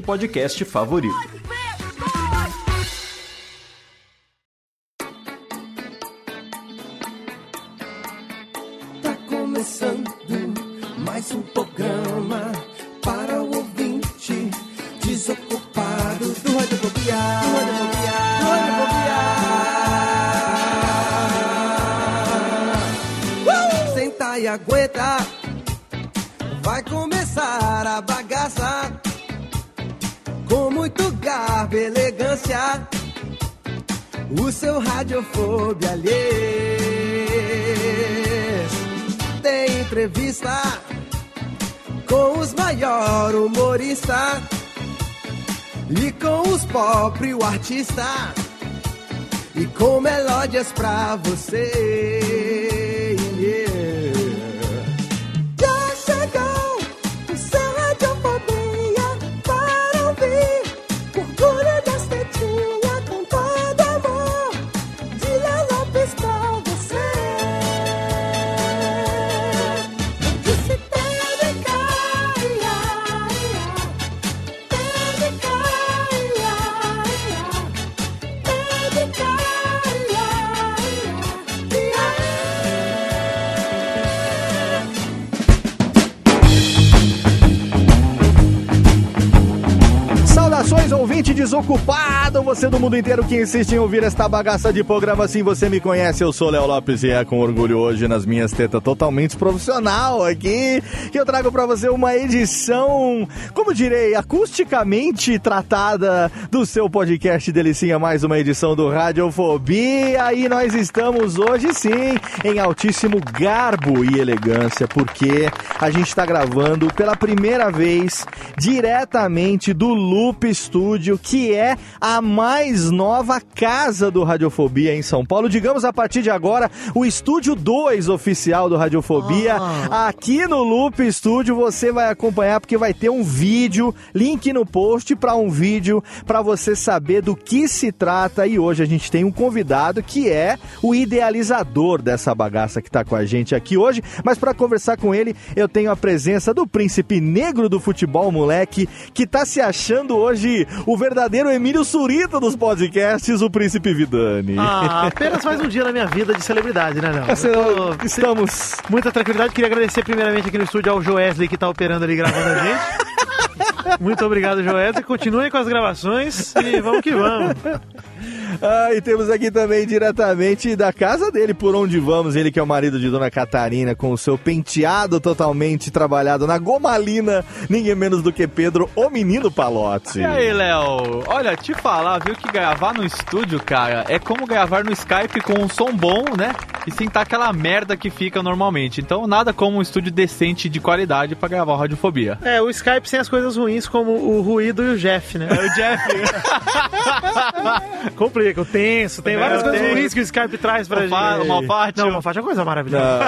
podcast favorito. O seu radiofobia alheio tem entrevista com os maior humorista e com os pop o artista e com melódias pra você. Desocupado, você do mundo inteiro que insiste em ouvir esta bagaça de programa. Sim, você me conhece, eu sou Léo Lopes e é com orgulho hoje nas minhas tetas totalmente profissional aqui que eu trago pra você uma edição, como direi, acusticamente tratada do seu podcast Delicinha, mais uma edição do Radiofobia. E nós estamos hoje sim em altíssimo garbo e elegância, porque a gente está gravando pela primeira vez diretamente do Loop Studio, que é a mais nova casa do Radiofobia em São Paulo. Digamos a partir de agora, o estúdio 2 oficial do Radiofobia. Aqui no Loop Studio você vai acompanhar porque vai ter um vídeo, link no post para um vídeo para você saber do que se trata. E hoje a gente tem um convidado que é o idealizador dessa bagaça que tá com a gente aqui hoje. Mas para conversar com ele, eu tenho a presença do príncipe negro do futebol, moleque, que tá se achando hoje o verdadeiro Emílio Surita dos podcasts, o príncipe Vidani. Ah, apenas mais um dia na minha vida de celebridade, né, Eu tô- Estamos. Muita tranquilidade. Queria agradecer primeiramente aqui no estúdio ao Joesley que tá operando ali gravando a gente. Muito obrigado, Joesley. Continuem com as gravações e vamos que vamos. Ah, e temos aqui também diretamente da casa dele, por onde vamos, ele que é o marido de Dona Catarina, com o seu penteado totalmente trabalhado na gomalina, ninguém menos do que Pedro, o menino Palote. E aí, Léo? Olha, te falar, viu, que gravar no estúdio, cara, é como gravar no Skype com um som bom, né? E sem tá aquela merda que fica normalmente. Então, nada como um estúdio decente de qualidade pra gravar o Radiofobia. É, o Skype sem as coisas ruins, como o ruído e o Jeff, né? O Jeff, O tenso, tem É, várias coisas tenso. ruins que o Skype traz pra O fa- gente. malfátio. Não, o malfátio é uma coisa maravilhosa.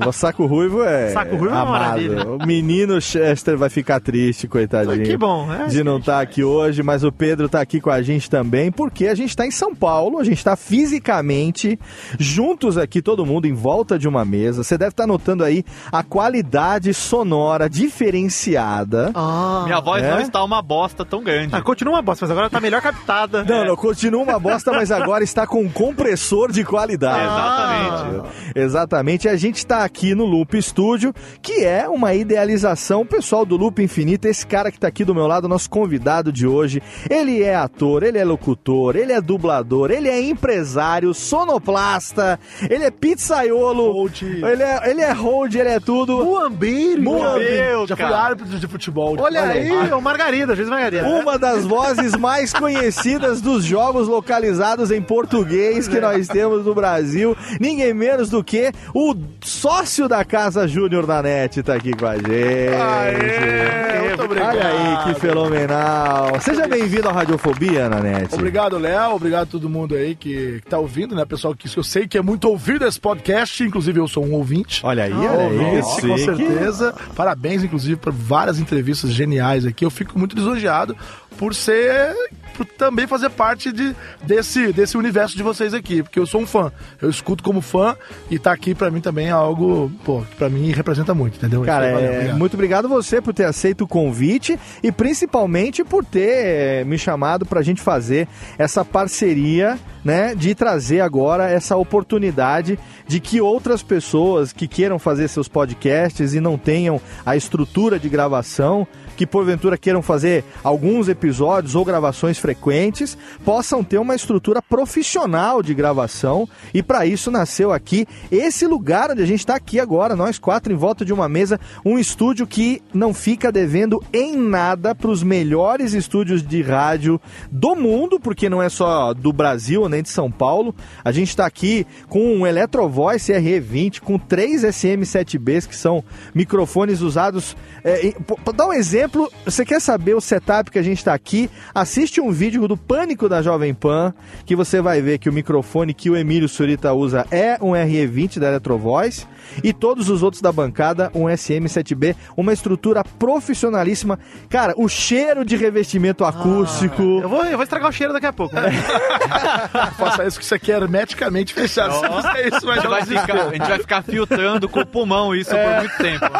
Não, o saco ruivo é. Saco ruivo é uma amado. maravilha. O menino Chester vai ficar triste, coitadinho. Que bom, né? De não estar aqui hoje, mas o Pedro tá aqui com a gente também, porque a gente tá em São Paulo, a gente tá fisicamente juntos aqui, todo mundo em volta de uma mesa. Você deve estar notando aí a qualidade sonora diferenciada. Ah, minha voz É? não está uma bosta tão grande. Ah, continua uma bosta, mas agora tá melhor captada. Não, não, continua uma bosta, mas agora está com um compressor de qualidade. Exatamente. Exatamente, a gente está aqui no Loop Studio, que é uma idealização pessoal do Loop Infinito. Esse cara que está aqui do meu lado, nosso convidado de hoje, ele é ator, ele é locutor, ele é dublador, ele é empresário, sonoplasta, ele é pizzaiolo, ele é, ele é hold, ele é tudo. Muambeiro. Muambeiro, Já fui árbitro de futebol. Olha, aí, o Margarida, juiz Margarida. Uma das vozes mais conhecidas dos jogos localizados em português que nós temos no Brasil. Ninguém menos do que o sócio da Casa Júnior da NET tá aqui com a gente. Aê, Muito obrigado. Olha aí, que fenomenal. Seja bem-vindo à Radiofobia, Nanete. Obrigado, Léo. Obrigado a todo mundo aí que, que tá ouvindo, né? Pessoal que eu sei que é muito ouvido esse podcast. Inclusive, eu sou um ouvinte. Olha aí, olha aí. Ouvinte, com certeza. Parabéns, inclusive, por várias entrevistas geniais aqui. Eu fico muito lisonjeado por ser. por também fazer parte de, desse, desse universo de vocês aqui. Porque eu sou um fã. Eu escuto como fã e tá aqui pra mim também é algo, pô, que pra mim representa muito, entendeu? Cara, Valeu, é, obrigado. muito obrigado você por ter aceito o convite e principalmente por ter eh, me chamado pra gente fazer essa parceria, né, de trazer agora essa oportunidade de que outras pessoas que queiram fazer seus podcasts e não tenham a estrutura de gravação, que porventura queiram fazer alguns episódios ou gravações frequentes, possam ter uma estrutura profissional de gravação e para isso nasceu aqui esse lugar onde a gente está aqui agora, nós quatro em volta de uma mesa, um estúdio que não fica devendo em nada para os melhores estúdios de rádio do mundo, porque não é só do Brasil nem de São Paulo. A gente está aqui com um Electrovoice RE20 com três SM7Bs que são microfones usados. É, dar um exemplo, você quer saber o setup que a gente está aqui? Assiste um vídeo do Pânico da Jovem Pan que você vai ver que o microfone que o Emílio Surita usa é um RE20 da Electrovoice e todos os outros da bancada um SM7B, uma estrutura profissionalíssima. Cara, o cheiro de revestimento acústico. Eu vou, eu vou estragar o cheiro daqui a pouco. né? Faça isso que você quer hermeticamente fechado. Se fizer isso, vai A gente dar vai ficar, a gente vai ficar filtrando com o pulmão isso por muito tempo.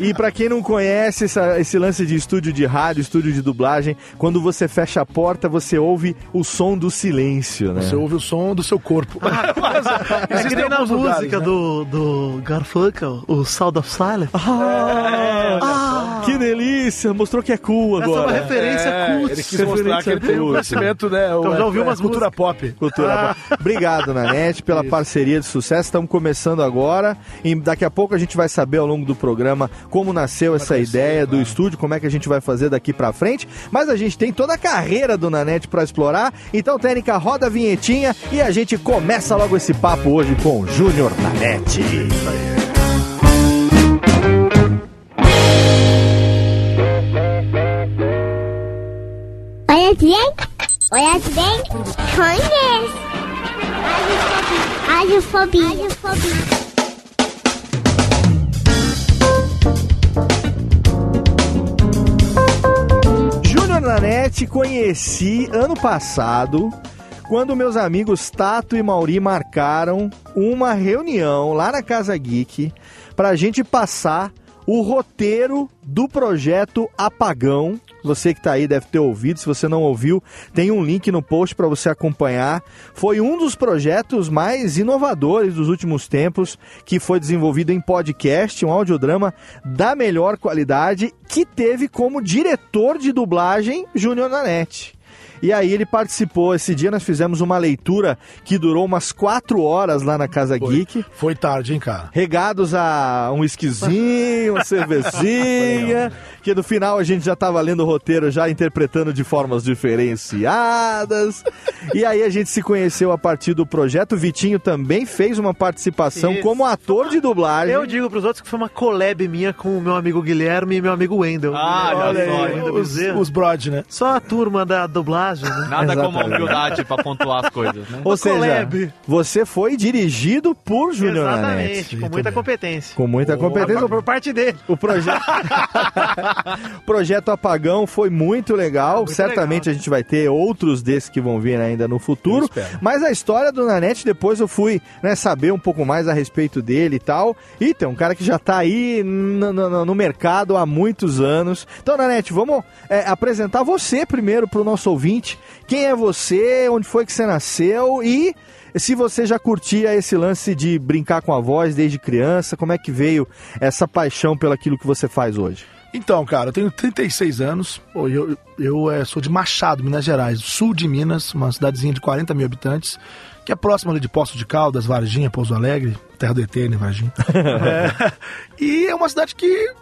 E pra quem não conhece essa- esse lance de estúdio de rádio, estúdio de dublagem, quando você fecha a porta, você ouve o som do silêncio, né? Você ouve o som do seu corpo. Mas, É que nem na música lugares, né? do, do Garfunkel, o Sound of Silence. Ah, que delícia! Mostrou que é cool Essa é uma agora. referência É, cult. ele quis mostrar que ele tem um Referência conhecimento, né? Então o- já ouviu é, umas cultura pop. Cultura boa. Obrigado, Nanete, pela parceria de sucesso. Estamos começando agora. E daqui a pouco a gente vai saber ao longo do programa como nasceu essa ideia do estúdio, como é que a gente vai fazer daqui pra frente. Mas a gente tem toda a carreira do Nanete pra explorar. Então, técnica, roda a vinhetinha e a gente começa logo esse papo hoje com o Júnior Nanete. Olha bem, olha bem, conheço. Radiofobia. Radiofobia. Júnior Nanete conheci ano passado, quando meus amigos Tato e Mauri marcaram uma reunião lá na Casa Geek pra gente passar o roteiro do projeto Apagão. Você que tá aí deve ter ouvido, se você não ouviu, tem um link no post para você acompanhar. Foi um dos projetos mais inovadores dos últimos tempos, que foi desenvolvido em podcast, um audiodrama da melhor qualidade, que teve como diretor de dublagem Júnior Nanete. E aí ele participou. Esse dia nós fizemos uma leitura que durou umas quatro horas lá na Casa Geek. Foi tarde, hein, cara? Regados a um esquisinho, uma cervezinha, que no final a gente já tava lendo o roteiro, já interpretando de formas diferenciadas. E aí a gente se conheceu a partir do projeto. O Vitinho também fez uma participação Isso. como ator de dublagem. Eu digo pros outros que foi uma collab minha com o meu amigo Guilherme e meu amigo Wendel. Ah, olha Olha aí, Os, os Brod, né? Só a turma da dublagem, né? Nada como Exatamente. humildade pra pontuar as coisas, né? Ou seja, collab. você foi dirigido por Júnior Exatamente, Nanete. com muita competência. Com muita competência. Por, por parte dele. O projeto o projeto Apagão foi muito legal. Muito Certamente legal. a gente vai ter outros desses que vão vir ainda no futuro. Mas a história do Nanete, depois eu fui né, saber um pouco mais a respeito dele e tal. E tem um cara que já tá aí no, no- no mercado há muitos anos. Então, Nanete, vamos é, apresentar você primeiro pro nosso ouvinte. Quem é você? Onde foi que você nasceu? E se você já curtia esse lance de brincar com a voz desde criança, como é que veio essa paixão pelo aquilo que você faz hoje? Então, cara, eu tenho 36 anos. Pô, eu eu é, sou de Machado, Minas Gerais, sul de Minas, uma cidadezinha de 40 mil habitantes, que é próximo ali de Poço de Caldas, Varginha, Pouso Alegre, terra do ET, né, Varginha. É, e é uma cidade que,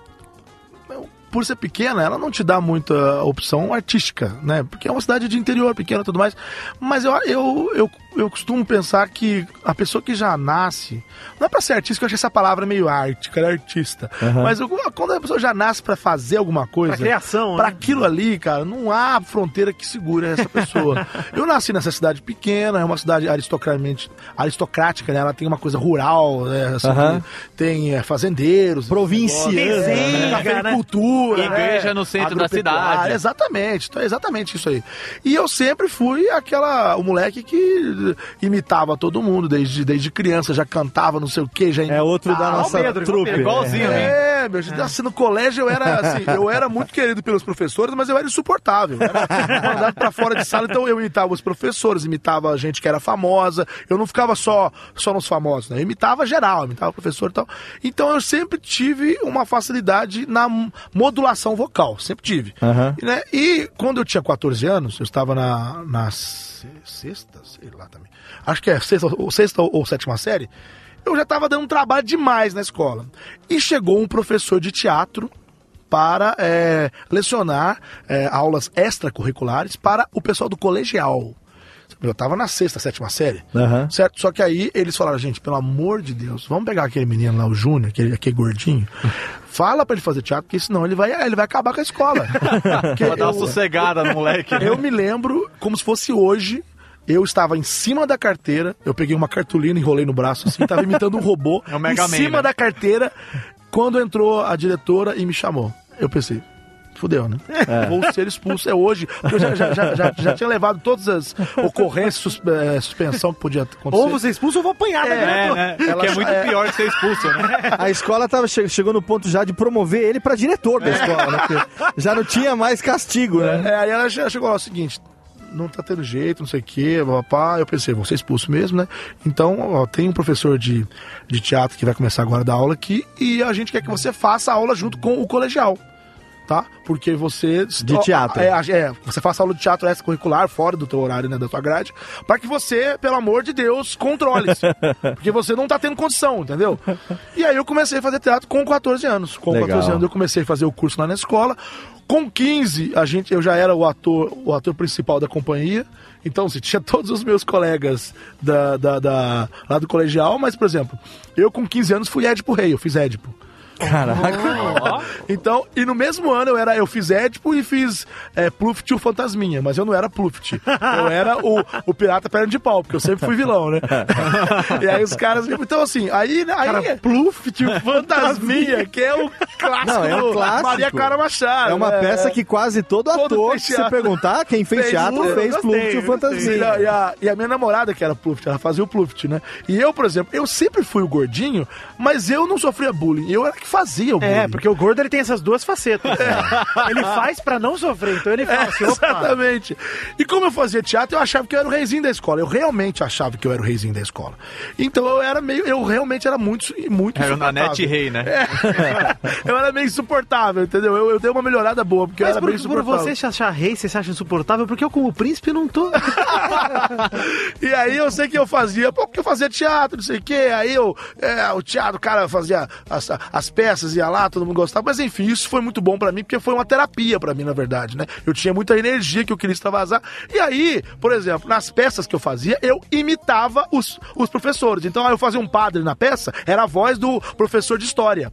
por ser pequena, ela não te dá muita opção artística, né? Porque é uma cidade de interior, pequena e tudo mais. Mas eu, eu, eu eu costumo pensar que a pessoa que já nasce. Não é pra ser artista, que eu acho essa palavra meio arte, cara, artista. Mas eu- quando a pessoa já nasce pra fazer alguma coisa. Pra criação, Pra né? aquilo ali, cara, não há fronteira que segure essa pessoa. eu nasci nessa cidade pequena, é uma cidade aristocraticamente, aristocrática, né? Ela tem uma coisa rural, né? Assim, Aham. Tem é, fazendeiros. Provinciana, né? Cafeicultura. Igreja né? no centro da cidade. Exatamente, então é exatamente isso aí. E eu sempre fui aquela, o moleque que imitava todo mundo, desde, desde criança, já cantava não sei o que, já É outro da imitava. nossa Pedro, trupe. Pedro, igualzinho, hein? É, meu, assim, no colégio eu era assim, eu era muito querido pelos professores, mas eu era insuportável. Era mandado pra fora de sala, então eu imitava os professores, imitava a gente que era famosa. Eu não ficava só, só nos famosos, né? Eu imitava geral, imitava o professor e tal. Então eu sempre tive uma facilidade na modulação vocal, sempre tive. Aham. E, né, E quando eu tinha 14 anos, eu estava na, na se- sexta, sei lá também. Acho que é sexta, ou- sexta ou, sétima série. Eu já estava dando trabalho demais na escola. E chegou um professor de teatro para é, lecionar é, aulas extracurriculares para o pessoal do colegial. Eu estava na sexta, sétima série. Aham. Certo? Só que aí eles falaram, gente, pelo amor de Deus, vamos pegar aquele menino lá, o Júnior, aquele, aquele gordinho, fala para ele fazer teatro, porque senão ele vai, ele vai acabar com a escola. Pra dar uma sossegada no moleque. né? eu me lembro como se fosse hoje. Eu estava em cima da carteira, eu peguei uma cartolina, enrolei no braço assim, estava imitando um robô É o Mega em Man, cima né? da carteira, quando entrou a diretora e me chamou. Eu pensei, fudeu, né? Vou ser expulso. É hoje, porque eu já, já, já, já, já tinha levado todas as ocorrências, sus- eh, suspensão que podia acontecer. Ou você é expulso ou vou apanhar da É, né? que é muito pior que ser expulso, né? A escola tava, che- chegou no ponto já de promover ele pra diretor da escola, né? Já não tinha mais castigo, né? É, aí ela che- chegou lá, o seguinte, não tá tendo jeito, não sei o quê, papá. Eu pensei, vou ser expulso mesmo, né? Então, ó, tem um professor de, de teatro que vai começar agora a dar aula aqui e a gente quer que você faça a aula junto com o colegial. Tá? Porque você. De teatro. É, é, você faça aula de teatro extracurricular, fora do teu horário, né, da tua grade, para que você, pelo amor de Deus, controle-se. porque você não tá tendo condição, entendeu? E aí eu comecei a fazer teatro com 14 anos. Com Legal. 14 anos eu comecei a fazer o curso lá na escola. Com 15, a gente, eu já era o ator, o ator principal da companhia. Então, se tinha todos os meus colegas da, da, da- lá do colegial, mas, por exemplo, eu com 15 anos fui Édipo Rei, eu fiz Édipo. Caraca. Então, e no mesmo ano eu era, eu fiz Édipo e fiz é, Pluft o Fantasminha, mas eu não era Pluft. Eu era o, o pirata perna de pau, porque eu sempre fui vilão, né? e aí os caras. Então, assim, aí, né, aí é Pluft o Fantasminha, que é o clássico, Não, é um do clássico. Maria Clara Machado. É uma né? peça que quase todo Todo ator, fez se perguntar, quem fez, Fez teatro um, fez gostei, Pluft e o gostei. E a, e a- e a minha namorada, que era Pluft, ela fazia o Pluft, né? E eu, por exemplo, eu sempre fui o gordinho, mas eu não sofria bullying. Eu era que fazia o bullying. É, porque o gordo ele tem essas duas facetas. Ele faz pra não sofrer, então ele fala assim, Exatamente. E como eu fazia teatro, eu achava que eu era o reizinho da escola. Eu realmente achava que eu era o reizinho da escola. Então eu era meio. Eu realmente era muito, muito Era o insuportável. Nanete Rei, né? eu era meio insuportável, entendeu? Eu, eu dei uma melhorada boa, porque Mas eu era por, por insuportável. você se achar rei, você se acha insuportável, porque eu como príncipe não tô. e aí eu sei que eu fazia, pô, porque eu fazia teatro, não sei o quê. Aí eu, é, o teatro, o cara fazia as, as peças, ia lá, todo mundo gostava. Mas enfim, isso foi muito bom pra mim, porque foi uma terapia pra mim, na verdade, né? Eu tinha muita energia que eu queria extravasar. E aí, por exemplo, nas peças que eu fazia, eu imitava os, os professores. Então, eu fazia um padre na peça, era a voz do professor de história.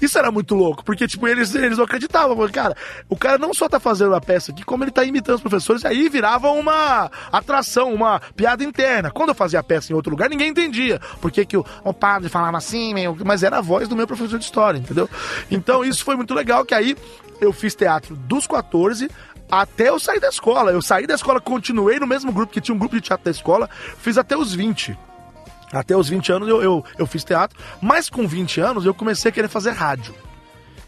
Isso era muito louco, porque, tipo, eles, eles não acreditavam. Cara, o cara não só tá fazendo a peça aqui, como ele tá imitando os professores, aí virava uma atração, uma piada interna. Quando eu fazia a peça em outro lugar, ninguém entendia. Porque que o, o padre falava assim, meu, mas era a voz do meu professor de história, entendeu? Então, isso foi muito legal, que aí eu fiz teatro dos 14 até eu sair da escola. Eu saí da escola, continuei no mesmo grupo, que tinha um grupo de teatro da escola, fiz até os 20. Até os 20 anos eu, eu, eu fiz teatro, mas com 20 anos eu comecei a querer fazer rádio.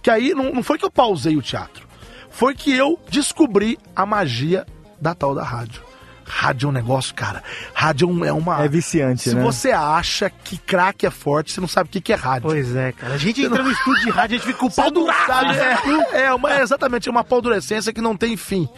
Que aí não, não foi que eu pausei o teatro, foi que eu descobri a magia da tal da rádio. Rádio é um negócio, cara. Rádio é é uma. É viciante, Se né? você acha que craque é forte, você não sabe o que que é rádio. Pois é, cara. A gente entra no estúdio de rádio, a gente fica com o pau sabe, né? é, é, uma, é exatamente, é uma paldurecência que não tem fim.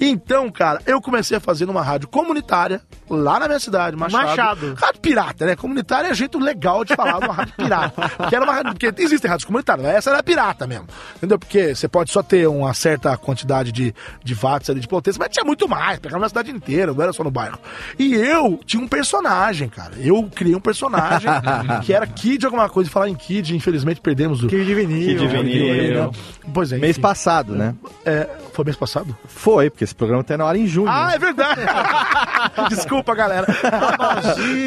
Então, cara, eu comecei a fazer numa rádio comunitária, lá na minha cidade, Machado. Machado. Rádio pirata, né? Comunitária é jeito legal de falar de uma rádio pirata. Que era uma rádio, porque existem rádios comunitárias, mas essa era pirata mesmo. Entendeu? Porque você pode só ter uma certa quantidade de, de watts ali de potência, mas tinha muito mais, pegava na cidade inteira. Inteira, não era só no bairro. E eu tinha um personagem, cara. Eu criei um personagem que era Kid alguma coisa. E falar em Kid, infelizmente perdemos o. De vinil. De vinil. Pois é, Mês enfim. passado, né? É, foi mês passado? Foi, porque esse programa tem na hora em junho. Ah, é verdade! Desculpa, galera.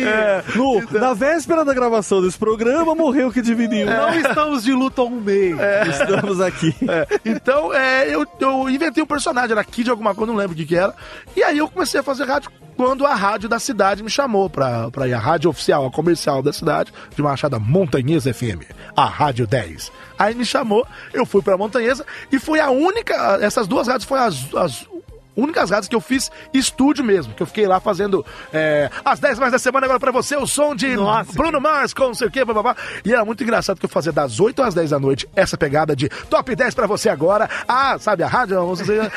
É, No- na véspera da gravação desse programa, morreu o que dividiu. Não estamos de luto há um mês. Estamos aqui. É, então, é, eu, eu inventei um personagem, era Kid alguma coisa, não lembro o que, que era. E aí eu comecei a fazer rádio quando a rádio da cidade me chamou pra ir. A rádio oficial, a comercial da cidade, de uma chamada Montanhesa FM, a Rádio 10. Aí me chamou, eu fui pra Montanhesa e foi a única. Essas duas rádios foram as. as Únicas rádios que eu fiz estúdio mesmo, que eu fiquei lá fazendo é, as 10 mais da semana agora pra você, o som de Nossa, Bruno Mars com não sei o que, babá. E era muito engraçado que eu fazia das 8 às 10 da noite essa pegada de top 10 pra você agora. Ah, sabe, a rádio,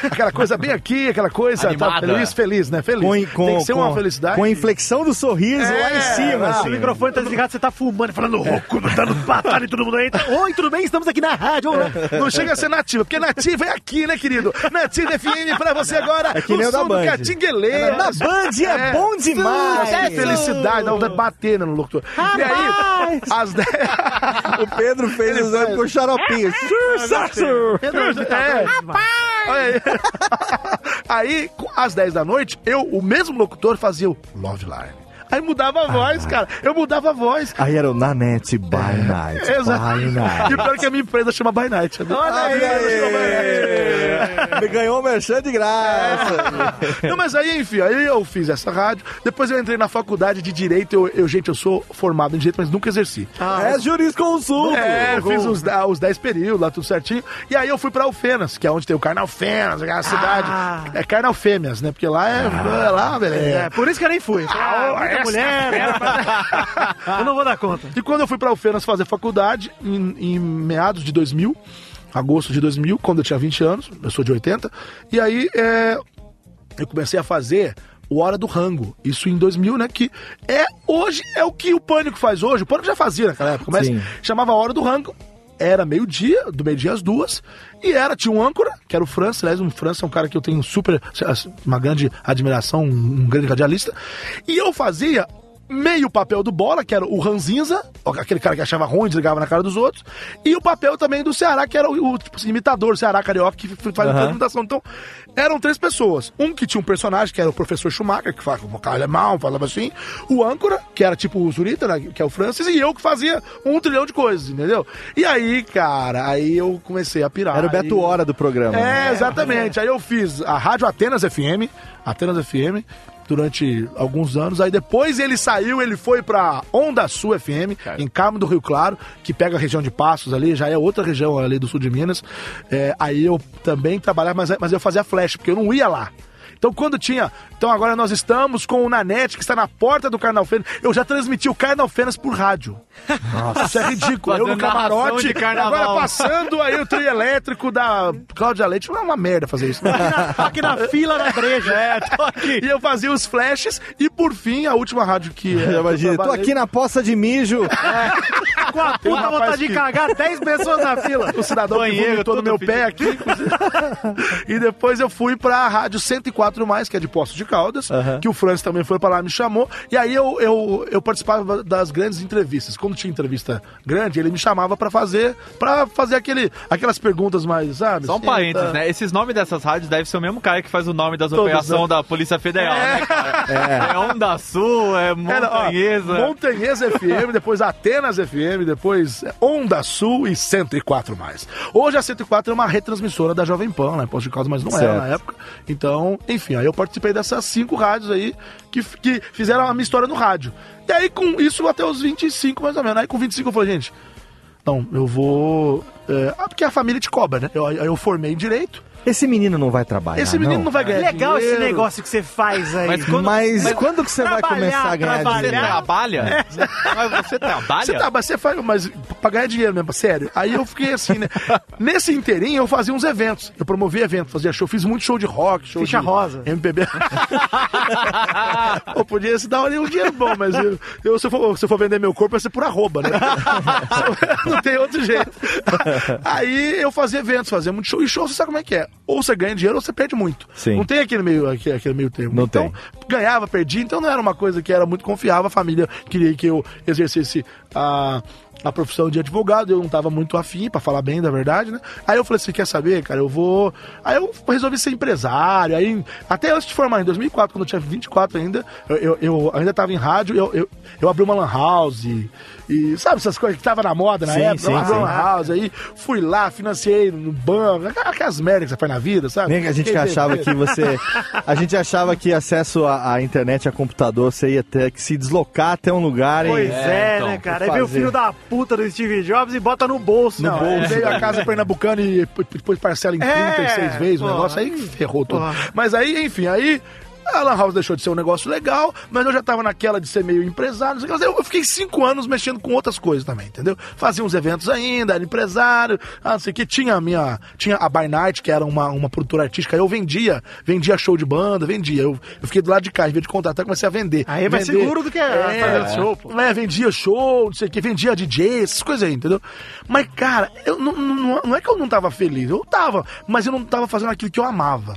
aquela coisa bem aqui, aquela coisa tá, feliz, feliz, né? Feliz. Com, com, Tem que ser uma com- felicidade. Com a inflexão do sorriso lá em É, cima, assim. O microfone tá desligado, você tá fumando, falando rouco, dando patada em todo mundo aí. Oi, tudo bem? Estamos aqui na rádio. Não chega a ser nativa, porque nativa é aqui, né, querido? Nativa FM pra você agora. É que nem o da som do Band. Catingueleiro. Na Band é bom demais. É, felicidade, não vai bater no locutor. E aí, às 10. O Pedro fez o exame com xaropinho. Sucesso! É. Olha aí. Aí, às 10 da noite, eu, o mesmo locutor, fazia o Love Line. Aí mudava a voz, cara. Eu mudava a voz. Aí era o Nanete by Night. Exato. By E Night. o pior é que a minha empresa chama By Night. Olha aí! Me ganhou o merchan de graça. Não, mas aí, enfim, aí eu fiz essa rádio. Depois eu entrei na faculdade de Direito. Eu, eu, gente, eu sou formado em Direito, mas nunca exerci. É jurisconsulto. É, fiz os, os 10 períodos lá, tudo certinho. E aí eu fui pra Alfenas, que é onde tem o Carnal Fêmeas, aquela cidade. É Carnal Fêmeas, né? Porque lá é. é lá, É, beleza. por isso que eu nem fui. Ah, muita essa mulher. era pra- Eu não vou dar conta. E quando eu fui pra Alfenas fazer faculdade, em, em meados de 2000, agosto de 2000, quando eu tinha 20 anos, eu sou de 80, e aí é, eu comecei a fazer o Hora do Rango, isso em 2000, né, que é hoje, é o que o Pânico faz hoje, o Pânico já fazia naquela época, mas Sim. chamava Hora do Rango, era meio-dia, do meio-dia às duas, e era, tinha um âncora, que era o França, aliás, o França é um cara que eu tenho super, uma grande admiração, um, um grande radialista, e eu fazia meio papel do Bola, que era o Ranzinza, aquele cara que achava ruim, desligava na cara dos outros, e o papel também do Ceará, que era o, o, tipo, assim, imitador do Ceará carioca, que faz a imitação. Então, eram três pessoas. Um que tinha um personagem, que era o professor Schumacher, que falava com alemão, falava assim, o âncora, que era tipo o Zurita, né, que é o Francis, e eu que fazia um trilhão de coisas, entendeu? E aí, cara, aí eu comecei a pirar. Era o Beto aí- Hora do programa. né? é, exatamente. Aí eu fiz a Rádio Atenas FM, Atenas FM, durante alguns anos. Aí depois ele saiu, ele foi pra Onda Sul FM, em Carmo do Rio Claro, que pega a região de Passos ali, já é outra região ali do sul de Minas. É, aí eu também trabalhava, mas, mas eu fazia flash, porque eu não ia lá. Então, quando tinha. Então, agora nós estamos com o Nanete, que está na porta do Carnal Fênix. Eu já transmiti o Carnal Fênix por rádio. Nossa, isso é ridículo. Eu no Fazendo camarote, de agora passando aí o trio elétrico da Cláudia Leite. Não é uma merda fazer isso. né? Tô aqui na fila da breja. É, tô aqui. E eu fazia os flashes e, por fim, a última rádio que... é, Já Imagina, eu tô aqui na poça de mijo. Com a um puta vontade de que- cagar, 10 pessoas na fila. O cidadão que Banheiro, vomitou no meu fedido. pé aqui. e depois eu fui pra Rádio 104 Mais, que é de Poço de Caldas, que o Francis também foi pra lá, me chamou. E aí eu, eu, eu participava das grandes entrevistas. Quando tinha entrevista grande, ele me chamava pra fazer para fazer aquele, aquelas perguntas mais, sabe? Só um parênteses, né? Esses nomes dessas rádios devem ser o mesmo cara que faz o nome das Todos, operações né? da Polícia Federal, né, cara? É. Onda Sul, é Era, ó, Montanhesa. Montanhesa FM, depois Atenas FM, depois Onda Sul e 104 mais. Hoje a 104 é uma retransmissora da Jovem Pan, né? Posto de causa, mas não era Certo. na época. Então, enfim, aí eu participei dessas cinco rádios aí que, que fizeram a minha história no rádio. E aí, com isso, até os 25, mais ou menos. Aí com 25 eu falei, gente, não, eu vou. É, ah, porque a família te cobra, né? Eu, eu formei em direito. Esse menino não vai trabalhar. Esse menino não, vai ganhar. Legal esse dinheiro. negócio que você faz aí. Mas quando- Mas, quando que você vai começar a ganhar trabalhar. Você dinheiro? trabalha? Mas você trabalha? Você tá, mas você faz, mas pra ganhar dinheiro mesmo, sério. Aí eu fiquei assim, né? Nesse inteirinho eu fazia uns eventos. Eu promovia eventos, fazia show, fiz muito show de rock, show Ficha de rosa. MPB. Pô, podia se dar ali um dinheiro bom, mas eu, eu, se, eu for, se eu for vender meu corpo, vai ser por arroba, né? Não tem outro jeito. Aí eu fazia eventos, fazia muito show. E show, você sabe como é que é? Ou você ganha dinheiro ou você perde muito. Sim. Não tem aquele meio, aquele, meio termo. Não então, ganhava, perdia, então não era uma coisa que era muito confiável. A família queria que eu exercesse a, a profissão de advogado, eu não tava muito afim, pra falar bem da verdade, né? Aí eu falei assim, quer saber, cara, eu vou... Aí eu resolvi ser empresário, aí até antes de formar, em 2004, quando eu tinha 24 ainda, eu, eu, eu ainda tava em rádio, eu, eu, eu abri uma lan house e, e sabe essas coisas que tava na moda na Sim, época? sim, eu abri uma sim. lan house, aí fui lá, financiei no banco, aquelas merdas que você faz na vida, sabe? Nem que a gente que achava que você. A gente achava que acesso à, à internet, a computador, você ia ter que se deslocar até um lugar Pois e. é, então, né, cara? Aí vem o filho da puta do Steve Jobs e bota no bolso. Não, né? é, veio a casa pernambucana e depois parcela em É, 36 vezes o negócio, aí ferrou tudo. Porra. Mas aí, enfim, aí a Lan House deixou de ser um negócio legal, mas eu já tava naquela de ser meio empresário, não sei o que, mas eu fiquei cinco anos mexendo com outras coisas também, entendeu? Fazia uns eventos ainda, era empresário, ah, não sei o que, tinha a minha, tinha a By Night, que era uma, uma produtora artística, eu vendia, vendia show de banda, vendia, eu, eu fiquei do lado de cá, em vez de contratar, comecei a vender. Aí é mais Vender. seguro do que fazer show, pô. É, vendia show, não sei o que, vendia DJ, essas coisas aí, entendeu? Mas, cara, eu não, não, não é que eu não tava feliz, eu tava, mas eu não tava fazendo aquilo que eu amava.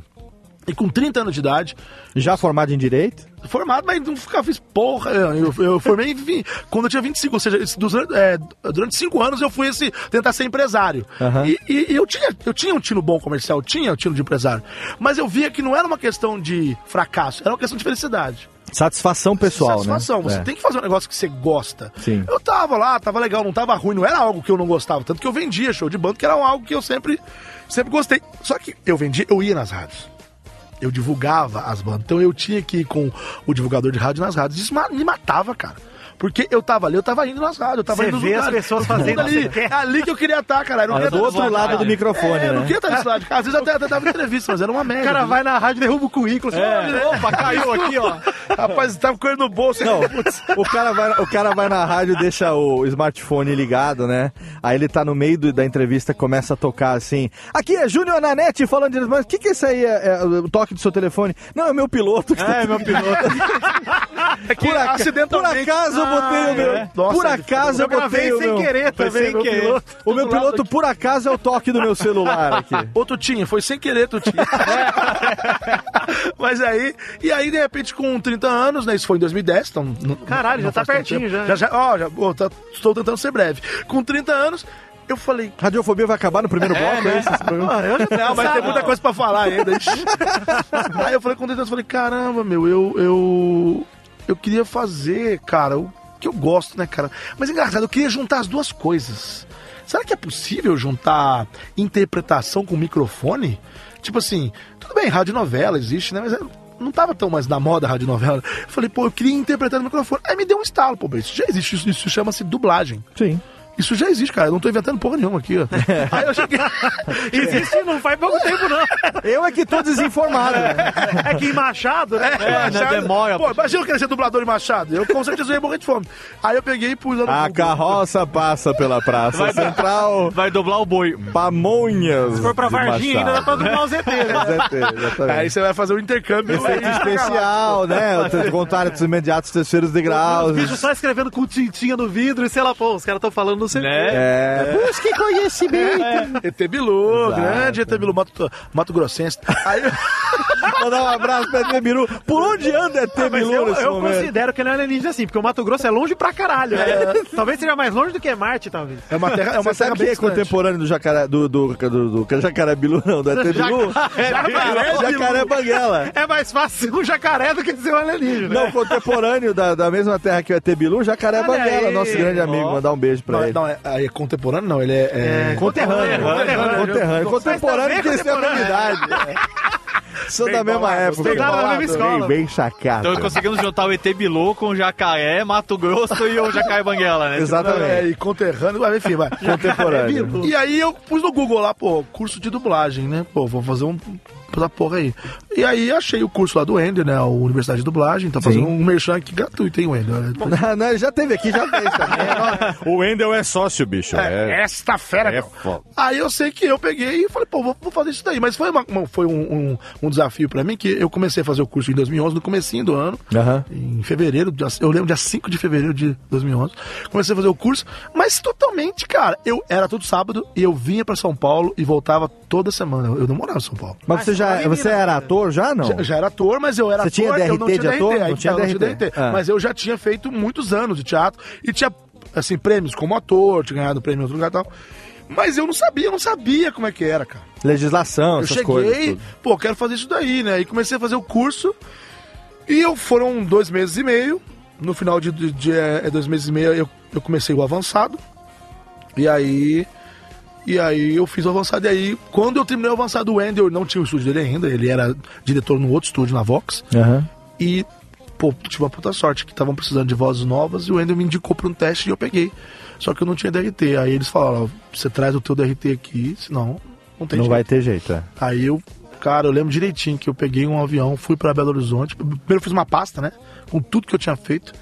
E com 30 anos de idade, Já formado em direito? formado, mas não ficava, fiz porra. Eu, eu formei vi- quando eu tinha 25, ou seja, durante, é, durante cinco anos eu fui esse, tentar ser empresário. Aham. E, e- e eu, tinha, eu tinha um tino bom comercial, eu tinha um tino de empresário. Mas eu via que não era uma questão de fracasso, era uma questão de felicidade. Satisfação pessoal, Satisfação. né? Você É. tem que fazer um negócio que você gosta. Sim. Eu tava lá, tava legal, não tava ruim, não era algo que eu não gostava. Tanto que eu vendia show de banda, que era algo que eu sempre, sempre gostei. Só que eu vendia, eu ia nas rádios. Eu divulgava as bandas. Então eu tinha que ir com o divulgador de rádio nas rádios. Isso me matava, cara. Porque eu tava ali, eu tava indo nas rádios, eu tava Você indo nos vê as lugares. pessoas fazendo ali. É ali que eu queria estar, cara. Eu não queria do outro lado do microfone, É, eu né? não queria estar desse lado. Às vezes até, até dava entrevista, mas era uma merda. O cara vai na rádio derruba o currículo. É. Opa, caiu aqui, ó. Rapaz, tava com ele no bolso. Não, o cara, vai, o cara vai na rádio e deixa o smartphone ligado, né? Aí ele tá no meio do- da entrevista começa a tocar assim. Aqui é Júnior Nanete falando de. Mas o que, que é isso aí? É, é o toque do seu telefone? Não, é meu piloto. que tá É, meu piloto. É que Por, aca- por acidentalmente... acaso eu botei o meu. é. Nossa, por acaso eu botei o sem meu. querer também, sem meu querer. piloto. O meu piloto, aqui. por acaso, é o toque do meu celular aqui. Ô, Tutinha, foi sem querer, Tutinha. Mas aí, e aí, de repente, com 30 anos, né? Isso foi em 2010, então. não- Caralho, não já tá pertinho já. Já, já, ó, já, ó, tá- estou tentando ser breve. Com 30 anos, eu falei. Radiofobia vai acabar no primeiro bloco, é, isso? esse programa? Ah, eu já Não, mas tem muita coisa pra falar ainda. aí eu falei com 30 anos, eu falei, caramba, meu, eu. Eu, eu queria fazer, cara, o que eu gosto, né, cara? Mas engraçado, eu queria juntar as duas coisas. Será que é possível juntar interpretação com microfone? Tipo assim, tudo bem, radionovela existe, né? Mas é- não tava tão mais na moda a radionovela. Eu falei, pô, eu queria interpretar no microfone. Aí me deu um estalo, pô, isso já existe, isso, isso chama-se dublagem. Sim. Isso já existe, cara. Eu não tô inventando porra nenhuma aqui, ó. Aí eu cheguei. Existe não faz pouco tempo, não. Eu é que tô desinformado, né? É que em Machado, né? É, né, demora. Pô, imagina eu querer ser dublador de Machado. Eu com certeza ia morrer de fome. Aí eu peguei e pus lá no A Google. carroça passa pela Praça Vai- Central. Vai doblar o boi. Pamonhas. Se for pra Varginha, ainda dá pra Machado. dublar o ZT, né? Exatamente. Aí você vai fazer um intercâmbio. Efeito especial, né? O Contatos imediatos, terceiros Os degraus. bichos só escrevendo com tintinha no vidro e sei lá, pô, os caras estão falando no CT. Né? É. Busque conhecimento. ET Bilu, Exato. grande ET Bilu, Mato, Mato Grossense. Aí, Mandar um abraço pra ET Bilu. Por onde anda ET Bilu eu, eu considero que ele não é alienígena assim, porque o Mato Grosso é longe pra caralho. né? Talvez seja mais longe do que Marte, talvez. é uma terra, é uma terra bem é contemporâneo do jacaré, do, do, do, do, do jacaré Bilu, não, do ET Bilu? Jacaré, Jacaré Banguela. É mais fácil ser um jacaré do que ser um alienígena. Não, contemporâneo da, da mesma terra que o ET Bilu, Jacaré Banguela, nosso grande amigo. Mandar um beijo pra é- ele. Não, é, é contemporâneo, não, ele é. é- Conterrâneo, Conterrâneo. conterrâneo. Contemporâneo que eles têm a idade. São da mesma bolado, época. bem Estudaram na mesma escola. Bem, bem chacata. Então conseguimos juntar o ET Bilu com o Jacaré, Mato Grosso e o Jacaré Banguela, né? É, Exatamente. e conterrâneo, mas enfim, vai. Contemporâneo. E aí eu pus no Google lá, pô, curso de dublagem, né? Pô, vou fazer um. Essa porra aí. E aí achei o curso lá do Ender, né? A Universidade de Dublagem, tá fazendo Sim. um merchan aqui gratuito, hein, Wender? Não, não, ele já teve aqui, já fez também. o Wendel é sócio, bicho. É, Esta fera, é foda. Aí eu sei que eu peguei e falei, pô, vou, vou fazer isso daí. Mas foi, uma- uma- foi um, um- um desafio pra mim, que eu comecei a fazer o curso em 2011, no comecinho do ano. Em fevereiro, eu lembro dia 5 de fevereiro de 2011. Comecei a fazer o curso, mas totalmente, cara, eu era todo sábado e eu vinha pra São Paulo e voltava toda semana. Eu não morava em São Paulo. Mas você já você era ator já, não? Já, já era ator, mas eu era Você tinha ator, eu não DRT tinha de ator? DRT, Não aí tinha tá, eu DRT. Ah. Mas eu já tinha feito muitos anos de teatro e tinha, assim, prêmios como ator, tinha ganhado prêmio em outro lugar e tal. Mas eu não sabia, eu não sabia como é que era, cara. Legislação, Eu essas cheguei, coisas. tudo. pô, quero fazer isso daí, né? E comecei a fazer o curso. E eu foram dois meses e meio. No final de, de, de, é, dois meses e meio eu, eu comecei o avançado. E aí. E aí eu fiz o avançado. E aí, quando eu terminei o avançado, o Wendel não tinha o estúdio dele ainda. Ele era diretor no outro estúdio, na Vox. Aham. E, pô, tive uma puta sorte que estavam precisando de vozes novas e o Wendel me indicou pra um teste e eu peguei. Só que eu não tinha DRT. Aí eles falaram, você traz o teu DRT aqui, senão não tem Não jeito. vai ter jeito, é. Aí eu, cara, eu lembro direitinho que eu peguei um avião, fui pra Belo Horizonte. Primeiro eu fiz uma pasta, né? Com tudo que eu tinha feito.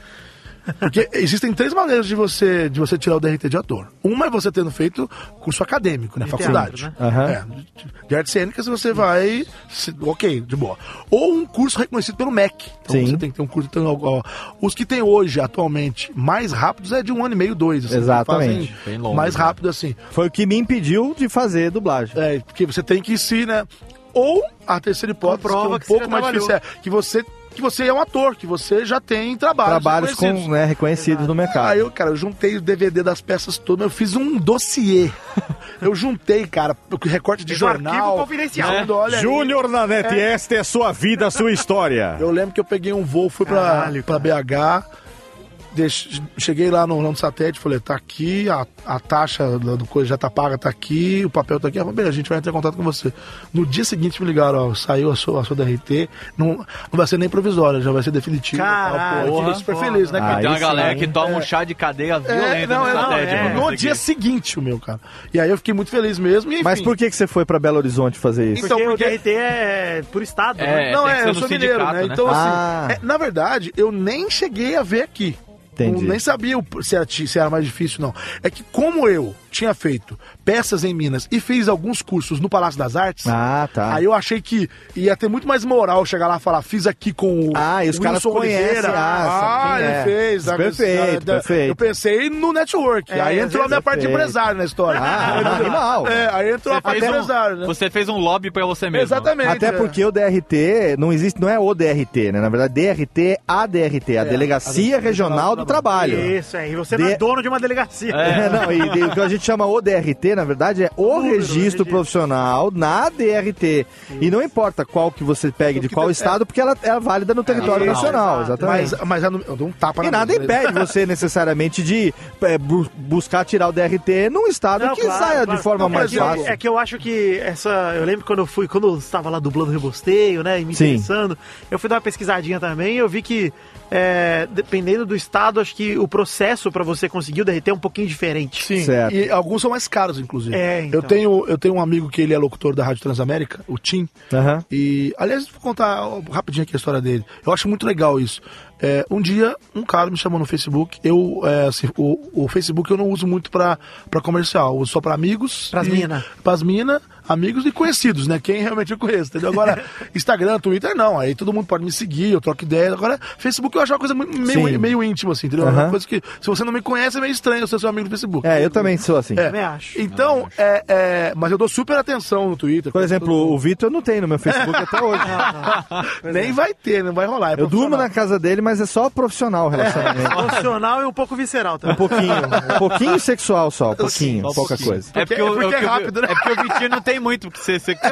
Porque existem três maneiras de você, de você tirar o DRT de ator. Uma é você tendo feito curso acadêmico, né? De faculdade. teatro, né? Aham. É, de- de artes cênicas você vai. se- ok, de boa. Ou um curso reconhecido pelo MEC. Então Sim. você tem que ter um curso. Então, ó, os que tem hoje, atualmente, mais rápidos é de um ano e meio, dois. assim, Exatamente. Bem longo, mais né? rápido assim. Foi o que me impediu de fazer dublagem. É, porque você tem que se, né? Ou a terceira hipótese, Comprova que é um que pouco mais trabalhou. difícil, é que você, que você é um ator, que você já tem trabalhos. Trabalhos com, reconhecidos. né, reconhecidos no mercado. Aí eu, cara, eu juntei o DVD das peças todas, eu fiz um dossiê. eu juntei, cara, o recorte de um arquivo jornal. confidencial. olha aí. Júnior Nanete, esta é sua vida, sua história. Eu lembro que eu peguei um voo, fui pra, Caralho, pra BH, deix- cheguei lá no, no satélite, falei, tá aqui, a, a taxa do do coisa já tá paga, tá aqui, o papel tá aqui, ah, beleza, a gente vai entrar em contato com você. No dia seguinte me ligaram, ó, saiu a sua, a sua DRT, não, não vai ser nem provisória, já vai ser definitiva. Caralho, eu fiquei que super foda. feliz, né, cara? Aí Tem uma galera hein? que toma um chá de cadeia violento É, não, no é, não, satélite é. no dia seguinte o meu, cara. E aí eu fiquei muito feliz mesmo. E, enfim, Mas por que, que você foi pra Belo Horizonte fazer isso? Então, Porque, porque- o DRT é por estado, É, né? Não, é, eu no sou mineiro, né? né? Então, Ah. assim, é, na verdade, eu nem cheguei a ver aqui. Entendi. Nem sabia se era, se era mais difícil, não. É que como eu tinha feito peças em Minas e fiz alguns cursos no Palácio das Artes, Ah, tá. aí eu achei que ia ter muito mais moral chegar lá e falar, fiz aqui com o Ah, e os caras conhecem, Oliveira. ah, Ah, ele é. fez. ah, Perfeito, ah, perfeito. Eu pensei no network. É, aí entrou a minha é parte de empresário na história. Ah, animal. É, aí entrou a Você parte fez, de um, empresário, né? você fez um lobby pra você mesmo. Exatamente. Até é. porque o DRT não existe, não é o DRT, né? Na verdade, DRT é a DRT, a Delegacia Regional do Trabalho. Isso, é. E você não é dono de uma delegacia. É, não, e, e o que a gente chama o DRT, na verdade, é o Número, registro registro. profissional na DRT. E não importa qual que você pegue de qual estado, porque ela é válida no território É, nacional, exato. exatamente. Mas, mas eu eu dou um tapa E na nada mesa. impede você necessariamente de é, bu- buscar tirar o DRT num estado Não, que claro, saia claro. de forma Não, mais é- fácil. É que eu acho que essa. Eu lembro quando eu fui, quando eu estava lá dublando Rebosteio, né? E me Sim. interessando, eu fui dar uma pesquisadinha também e eu vi que, é, dependendo do estado, acho que o processo pra você conseguir o DRT é um pouquinho diferente. Sim, Certo. e alguns são mais caros, inclusive. É, então. eu, tenho, eu tenho um amigo que ele é locutor da Rádio Transamérica, o Tim. Aham. E, aliás, vou contar rapidinho aqui a história dele. Eu acho muito legal isso. É, um dia, um cara me chamou no Facebook. Eu, é, assim, o, o Facebook eu não uso muito pra, pra comercial. Eu uso só pra amigos. Pras e- mina. Pras mina, amigos e conhecidos, né? Quem realmente eu conheço, entendeu? Agora, Instagram, Twitter, não. Aí todo mundo pode me seguir, eu troco ideia. Agora, Facebook eu acho uma coisa Sim. meio, meio íntimo, assim, entendeu? É Aham. uma coisa que, se você não me conhece, é meio estranho eu ser seu amigo do Facebook. É, eu também sou assim. É. Também acho. Então, é, é, mas eu dou super atenção no Twitter. Por exemplo, o Vitor eu não tenho no meu Facebook até hoje. Nem vai ter, não vai rolar. é Eu durmo profissional. na casa dele, mas é só profissional o relacionamento. Emocional e um pouco visceral Um também. pouquinho, um pouquinho sexual só, um pouquinho, Só um pouca pouquinho. coisa. É porque, É o- porque é rápido, né? É porque o Vitinho não tem muito que ser sexual.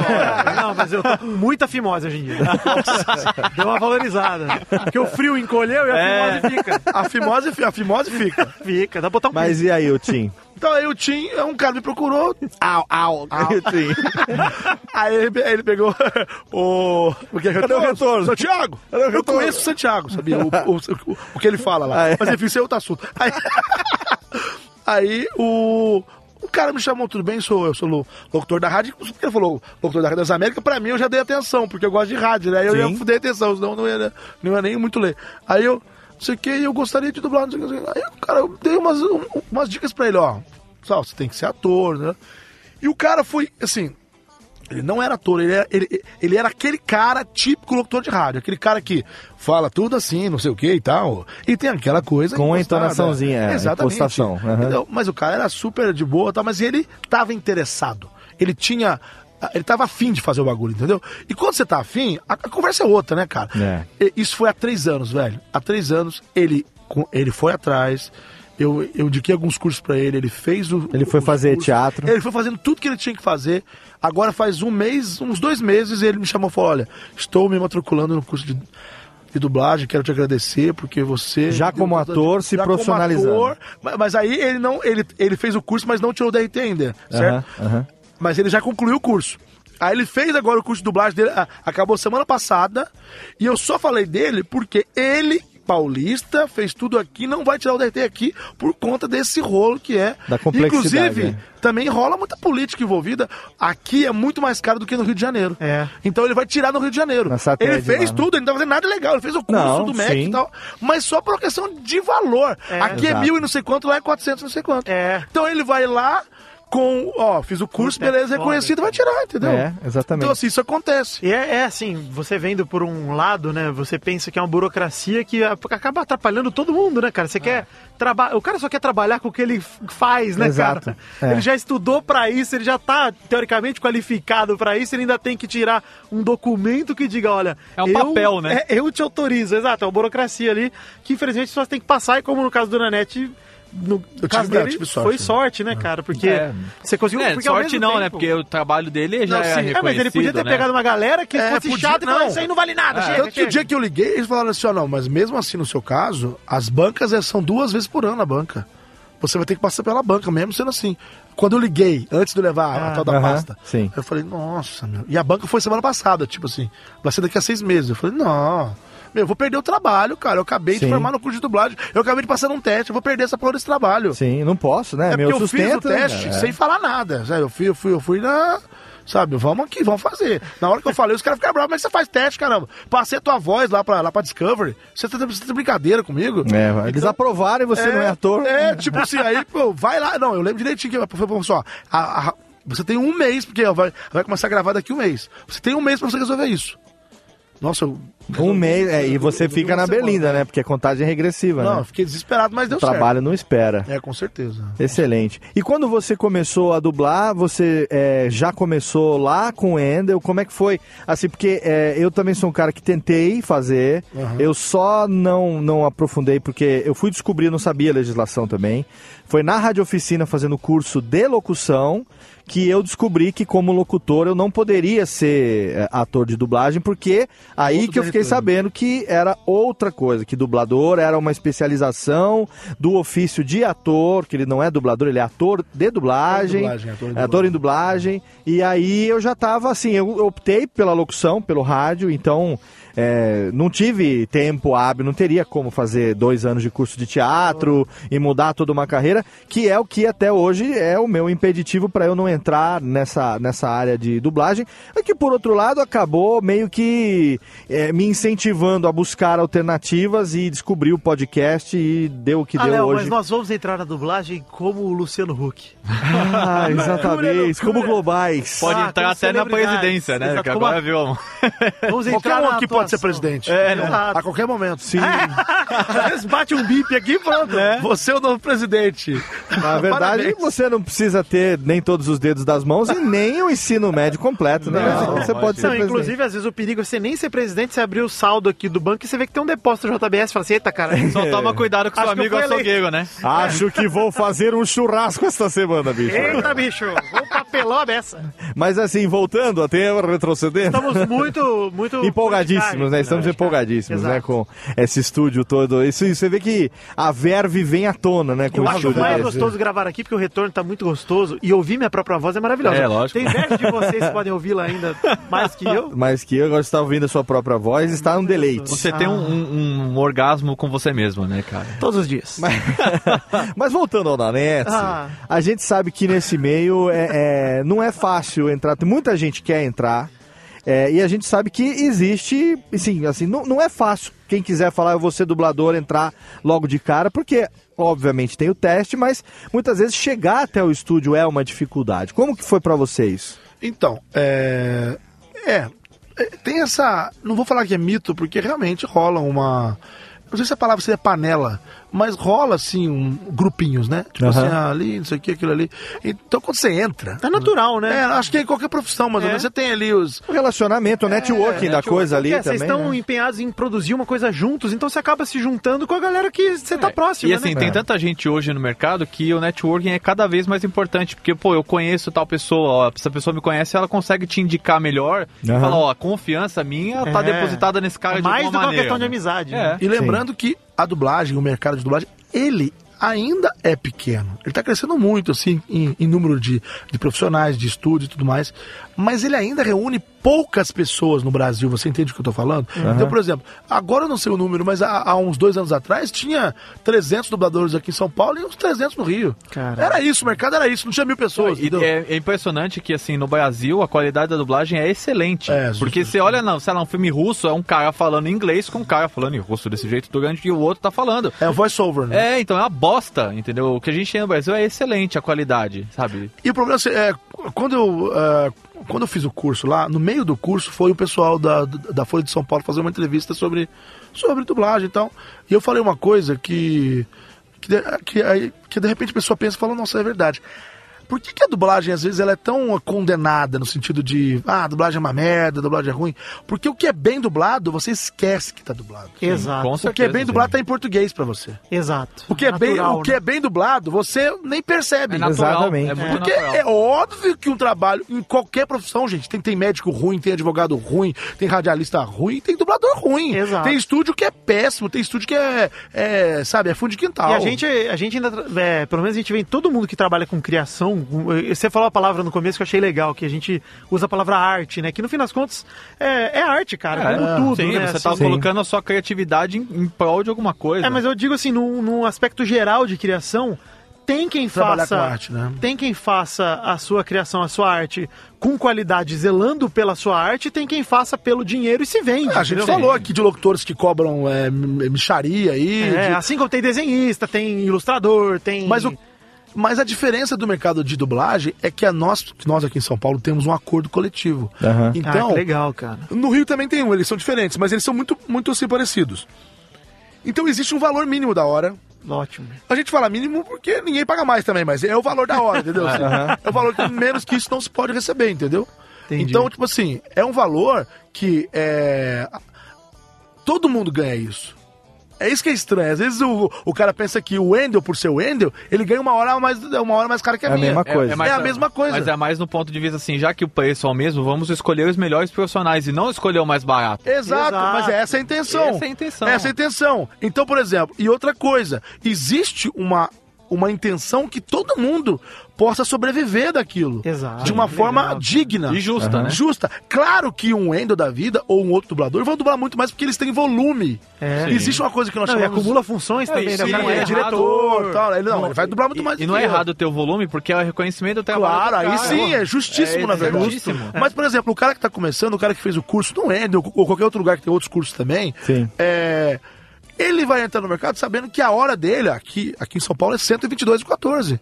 Não, mas eu tô com muita fimose hoje em dia. Deu uma valorizada. Porque o frio encolheu e a É. fimose fica. A fimose, a fimose fica. Fica, dá pra botar um Mas e aí, o Tim? Então aí o Tim, é um cara me procurou. Au, au, au. O Tim? Aí ele, aí ele pegou o. O que é Cadê o retorno? Santiago! o eu conheço o Santiago, sabia? O, o, o- o que ele fala lá. Ah, é? Mas enfim, isso é outro assunto. Aí, aí o. cara me chamou, tudo bem, sou, eu sou lo- locutor da rádio. Ele falou, locutor da Rádio das Américas, pra mim eu já dei atenção, porque eu gosto de rádio, né? Eu Sim. ia dei atenção, senão não ia, não ia nem muito ler. Aí eu, não sei o que, eu gostaria de dublar, não sei o que. o. Aí, cara, eu dei umas, um- umas dicas pra ele, ó. Só, você tem que ser ator, né? E o cara foi, assim, ele não era ator, ele era, ele, ele era aquele cara típico locutor de rádio, aquele cara que fala tudo assim, não sei o que e tal. E tem aquela coisa. Com a entonaçãozinha, é, Exatamente. impostação. Entendeu? Mas o cara era super de boa, tá? mas ele tava interessado. Ele tinha. Ele tava afim de fazer o bagulho, entendeu? E quando você tá afim, a, a conversa é outra, né, cara? É. Isso foi há três anos, velho. Há três anos, ele, ele foi atrás. Eu, eu indiquei alguns cursos pra ele, ele fez o. Ele foi fazer cursos. teatro. Ele foi fazendo tudo que ele tinha que fazer. Agora faz um mês, uns dois meses, ele me chamou e falou: Olha, estou me matriculando no curso de, de dublagem, quero te agradecer, porque você. Já como ator, se Já como profissionalizando. ator, mas, aí ele não. Ele, ele fez o curso, mas não tirou o DRT ainda, certo? Aham, aham. Mas ele já concluiu o curso. Aí ele fez agora o curso de dublagem dele, acabou semana passada, e eu só falei dele porque ele, paulista, fez tudo aqui, não vai tirar o DRT aqui por conta desse rolo que é. Da complexidade, Inclusive, né? também rola muita política envolvida. Aqui é muito mais caro do que no Rio de Janeiro. É. Então ele vai tirar no Rio de Janeiro. Ele fez né? tudo, ele não tá fazendo nada legal. Ele fez o curso Não, do MEC sim. e tal. Mas só por uma questão de valor. Aqui é Exato. mil e não sei quanto, lá é 400 não sei quanto. É. Então ele vai lá com, ó, fiz o curso, Puta, beleza, é reconhecido, vai tirar, entendeu? É, exatamente. Então assim, isso acontece. E é, é assim, você vendo por um lado, né? Você pensa que é uma burocracia que acaba atrapalhando todo mundo, né, cara? Você quer trabalhar. O cara só quer trabalhar com o que ele faz, né, Exato. cara? É. Ele já estudou pra isso, ele já tá teoricamente qualificado pra isso, ele ainda tem que tirar um documento que diga, olha. É um eu- papel, né? é, eu te autorizo, exato. É uma burocracia ali que infelizmente pessoas têm que passar, e como no caso do Nanete. No Eu caso tive- tive sorte, foi né? sorte, né, cara? Porque É. você conseguiu. É, porque sorte não, né? tempo- Porque o trabalho dele já Não, é reconhecido, É, mas ele podia ter né? pegado uma galera que É, fosse podia- chato e não. isso aí não vale nada, chega, Tanto que o dia que eu liguei, eles falaram assim, ó, não, mas mesmo assim, no seu caso, as bancas é, são duas vezes por ano a banca. Você vai ter que passar pela banca, mesmo sendo assim. Quando eu liguei, antes de levar a Ah, tal da aham, pasta, sim. eu falei, nossa, meu. E a banca foi semana passada, tipo assim, vai ser daqui a seis meses. Eu falei, não. Meu, eu vou perder o trabalho, cara. Eu acabei Sim. de formar no curso de dublagem. Eu acabei de passar num teste. Eu vou perder essa porra desse trabalho. Sim, não posso, né? É Meu porque eu fiz o sustento. né, teste cara? sem falar nada. sabe? Eu fui, eu fui, eu fui na. Sabe, vamos aqui, vamos fazer. Na hora que eu falei, os caras ficaram bravos, mas você faz teste, caramba. Passei a tua voz lá pra, lá pra Discovery. Você tá, você tá de brincadeira comigo? É, eles aprovaram e você não é ator. É, tipo assim, aí, pô, vai lá. Não, eu lembro direitinho que foi só. a- a- você tem um mês, porque ó, vai, vai começar a gravar daqui um mês. Você tem um mês pra você resolver isso. Nossa, eu. Um mês, é, e você fica na semana. berlinda, né? Porque é contagem regressiva, Não, né? fiquei desesperado, mas deu O trabalho não espera. certo. É, com certeza. Excelente. E quando você começou a dublar, você é, já começou lá com o Endel? Como é que foi? Assim, porque é, eu também sou um cara que tentei fazer, eu só não, não aprofundei porque eu fui descobrir, não sabia a legislação também. Foi na Rádio Oficina fazendo curso de locução que eu descobri que como locutor eu não poderia ser é, ator de dublagem, porque aí Outro que eu fiquei território. sabendo que era outra coisa, que dublador era uma especialização do ofício de ator, que ele não é dublador, ele é ator de dublagem, dublagem, ator de é ator em dublagem, e aí eu já tava assim, eu optei pela locução, pelo rádio, então é, não tive tempo hábil, não teria como fazer dois anos de curso de teatro e mudar toda uma carreira, que é o que até hoje é o meu impeditivo para eu não entrar nessa, nessa área de dublagem, é que por outro lado acabou meio que é, me incentivando a buscar alternativas e descobrir o podcast e deu o que Ah, deu Léo, hoje. mas nós vamos entrar na dublagem como o Luciano Huck. Ah, exatamente, como globais. Pode Ah, entrar com até na presidência, né? Exato, que agora a- viu. Vamos Qualquer entrar um na pode ser atuação. presidente. É, né? A qualquer momento. Sim. Às vezes bate um bip aqui e pronto. Você é o novo presidente. Na verdade, Parabéns. você não precisa ter nem todos os dedos das mãos e nem o ensino médio completo, né? Não, você pode ser Não, presidente. inclusive, às vezes o perigo é você nem ser presidente, você abrir o saldo aqui do banco e você vê que tem um depósito do JBS e fala assim, eita, cara. Só toma cuidado com seu Acho amigo açougueiro, né? Acho que vou fazer um churrasco esta semana, bicho. Eita, bicho, vamos pra pelou a beça. Mas assim, voltando até retrocedendo. Estamos muito, muito... Empolgadíssimos, né? Estamos empolgadíssimos, né? Com esse estúdio todo. Isso, você vê que a verve vem à tona, né? Com Eu o acho estúdio mais desse. gostoso gravar aqui porque o retorno tá muito gostoso e ouvir minha própria voz é maravilhoso. É, lógico. Tem inveja de vocês que podem ouvi-la ainda mais que eu. Mas que agora você está ouvindo a sua própria voz, está um deleite. Você tem um, um- um orgasmo com você mesmo, né, cara? Todos os dias. Mas voltando ao Nanete, Ah. a gente sabe que nesse meio é, é, não é fácil entrar. Tem muita gente que quer entrar. É, e a gente sabe que existe, assim, assim não, não é fácil quem quiser falar eu vou ser dublador entrar logo de cara, porque obviamente tem o teste, mas muitas vezes chegar até o estúdio é uma dificuldade. Como que foi pra vocês? Então, é, é. é, Tem essa. Não vou falar que é mito, porque realmente rola uma. Não sei se a palavra seria panela, mas rola assim, um, grupinhos, né? Tipo Aham. assim, ah, ali, não sei o que, aquilo ali. Então quando você entra. Tá natural, né? É, acho que em qualquer profissão, mais ou É. menos, você tem ali os. O relacionamento, o networking da coisa ali vocês também. estão né? empenhados em produzir uma coisa juntos, então você acaba se juntando com a galera que você tá próximo, E assim, né? tem tanta gente hoje no mercado que o networking é cada vez mais importante. Porque, pô, eu conheço tal pessoa, ó, se a pessoa me conhece, ela consegue te indicar melhor. E Aham. fala, ó, a confiança minha tá É. depositada nesse cara de Mais do alguma que uma maneira. questão de né? amizade. É. né? E lembrando que a dublagem, o mercado de dublagem, ele ainda é pequeno. Ele está crescendo muito, assim, em, em número de, de profissionais, de estúdios e tudo mais. Mas ele ainda reúne poucas pessoas no Brasil. Você entende o que eu estou falando? Então, por exemplo, agora eu não sei o número, mas há, há uns dois anos atrás tinha 300 dubladores aqui em São Paulo e uns 300 no Rio. Caralho. Era isso, o mercado era isso, não tinha mil pessoas. E é, é impressionante que, assim, no Brasil, a qualidade da dublagem é excelente. É, justo. porque você olha, não, sei lá, um filme russo, é um cara falando inglês com um cara falando em russo desse jeito durante que o outro tá falando. É o voice-over, né? É, então é uma bosta, entendeu? O que a gente tem no Brasil é excelente, a qualidade, sabe? E o problema é, é, quando eu é, quando eu fiz o curso lá, no meio do curso foi o pessoal da, da Folha de São Paulo fazer uma entrevista sobre, sobre dublagem e tal. E eu falei uma coisa que que, que, que de repente a pessoa pensa e fala, nossa, é verdade. Por que, que a dublagem, às vezes, ela é tão condenada no sentido de, ah, a dublagem é uma merda, a dublagem é ruim? Porque o que é bem dublado, você esquece que tá dublado. Exato. Com O que é certeza, bem dublado tá em português pra você. Exato. O que, é bem, Natural, o que né? é bem dublado, você nem percebe. É natural, Exatamente. é Porque natural. é óbvio que um trabalho, em qualquer profissão, gente, tem, tem médico ruim, tem advogado ruim, tem radialista ruim, tem dublador ruim. Exato. Tem estúdio que é péssimo, tem estúdio que é, é, sabe, é fundo de quintal. E a gente, a gente ainda, é, pelo menos a gente vê em todo mundo que trabalha com criação. Você falou a palavra no começo que eu achei legal, que a gente usa a palavra arte, né? Que no fim das contas é, é arte, cara, É, como tudo, Sim, né? você tá assim. colocando a sua criatividade em, em prol de alguma coisa. É, mas eu digo assim, num, num aspecto geral de criação, tem quem Trabalhar faça. com arte, né? Tem quem faça a sua criação, a sua arte com qualidade, zelando pela sua arte, tem quem faça pelo dinheiro e se vende. A gente entendeu? falou aqui de locutores que cobram é, m- micharia aí. É, de- assim como tem desenhista, tem ilustrador, tem. Mas, o, mas a diferença do mercado de dublagem é que a nós, nós aqui em São Paulo temos um acordo coletivo. Aham. Ah, Então, que legal, cara. No Rio também tem um, eles são diferentes, mas eles são muito, muito assim parecidos. Então existe um valor mínimo da hora. Ótimo. A gente fala mínimo porque ninguém paga mais também, mas é o valor da hora, entendeu? Assim, É o valor que menos que isso não se pode receber, entendeu? Entendi. Então, tipo assim, é um valor que é... todo mundo ganha isso. É isso que é estranho. Às vezes o, o cara pensa que o Wendel, por ser o Wendel, ele ganha uma hora mais, uma hora mais cara que a É a minha. mesma coisa. É a mesma coisa. Mas é mais no ponto de vista assim, já que o preço é o mesmo, vamos escolher os melhores profissionais e não escolher o mais barato. Exato, Exato. mas essa é a intenção. Essa é a intenção. Essa é a intenção. Então, por exemplo, e outra coisa, existe uma, uma intenção que todo mundo possa sobreviver daquilo. Exato. De uma Legal, forma digna. E justa, né? Justa. Claro que um Endo da vida ou um outro dublador vão dublar muito mais porque eles têm volume. É. Existe uma coisa que nós Não, e chamamos... acumula funções também, né? O cara é é diretor. Tal, ele, não, ele vai dublar muito mais E do não é errado ter o volume, porque é o reconhecimento do trabalho Claro, do aí sim, é justíssimo, É na verdade. justíssimo. Mas, por exemplo, o cara que tá começando, o cara que fez o curso, não é, ou qualquer outro lugar que tem outros cursos também, Sim. é, ele vai entrar no mercado sabendo que a hora dele, aqui, aqui em São Paulo, é 122,14.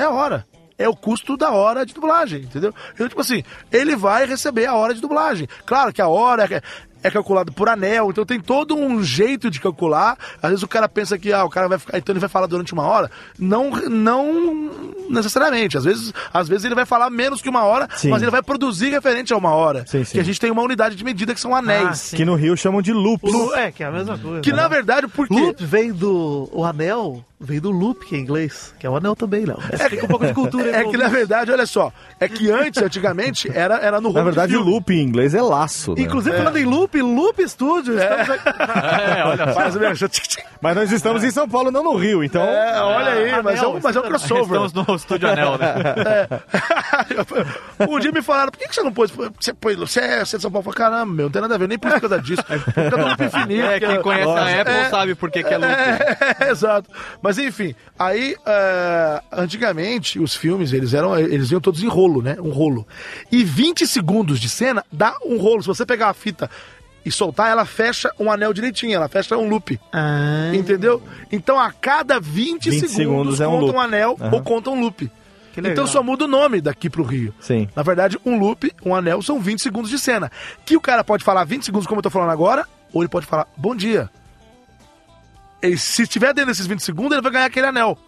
É a hora. É o custo da hora de dublagem, entendeu? Então, tipo assim, ele vai receber a hora de dublagem. Claro que a hora. é- é calculado por anel, então tem todo um jeito de calcular. Às vezes o cara pensa que ah, o cara vai ficar, então ele vai falar durante uma hora. Não, não necessariamente. Às vezes, às vezes ele vai falar menos que uma hora, Sim. mas ele vai produzir referente a uma hora. Sim, sim. Que a gente tem uma unidade de medida que são Ah, anéis. sim. Que no Rio chamam de loops. Lu- É, que é a mesma coisa. que na verdade, por quê? Loop vem do. O anel vem do loop, que é em inglês. Que é o anel também, Léo. Explica um pouco de cultura. É que na verdade, olha só, é que antes, antigamente, era, era no Na verdade, loop em inglês é laço. né? Inclusive, falando em loop, Loop Studio. Estamos aqui. É, olha. Faz mesmo. Mas nós estamos em São Paulo, não no Rio, então. É, olha aí, Anel, mas é um, mas é um crossover. Estamos no Estúdio Anel, né? um dia me falaram, por que, você não pôs? Você, pôs você, é, você é de São Paulo? Eu falei, caramba, meu, não tem nada a ver, nem por causa disso. Por causa do loop infinito. É, que quem conhece a Apple É. sabe por que, que é loop. É, exato. Mas enfim, aí é, antigamente os filmes eles eram eles iam todos em rolo, né? Um rolo. E 20 segundos de cena dá um rolo. Se você pegar a fita e soltar, ela fecha um anel direitinho, ela fecha um loop. Ah, Entendeu? Então a cada 20, 20 segundos, segundos é um conta loop. um anel Aham. ou conta um loop. Então só muda o nome daqui pro Rio. Sim. Na verdade, um loop, um anel, são 20 segundos de cena. Que o cara pode falar 20 segundos, como eu tô falando agora, ou ele pode falar bom dia. E se estiver dentro desses 20 segundos, ele vai ganhar aquele anel.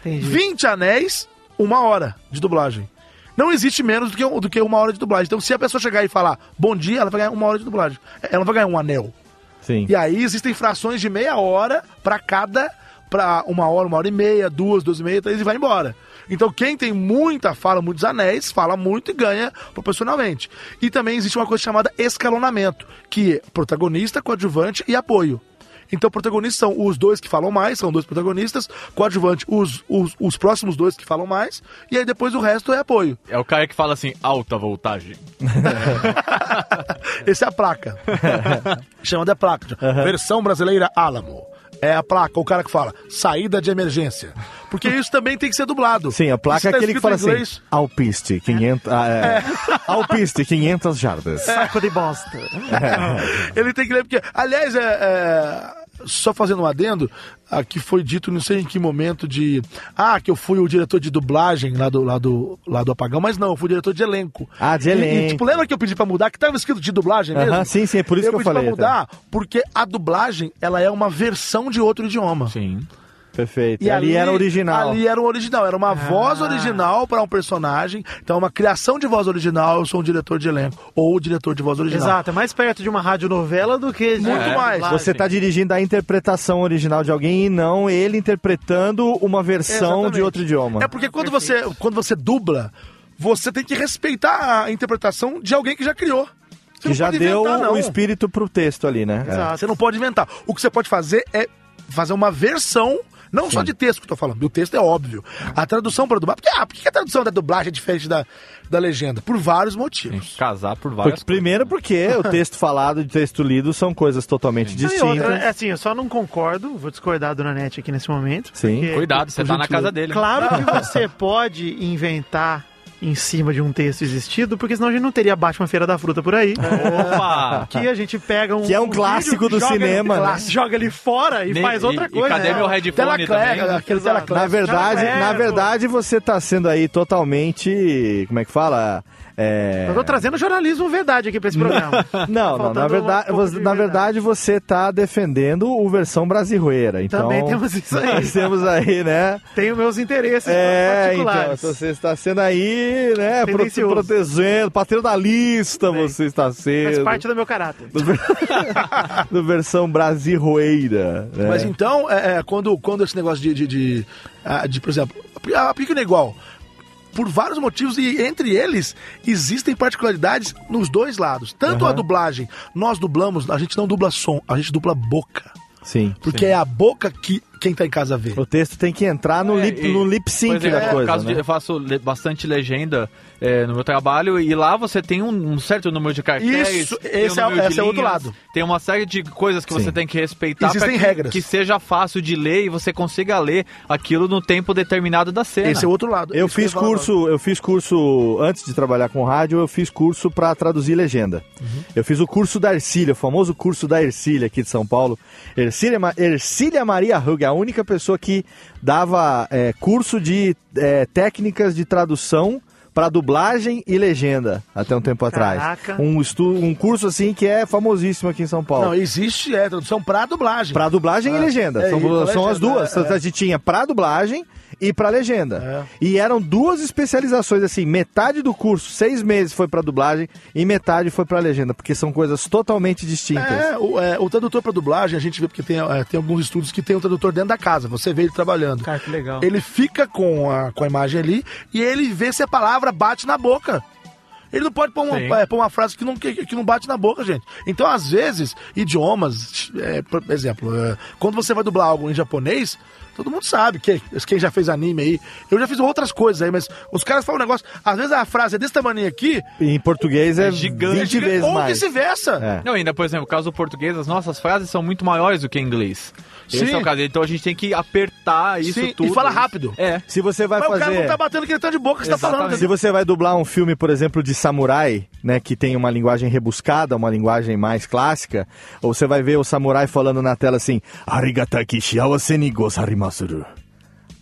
entendi. 20 anéis, uma hora de dublagem. Não existe menos do que, do que uma hora de dublagem. Então, se a pessoa chegar e falar bom dia, ela vai ganhar uma hora de dublagem. Ela não vai ganhar um anel. Sim. E aí existem frações de meia hora pra cada. Pra uma hora, uma hora e meia, duas, duas e meia, três e vai embora. Então quem tem muita fala, muitos anéis, fala muito e ganha proporcionalmente. E também existe uma coisa chamada escalonamento, que é protagonista, coadjuvante e apoio. Então, protagonistas são os dois que falam mais, são dois protagonistas, coadjuvante, os, os, os próximos dois que falam mais, e aí depois o resto é apoio. É o cara que fala assim, alta voltagem. Essa é a placa. Chama de placa. Versão brasileira Alamo. É a placa, o cara que fala saída de emergência. Porque isso também tem que ser dublado. Sim, a placa é tá aquele que fala assim: Alpiste, 500. ah, é. Alpiste, 500 jardas. Saco de bosta. Ele tem que ler, porque, aliás, é, é, só fazendo um adendo, aqui foi dito, não sei em que momento, de. Ah, que eu fui o diretor de dublagem lá do, lá do, lá do Apagão, mas não, eu fui o diretor de elenco. Ah, de E- E, elenco. tipo, lembra que eu pedi pra mudar, que tava escrito de dublagem mesmo? Aham, sim, sim, é por isso eu que eu pedi falei, pra mudar, porque a dublagem, ela é uma versão de outro idioma. Sim. Perfeito. E ali, era original. Ali era o original, era uma voz original para um personagem. Então, uma criação de voz original, eu sou um diretor de elenco. Ou o diretor de voz original. Exato, é mais perto de uma radionovela do que de Muito uma mais. Você tá dirigindo a interpretação original de alguém e não ele interpretando uma versão Exatamente. de outro idioma. É porque quando você, quando você dubla, você tem que respeitar a interpretação de alguém que já criou. Você que já deu inventar, o espírito pro texto ali, né? Exato. Você não pode inventar. O que você pode fazer é fazer uma versão. Não só de texto que eu tô falando, o texto é óbvio. A tradução para dublar. Porque, ah, por que a tradução da dublagem é diferente da, da legenda? Por vários motivos. Casar por várias primeiro porque o texto falado e o texto lido são coisas totalmente Não, e distintas. outra, é assim, eu só não concordo, vou discordar do Nanete aqui nesse momento. Sim. porque- Cuidado, você tá na casa dele. Claro que você pode inventar em cima de um texto existido, porque senão a gente não teria Batman Feira da Fruta por aí. Opa! Que a gente pega um. Que é um clássico do joga cinema, ele- né? Joga ele fora e Nem- faz outra e- coisa. E cadê né? meu headphone Telacleca, também? telacleca. Na verdade, É, na verdade, você tá sendo aí totalmente. Como é que fala? É... Eu tô trazendo jornalismo verdade aqui pra esse programa. Não, não, na verdade, um você, de na verdade. você tá defendendo o versão brasileira. Então, Também temos isso aí. Nós temos aí, né? Tenho meus interesses É, então, particulares. você está sendo aí, né, pro- protegendo, paternalista Bem, você está Faz sendo. parte do meu caráter. do versão brasileira. Né? Mas então, é, é, quando, quando esse negócio de, de, de, ah, de, por exemplo, a pica não é igual. Por vários motivos, e entre eles existem particularidades nos dois lados. Tanto a dublagem, nós dublamos, a gente não dubla som, a gente dubla boca. Sim. Porque é a boca que quem tá em casa vê. O texto tem que entrar no, É, lip, e- no lip sync é, da no coisa, caso né? de- eu faço le- bastante legenda é, no meu trabalho e lá você tem um, um certo número de caracteres. Isso, esse um é- número de esse é outro linhas, lado. Tem uma série de coisas que Sim. você tem que respeitar Existem que, regras. que seja fácil de ler e você consiga ler aquilo no tempo determinado da cena. Esse é o outro lado. Eu fiz curso, eu fiz curso antes de trabalhar com rádio, eu fiz curso para traduzir legenda. Uhum. Eu fiz o curso da Ercília, o famoso curso da Ercília aqui de São Paulo. Ercília, Ercília Maria Hug, a única pessoa que dava é, curso de é, técnicas de tradução pra dublagem e legenda, até um tempo atrás. Caraca. Um, estu um curso assim que é famosíssimo aqui em São Paulo. Não, existe é, tradução pra dublagem. Pra dublagem e Ah, legenda. é, são e são as legenda, duas. é, é. A gente tinha pra dublagem e pra legenda. E eram duas especializações, assim, metade do curso, seis meses foi pra dublagem e metade foi pra legenda, porque são coisas totalmente distintas. É, o, é, o tradutor pra dublagem, a gente vê porque tem, é, tem alguns estudos que tem o tradutor dentro da casa, você vê ele trabalhando. Cara, que legal. Ele fica com a, com a imagem ali e ele vê se a palavra bate na boca. Ele não pode pôr uma, é, pôr uma frase que não, que, que não bate na boca, gente. Então, às vezes, idiomas, é, por exemplo, é, quando você vai dublar algo em japonês, todo mundo sabe, que, quem já fez anime aí, eu já fiz outras coisas aí, mas os caras falam um negócio, às vezes a frase é desse tamanho aqui, E em português é, É gigante. 20 vezes ou mais. vice-versa. É. Não, ainda, por exemplo, no caso do português, as nossas frases são muito maiores do que em inglês. Esse Sim. é o caso. Então a gente tem que apertar isso Sim, e tudo. fala rápido. É. Se você vai Mas o cara fazer... não tá batendo aquele tanto de boca que você tá falando. Se você vai dublar um filme, por exemplo, de samurai, né, que tem uma linguagem rebuscada, uma linguagem mais clássica, ou você vai ver o samurai falando na tela assim, Arigataki shiawase ni gozarimashuru.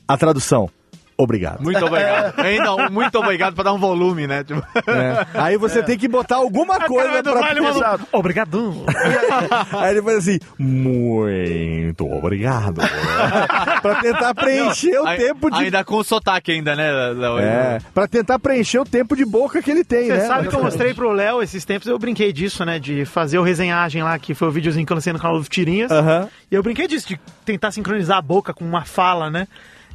A tradução, obrigado. Muito obrigado. Ainda um muito obrigado pra dar um volume, né? Tipo, É. Aí você tem que botar alguma coisa pra... Exato. Obrigadão. Aí ele faz assim, muito obrigado. pra tentar preencher o ai- tempo de... Ainda com sotaque ainda, né? Léo? É, pra tentar preencher o tempo de boca que ele tem, Você né? sabe que eu mostrei pro Léo esses tempos, eu brinquei disso, né? De fazer o resenhagem lá, que foi o videozinho que eu lancei no canal do Tirinhas. Aham. E eu brinquei disso, de tentar sincronizar a boca com uma fala, né?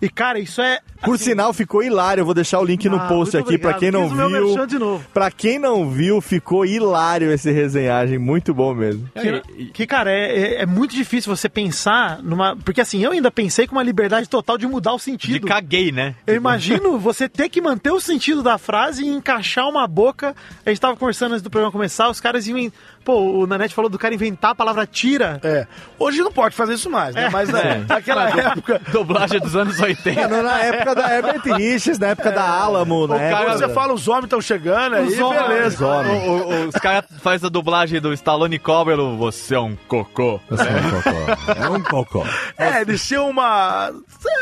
E, cara, isso é. Por sinal, ficou hilário. Eu vou deixar o link no Ah, post aqui pra obrigado. quem não Fiz o meu viu. de novo. Pra quem não viu, ficou hilário esse resenhagem. Muito bom mesmo. Que, que, cara, é, é- é muito difícil você pensar numa. Porque assim, eu ainda pensei com uma liberdade total de mudar o De sentido. caguei, né? Eu imagino você ter que manter o sentido da frase e encaixar uma boca. A gente tava conversando antes do programa começar, os caras iam. Pô, o Nanete falou do cara inventar a palavra tira. É. Hoje não pode fazer isso mais, né? É. Mas na- É. naquela época. Dublagem dos anos 80. Mano, na época da Herbert Richards, na época da Alamo, na cara-. Você fala, os homens estão chegando, aí Os homens. beleza. Os homens. O- o- os caras fazem a dublagem do Stallone Cobra, você é um cocô. É um cocô. É, eles tinham uma.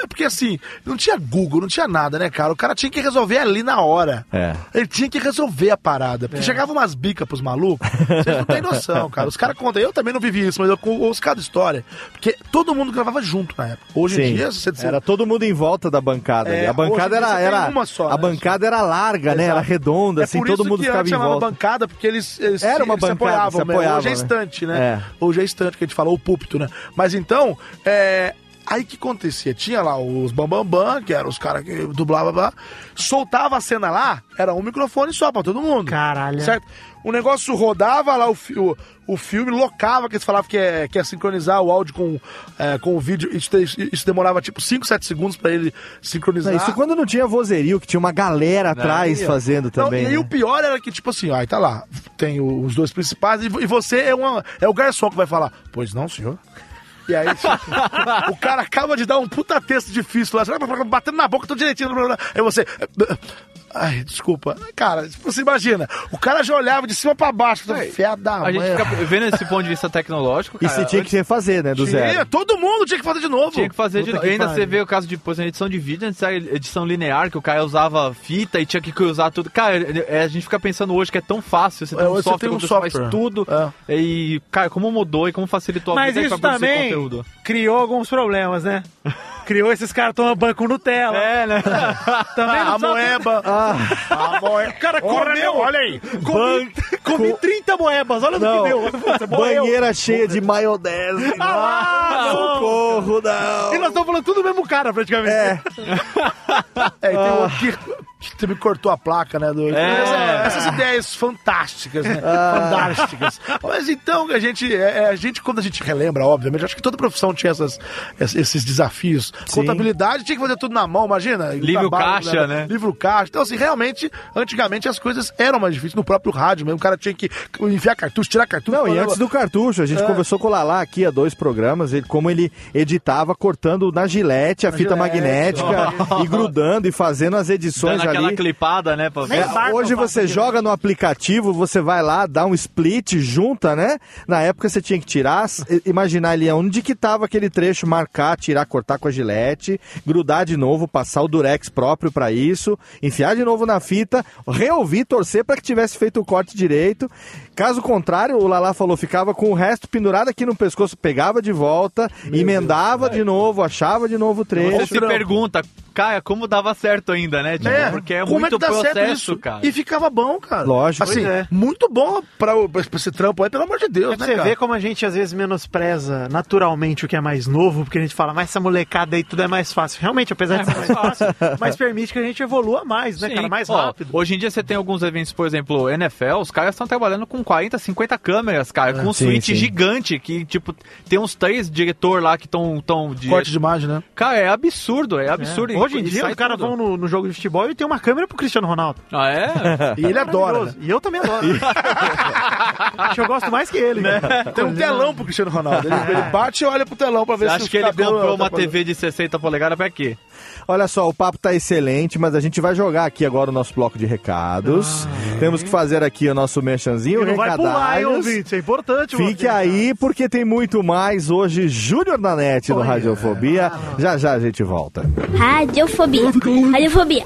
É, porque assim, não tinha Google, não tinha nada, né, cara? O cara tinha que resolver ali na hora. É. Ele tinha que resolver a parada. Porque chegava umas bicas pros malucos, vocês não têm noção, cara. Os caras contam, eu também não vivi isso, mas eu ouço cada história. Porque todo mundo gravava junto na época. Hoje em Sim. dia, você, você Era todo mundo em volta da bancada. É, a bancada em era, tem era uma só, a né? bancada era larga, né? Era Exato. redonda, É assim, todo mundo que ficava em volta. bancada, porque eles, eles, Era uma eles se bancada, apoiavam, se apoiavam, Hoje é né? estante, né? É. Hoje é estante, que a gente fala, o púlpito, né? Mas então, é... Aí que acontecia? Tinha lá os Bambambam, Bam Bam, que eram os caras que dublavam, blá, soltava a cena lá, era um microfone só pra todo mundo. Caralho. Certo? O negócio rodava lá, o, o, o filme locava, que eles falavam que é, que é sincronizar o áudio com, é, com o vídeo. Isso, isso demorava tipo 5, 7 segundos pra ele sincronizar. Não, isso quando não tinha vozerio, que tinha uma galera atrás ó. fazendo Não, também. e aí né? o pior era que, tipo assim, aí tá lá, tem os dois principais e, e você é, uma, é o garçom que vai falar, pois não, senhor? E aí, o cara acaba de dar um puta texto difícil lá, batendo na boca, tudo direitinho. blá, blá, blá. Aí você. Ai, desculpa. Cara, você imagina, o cara já olhava de cima pra baixo, fé da A gente mãe. fica vendo esse ponto de vista tecnológico, E cara. você tinha que refazer, né? Do Tinha, zero. todo mundo tinha que fazer de novo. Tinha que fazer de Puta E ainda você vê o caso de, por exemplo, edição de vídeo, antes era edição linear, que o cara usava fita e tinha que usar tudo. Cara, é, a gente fica pensando hoje que é tão fácil, você tem É, um hoje você software tem um você faz software. tudo. É. E, cara, como mudou e como facilitou a Mas vida isso também conteúdo. criou alguns problemas, né? Criou esses caras tomando banho com Nutella. É, né? Também não A sabe- moeba. A moeba. O cara comeu. olha aí. Comi, comi 30 moebas, olha Não. no que deu. Você morreu. Banheira cheia de maionese. Ah, não. Socorro, não. E nós estamos falando tudo do mesmo cara, praticamente. É. É, e tem que, que também cortou a placa, né? Do, É. Essa- essas ideias fantásticas, né? Fantásticas. Mas então, a gente, é, é, a gente, quando a gente relembra, obviamente, acho que toda profissão tinha essas, esses desafios. Sim. Contabilidade tinha que fazer tudo na mão, imagina. Livro Trabalho, caixa, né? Livro caixa. Então, assim, realmente, antigamente as coisas eram mais difíceis. No próprio rádio mesmo, o cara tinha que enfiar cartucho, tirar cartucho. Não, e antes do cartucho, a gente É. conversou com o Lalá aqui há dois programas, ele, como ele editava cortando na gilete a fita gilete, magnética e grudando e fazendo as edições Loja aquela ali. clipada, né? Pra ver. bar Hoje você joga no aplicativo, você vai lá, dá um split, junta, né? Na época você tinha que tirar, imaginar ali onde que tava aquele trecho, marcar, tirar, cortar com a gilete, grudar de novo, passar o durex próprio pra isso, enfiar de novo na fita, reouvir, torcer pra que tivesse feito o corte direito. Caso contrário, o Lala falou, ficava com o resto pendurado aqui no pescoço, pegava de volta, emendava de novo, achava de novo o Você trecho. se pergunta, Caia, como dava certo ainda, né? Tipo, porque é como muito é que dá certo processo, isso? cara. E ficava bom, cara. Lógico. Assim, é. muito bom pra, pra esse trampo aí, pelo amor de Deus, É né, você cara? ver como a gente às vezes menospreza naturalmente o que é mais novo, porque a gente fala, mas essa molecada aí tudo é mais fácil. Realmente, apesar de ser mais fácil, mas permite que a gente evolua mais, né, Sim. cara? Mais Ó, rápido. hoje em dia você tem alguns eventos, por exemplo, NFL, os caras estão trabalhando com 40, 50 câmeras, cara, com um sim, suíte sim. gigante, que, tipo, tem uns três diretor lá que estão... Tão de... Corte de imagem, né? Cara, é absurdo, é absurdo. É. Hoje em dia, os caras vão no, no jogo de futebol e tem uma câmera pro Cristiano Ronaldo. Ah, é? E ele adora, né? E eu também adoro. Acho que eu gosto mais que ele. Né? Tem um telão pro Cristiano Ronaldo. Ele, ele bate e olha pro telão pra ver Você se acha que ele comprou uma atrapalham. TV de 60 polegadas pra quê? Olha só, o papo tá excelente, mas a gente vai jogar aqui agora o nosso bloco de recados. Temos que fazer aqui o nosso merchanzinho, E não vai pular, hein, recadalhos. ouvinte? Isso é importante. Fique você, aí, porque tem muito mais hoje. Júnior da NET no Olha. Radiofobia. Já já a gente volta. Radiofobia. Radiofobia.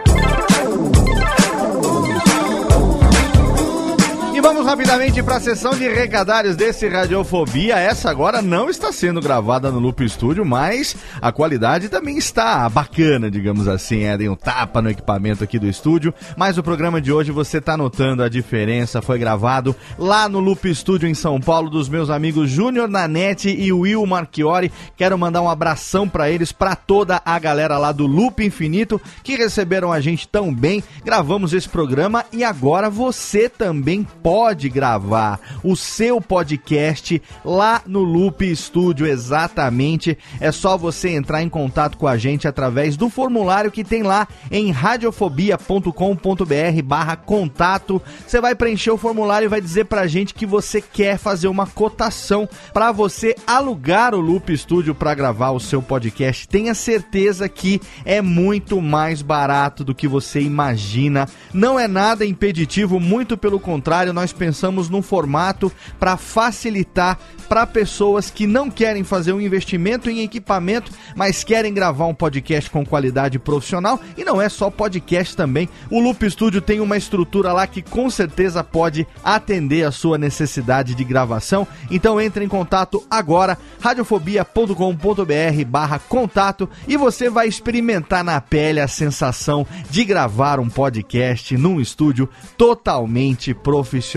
Vamos rapidamente para a sessão de recadários desse Radiofobia. Essa agora não está sendo gravada no Loop Studio, mas a qualidade também está bacana, digamos assim. É, dei um tapa no equipamento aqui do estúdio. Mas o programa de hoje você está notando a diferença. Foi gravado lá no Loop Studio em São Paulo dos meus amigos Júnior Nanete e Will Marchiori. Quero mandar um abração para eles, para toda a galera lá do Loop Infinito que receberam a gente tão bem. Gravamos esse programa e agora você também pode gravar o seu podcast lá no Loop Studio, exatamente. É só você entrar em contato com a gente através do formulário que tem lá em radiofobia.com.br barra contato. Você vai preencher o formulário e vai dizer pra gente que você quer fazer uma cotação para você alugar o Loop Studio para gravar o seu podcast. Tenha certeza que é muito mais barato do que você imagina. Não é nada impeditivo, muito pelo contrário, nós pensamos num formato para facilitar para pessoas que não querem fazer um investimento em equipamento, mas querem gravar um podcast com qualidade profissional. E não é só podcast também. O Loop Studio tem uma estrutura lá que com certeza pode atender a sua necessidade de gravação. Então entre em contato agora, radiofobia.com.br barra contato e você vai experimentar na pele a sensação de gravar um podcast num estúdio totalmente profissional.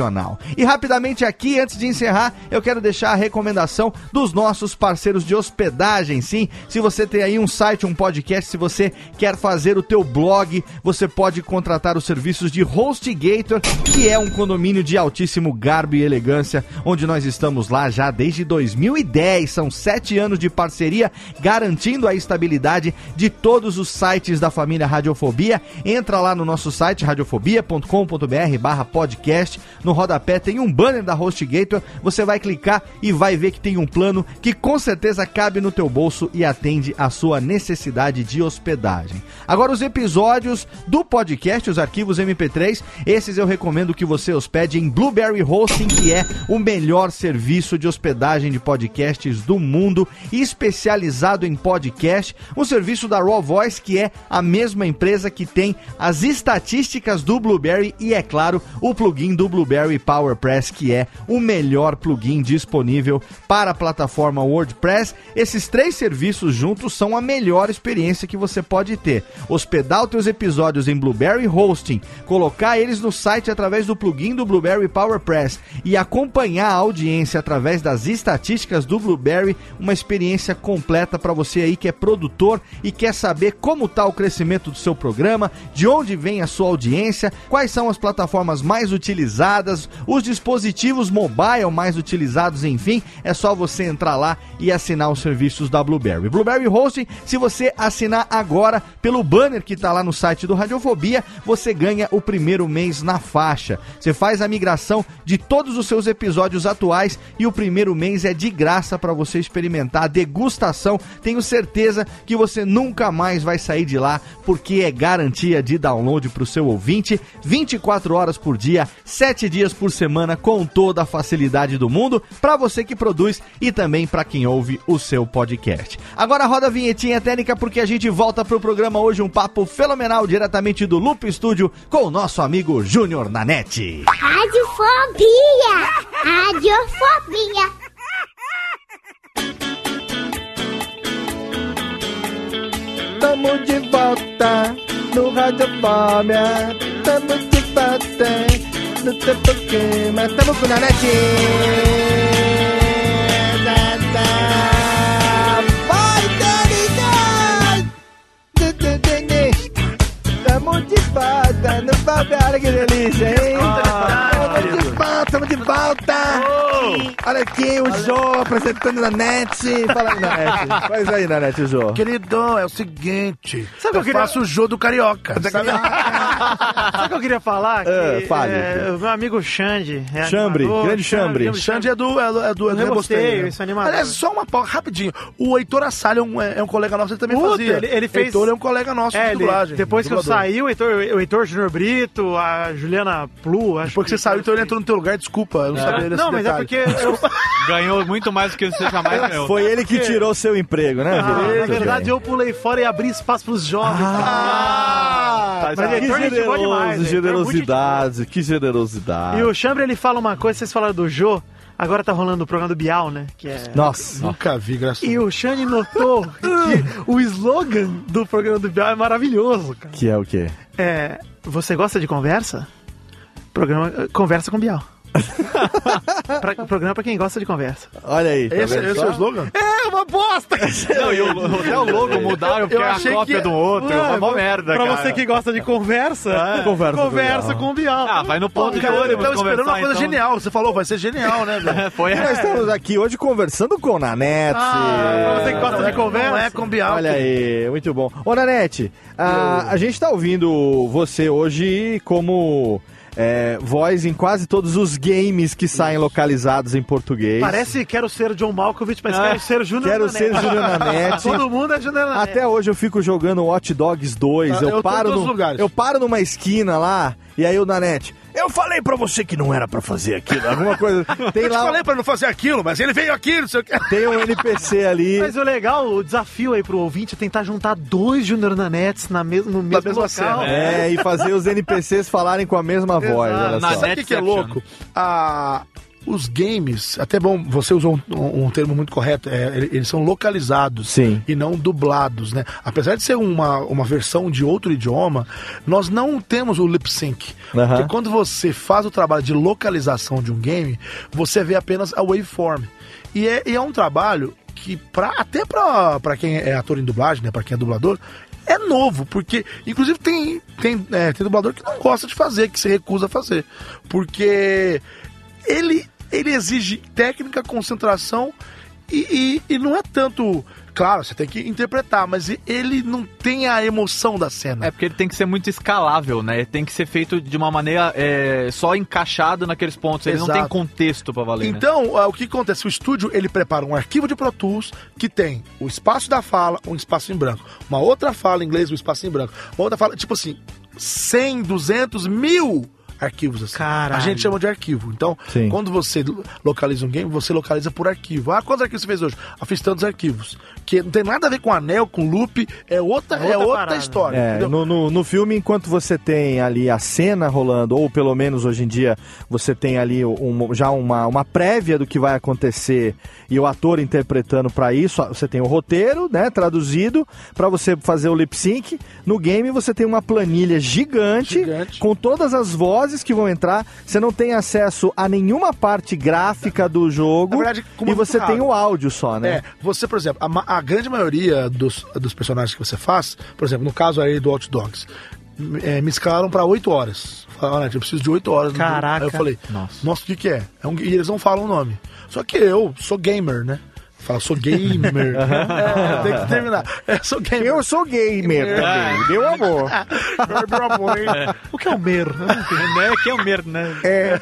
E rapidamente aqui, antes de encerrar, eu quero deixar a recomendação dos nossos parceiros de hospedagem. Sim, se você tem aí um site, um podcast, se você quer fazer o teu blog, você pode contratar os serviços de HostGator, que é um condomínio de altíssimo garbo e elegância, onde nós estamos lá já desde 2010. São sete anos de parceria, garantindo a estabilidade de todos os sites da família Radiofobia. Entra lá no nosso site, radiofobia.com.br barra podcast. No rodapé tem um banner da HostGator. Você vai clicar e vai ver que tem um plano que com certeza cabe no teu bolso e atende a sua necessidade de hospedagem. Agora os episódios do podcast, os arquivos MP3, esses eu recomendo que você hospede em Blueberry Hosting, que é o melhor serviço de hospedagem de podcasts do mundo, especializado em podcast, um serviço da Raw Voice, que é a mesma empresa que tem as estatísticas do Blueberry e, é claro, o plugin do Blueberry PowerPress, que é o melhor plugin disponível para a plataforma WordPress. Esses três serviços juntos são a melhor experiência que você pode ter. Hospedar os teus episódios em Blueberry Hosting, colocar eles no site através do plugin do Blueberry PowerPress e acompanhar a audiência através das estatísticas do Blueberry, uma experiência completa para você aí que é produtor e quer saber como está o crescimento do seu programa, de onde vem a sua audiência, quais são as plataformas mais utilizadas, os dispositivos mobile mais utilizados, enfim, é só você entrar lá e assinar os serviços da Blueberry. Blueberry Hosting, se você assinar agora pelo banner que tá lá no site do Radiofobia, você ganha o primeiro mês na faixa. Você faz a migração de todos os seus episódios atuais e o primeiro mês é de graça para você experimentar a degustação. Tenho certeza que você nunca mais vai sair de lá, porque é garantia de download para o seu ouvinte, 24 horas por dia, 7 dias por semana, com toda a facilidade do mundo, para você que produz e também para quem ouve o seu podcast. Agora roda a vinhetinha técnica, porque a gente volta pro programa hoje, um papo fenomenal diretamente do Loop Studio com o nosso amigo Júnior Nanete. Radiofobia! Radiofobia! Tamo de volta no Radiofobia. Tamo de volta no tempo que mas tamo com o Nanete. Da, da. Tamo de volta no Fobia. Olha que delícia, hein? Tamo de volta, tamo de volta. Olha aqui o Jô apresentando na net. Fala aí, Nanete. Faz aí, Nanete, Jô. Querido, é o seguinte. Sabe o que eu eu queria- faço o jogo do Carioca. Sabe? Sabe o que eu queria falar? Que, Ah, fale. é, meu amigo Xande. É Chambre, animador, grande Chambre. Xande é do, é do, é do, é do Eu gostei, Rebosteio. esse animador. Aliás, só uma pausa, rapidinho. O Heitor Assalho é um, é um colega nosso, ele também Puta, fazia. ele- ele fez- Heitor é um colega nosso É, de dublagem. depois que eu dublador. Saí, o Heitor, o Heitor Júnior Brito, a Juliana Plu, acho Depois que você saiu, então ele entrou no teu lugar, desculpa, eu não sabia desse Não, mas é detalhe. porque eu, Ganhou muito mais do que você jamais ganhou. Foi ele que tirou seu emprego, né? Ah, na verdade, eu pulei fora e abri espaço pros jovens. Ah, mas que Heitor é gente boa demais. generoso, Heitor é muito gente boa. generosidade, que generosidade. E o Chambre, ele fala uma coisa, vocês falaram do Jô, agora tá rolando o programa do Bial, né? Que é... Nossa, Nunca vi, graças a E Deus. o Xande notou que o slogan do programa do Bial é maravilhoso, cara. que é o quê? É, você gosta de conversa? Programa Conversa com Bial. pra, programa pra quem gosta de conversa. Olha aí, tá Esse, esse é o slogan? É uma bosta! Não, e o, até o logo mudaram porque eu é a achei cópia que- do outro. É uma merda, Pra cara. você que gosta de conversa, Conversa com conversa Bial. com o Bial. Ah, vai no ponto de Cara, eu ônibus tava esperando uma coisa então. genial. Você falou, vai ser genial, né? Foi E nós estamos aqui hoje conversando com o Nanete. pra você que gosta Não de é- conversa. Não é com Bial. Olha aí, muito bom. Ô, Nanete, a, a gente tá ouvindo você hoje como é, voz em quase todos os games que saem localizados em português. Parece quero ser John Malkovich, mas Ah, quero ser Júnior Quero Nanete. ser Júnior Nanete. Todo mundo é Júnior Nanete. Até hoje eu fico jogando Watch Dogs 2. Ah, eu, eu paro no, eu paro numa esquina lá e aí o Nanete. Eu falei pra você que não era pra fazer aquilo. Alguma coisa. Tem Eu te lá falei pra não fazer aquilo, mas ele veio aqui, não sei o que. tem um NPC ali. Mas o legal, o desafio aí pro ouvinte é tentar juntar dois Júnior Nanetes na mes no mesmo mesma local. cena. É, e fazer os NPCs falarem com a mesma voz. Olha só. Sabe o que, que é louco? Ah, os games, até bom, você usou um, um termo muito correto, é, ele- eles são localizados Sim. e não dublados, né? Apesar de ser uma, uma versão de outro idioma, nós não temos o lip sync. Aham. Porque quando você faz o trabalho de localização de um game, você vê apenas a waveform. E é, e é um trabalho que, pra, até pra, pra quem é ator em dublagem, né? Pra quem é dublador, é novo, porque, inclusive, tem, tem, é, tem dublador que não gosta de fazer, que se recusa a fazer. Porque ele, ele exige técnica, concentração e, e, e não é tanto. Claro, você tem que interpretar, mas ele não tem a emoção da cena. É porque ele tem que ser muito escalável, né? Ele tem que ser feito de uma maneira é, só encaixado naqueles pontos. Ele não Exato. tem contexto pra valer, né? Então, ah, o que acontece? O estúdio ele prepara um arquivo de Pro Tools que tem o espaço da fala, um espaço em branco, uma outra fala em inglês, um espaço em branco, uma outra fala, tipo assim, 100, 200, mil arquivos assim. Caralho. A gente chama de arquivo. Então, Sim. quando você lo- localiza um game, você localiza por arquivo. Ah, quantos arquivos você fez hoje? Ah, fiz tantos arquivos. Que não tem nada a ver com anel, com loop, é outra, É outra é outra história. É, entendeu? no, no, no filme, enquanto você tem ali a cena rolando, ou pelo menos hoje em dia você tem ali um- já uma, uma prévia do que vai acontecer e o ator interpretando pra isso, você tem o roteiro, né, traduzido, pra você fazer o lip sync. No game você tem uma planilha gigante, Gigante. com todas as vozes que vão entrar. Você não tem acesso a nenhuma parte gráfica do jogo verdade, como e é você tem raro. o áudio só, né? É, você, por exemplo, a, a grande maioria dos, dos personagens que você faz, por exemplo, no caso aí do Hot Dogs, é, me escalaram pra 8 horas. Falaram, olha, eu preciso de 8 horas. Caraca. Aí eu falei, Nossa. nossa, o que que é? é um- e eles não falam o nome. Só que eu sou gamer, né? Fala, sou gamer. é, tem que terminar. É, sou gamer. Eu sou gamer também, meu amor. O que é o mer? Né? Que é o merda, né? É,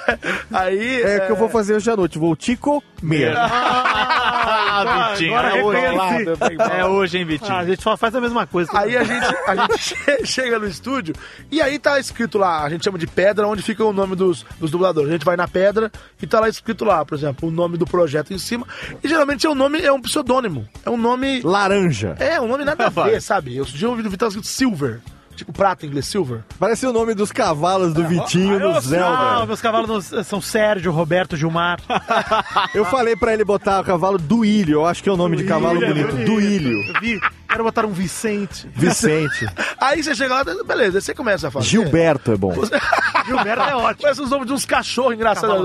Aí. é o que eu vou fazer hoje à noite, vou te comer. Ah, Vitinho. agora é, hoje, reconheci. é hoje, hein, Vitinho? Ah, a gente só faz a mesma coisa. Aí a gente, a gente che- chega no estúdio e aí tá escrito lá, a gente chama de pedra, onde fica o nome dos, dos dubladores. A gente vai na pedra e tá lá escrito lá, por exemplo, o nome do projeto em cima. E geralmente é um nome, é um pseudônimo. É um nome. Laranja. É, um nome nada a ver, sabe? Eu já ouvi no Vital escrito Silver. Tipo prata em inglês, Silver. Parece o nome dos cavalos do Vitinho no Ah, Zelda. meus cavalos não- são Sérgio, Roberto, Gilmar. Eu falei pra ele botar o cavalo Duílio, eu acho que é o nome de cavalo bonito. Duílio. Eu vi, quero botar um Vicente. Vicente. Aí você chega lá, beleza, aí você começa a fazer. Gilberto é bom. Gilberto é ótimo. Começa os nomes de uns cachorros engraçados.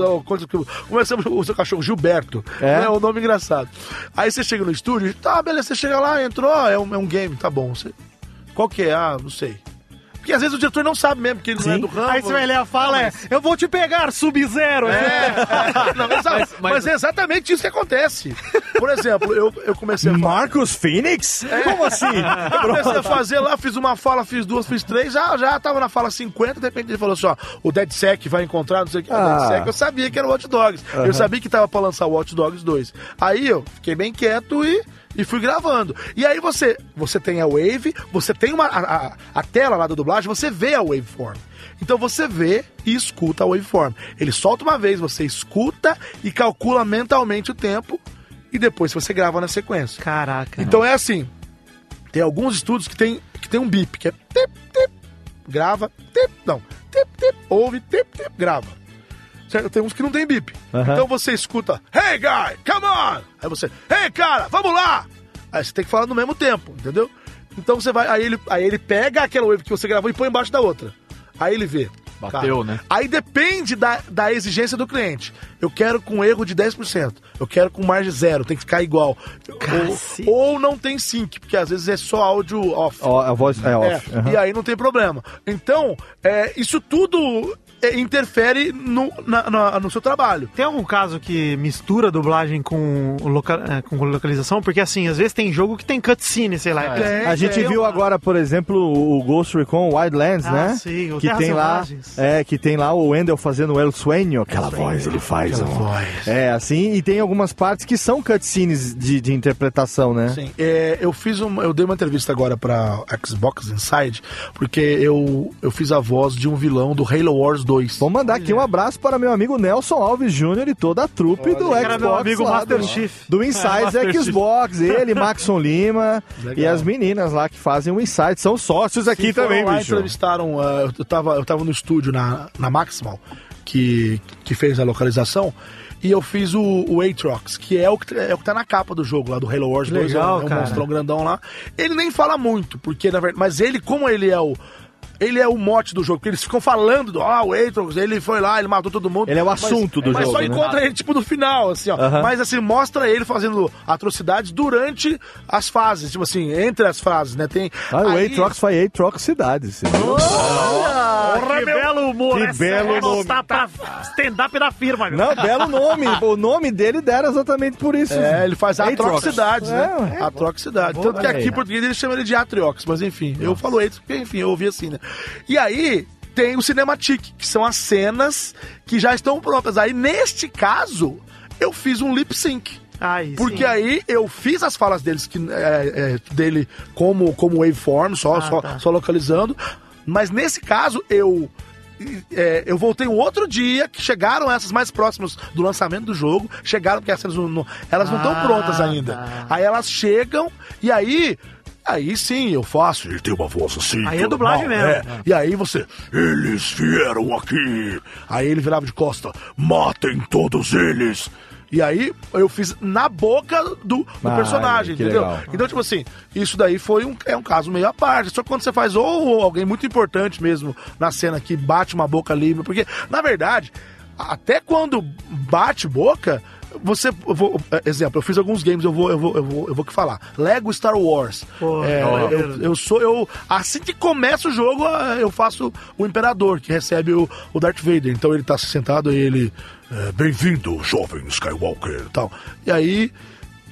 Que- Começamos o seu cachorro Gilberto. É? É o nome engraçado. Aí você chega no estúdio, tá, beleza, você chega lá, entrou, é um, é um game, tá bom. Você... Qual que é? Ah, não sei. Porque às vezes o diretor não sabe mesmo, porque ele não é Sim. do ramo. Aí você vai ler a fala, é, eu vou te pegar, Sub-Zero. É, é. Não, exato. mas, mas- é exatamente isso que acontece. Por exemplo, eu, eu comecei a falar. Marcos Phoenix? Como assim? Eu comecei a fazer lá, fiz uma fala, fiz duas, fiz três, já, já tava na fala 50, de repente ele falou assim, ó, o DeadSec vai encontrar, não sei o que, o Ah. DeadSec, eu sabia que era o Watch Dogs, eu sabia que tava pra lançar o Watch Dogs 2. Aí eu fiquei bem quieto e, e fui gravando. E aí você, você tem a Wave, você tem uma, a, a- tela lá da dublagem, você vê a Waveform. Então você vê e escuta a waveform. Ele solta uma vez, você escuta e calcula mentalmente o tempo e depois você grava na sequência. Caraca. Então é assim, tem alguns estudos que tem, que tem um bip, que é tip, tip, grava, tip, não, tip, tip, ouve, tip, tip, grava. Certo? Tem uns que não tem bip. Então você escuta, hey guy, come on! Aí você, hey cara, vamos lá! Aí você tem que falar no mesmo tempo, entendeu? Então você vai, aí ele, aí ele pega aquela wave que você gravou e põe embaixo da outra. Aí ele vê. Bateu, né? Aí depende da, da exigência do cliente. Eu quero com erro de 10%. Eu quero com margem zero, tem que ficar igual. Ou, ou não tem sync, porque às vezes é só áudio off. Ó, a voz é É, off. aham. E aí não tem problema. Então, é, isso tudo é, interfere no, na- na- no seu trabalho. Tem algum caso que mistura dublagem com, loca- é, com localização? Porque assim, às vezes tem jogo que tem cutscene, sei lá. É, A gente é, viu agora, por exemplo, o Ghost Recon Wildlands, Ah, né? sim, o que tem lá, é, que tem lá o Wendell fazendo o El Sueño, aquela voz ele faz, ó. É, assim, e tem algumas partes que são cutscenes de, de interpretação, né? Sim, é, eu fiz uma, eu dei uma entrevista agora pra Xbox Inside, porque eu, eu fiz a voz de um vilão do Halo Wars 2. Vou mandar aqui um abraço para meu amigo Nelson Alves Júnior e toda a trupe do Xbox. Era meu amigo lá Master do, Chief. Do Insights Chief. Xbox, ele, Maxon Lima Legal. e as meninas lá que fazem o Insights. São sócios aqui Sim, foram também, lá, bicho. entrevistaram, ah, eu, tava, eu tava no estúdio na, na Maximal, que, que fez a localização, e eu fiz o, o Aatrox, que é o que, é o que tá na capa do jogo lá, do Halo Wars 2, Legal, é um, é um monstrão grandão lá. Ele nem fala muito, porque na verdade, mas ele, como ele é o... Ele é o mote do jogo, porque eles ficam falando do, ah, o Aatrox, ele foi lá, ele matou todo mundo. Ele é o Mas- assunto do mas jogo, só né? encontra ele, tipo, no final, assim, ó. Mas, assim, mostra ele fazendo atrocidades durante as fases, tipo assim, entre as fases, né? Tem... Ah, o aí- Aatrox foi Aatrox Cidade. você viu? que belo humor. Que essa belo é nome. Tá pra stand-up da firma, meu. Não, belo nome. O nome dele deram exatamente por isso. É, ele faz atrocidades, né? É, atrocidades. Tanto que aqui em português ele chama ele de Atriox, mas enfim, eu falo Atriox porque, enfim, eu ouvi assim, né? E aí tem o Cinematic, que são as cenas que já estão prontas. Aí, neste caso, eu fiz um lip sync. Aí, Porque sim. aí eu fiz as falas deles que, é, é, dele como, como waveform, só, Ah, só, tá. só localizando. Mas nesse caso, eu. é, eu voltei um outro dia que chegaram essas mais próximas do lançamento do jogo. Chegaram, porque essas não- elas não estão Ah, prontas ainda. tá. Aí elas chegam e aí. Aí sim, eu faço. Ele tem uma voz assim. Aí é dublagem mal, mesmo. é. E aí você. Eles vieram aqui. Aí ele virava de costa. Matem todos eles. E aí eu fiz na boca do, do Ah, personagem, que entendeu? legal. Então, tipo assim, isso daí foi um, é um caso meio à parte. Só que quando você faz ou alguém muito importante mesmo na cena que bate uma boca livre, porque, na verdade, até quando bate boca, você, eu vou, é, exemplo, eu fiz alguns games, eu vou, eu vou, eu vou, eu vou que falar. Lego Star Wars. Pô, É, ó. eu, eu sou, eu, assim que começa o jogo, ah, eu faço o Imperador, que recebe o, o Darth Vader. Então ele tá sentado e ele, é, bem-vindo, jovem Skywalker e tal. E aí,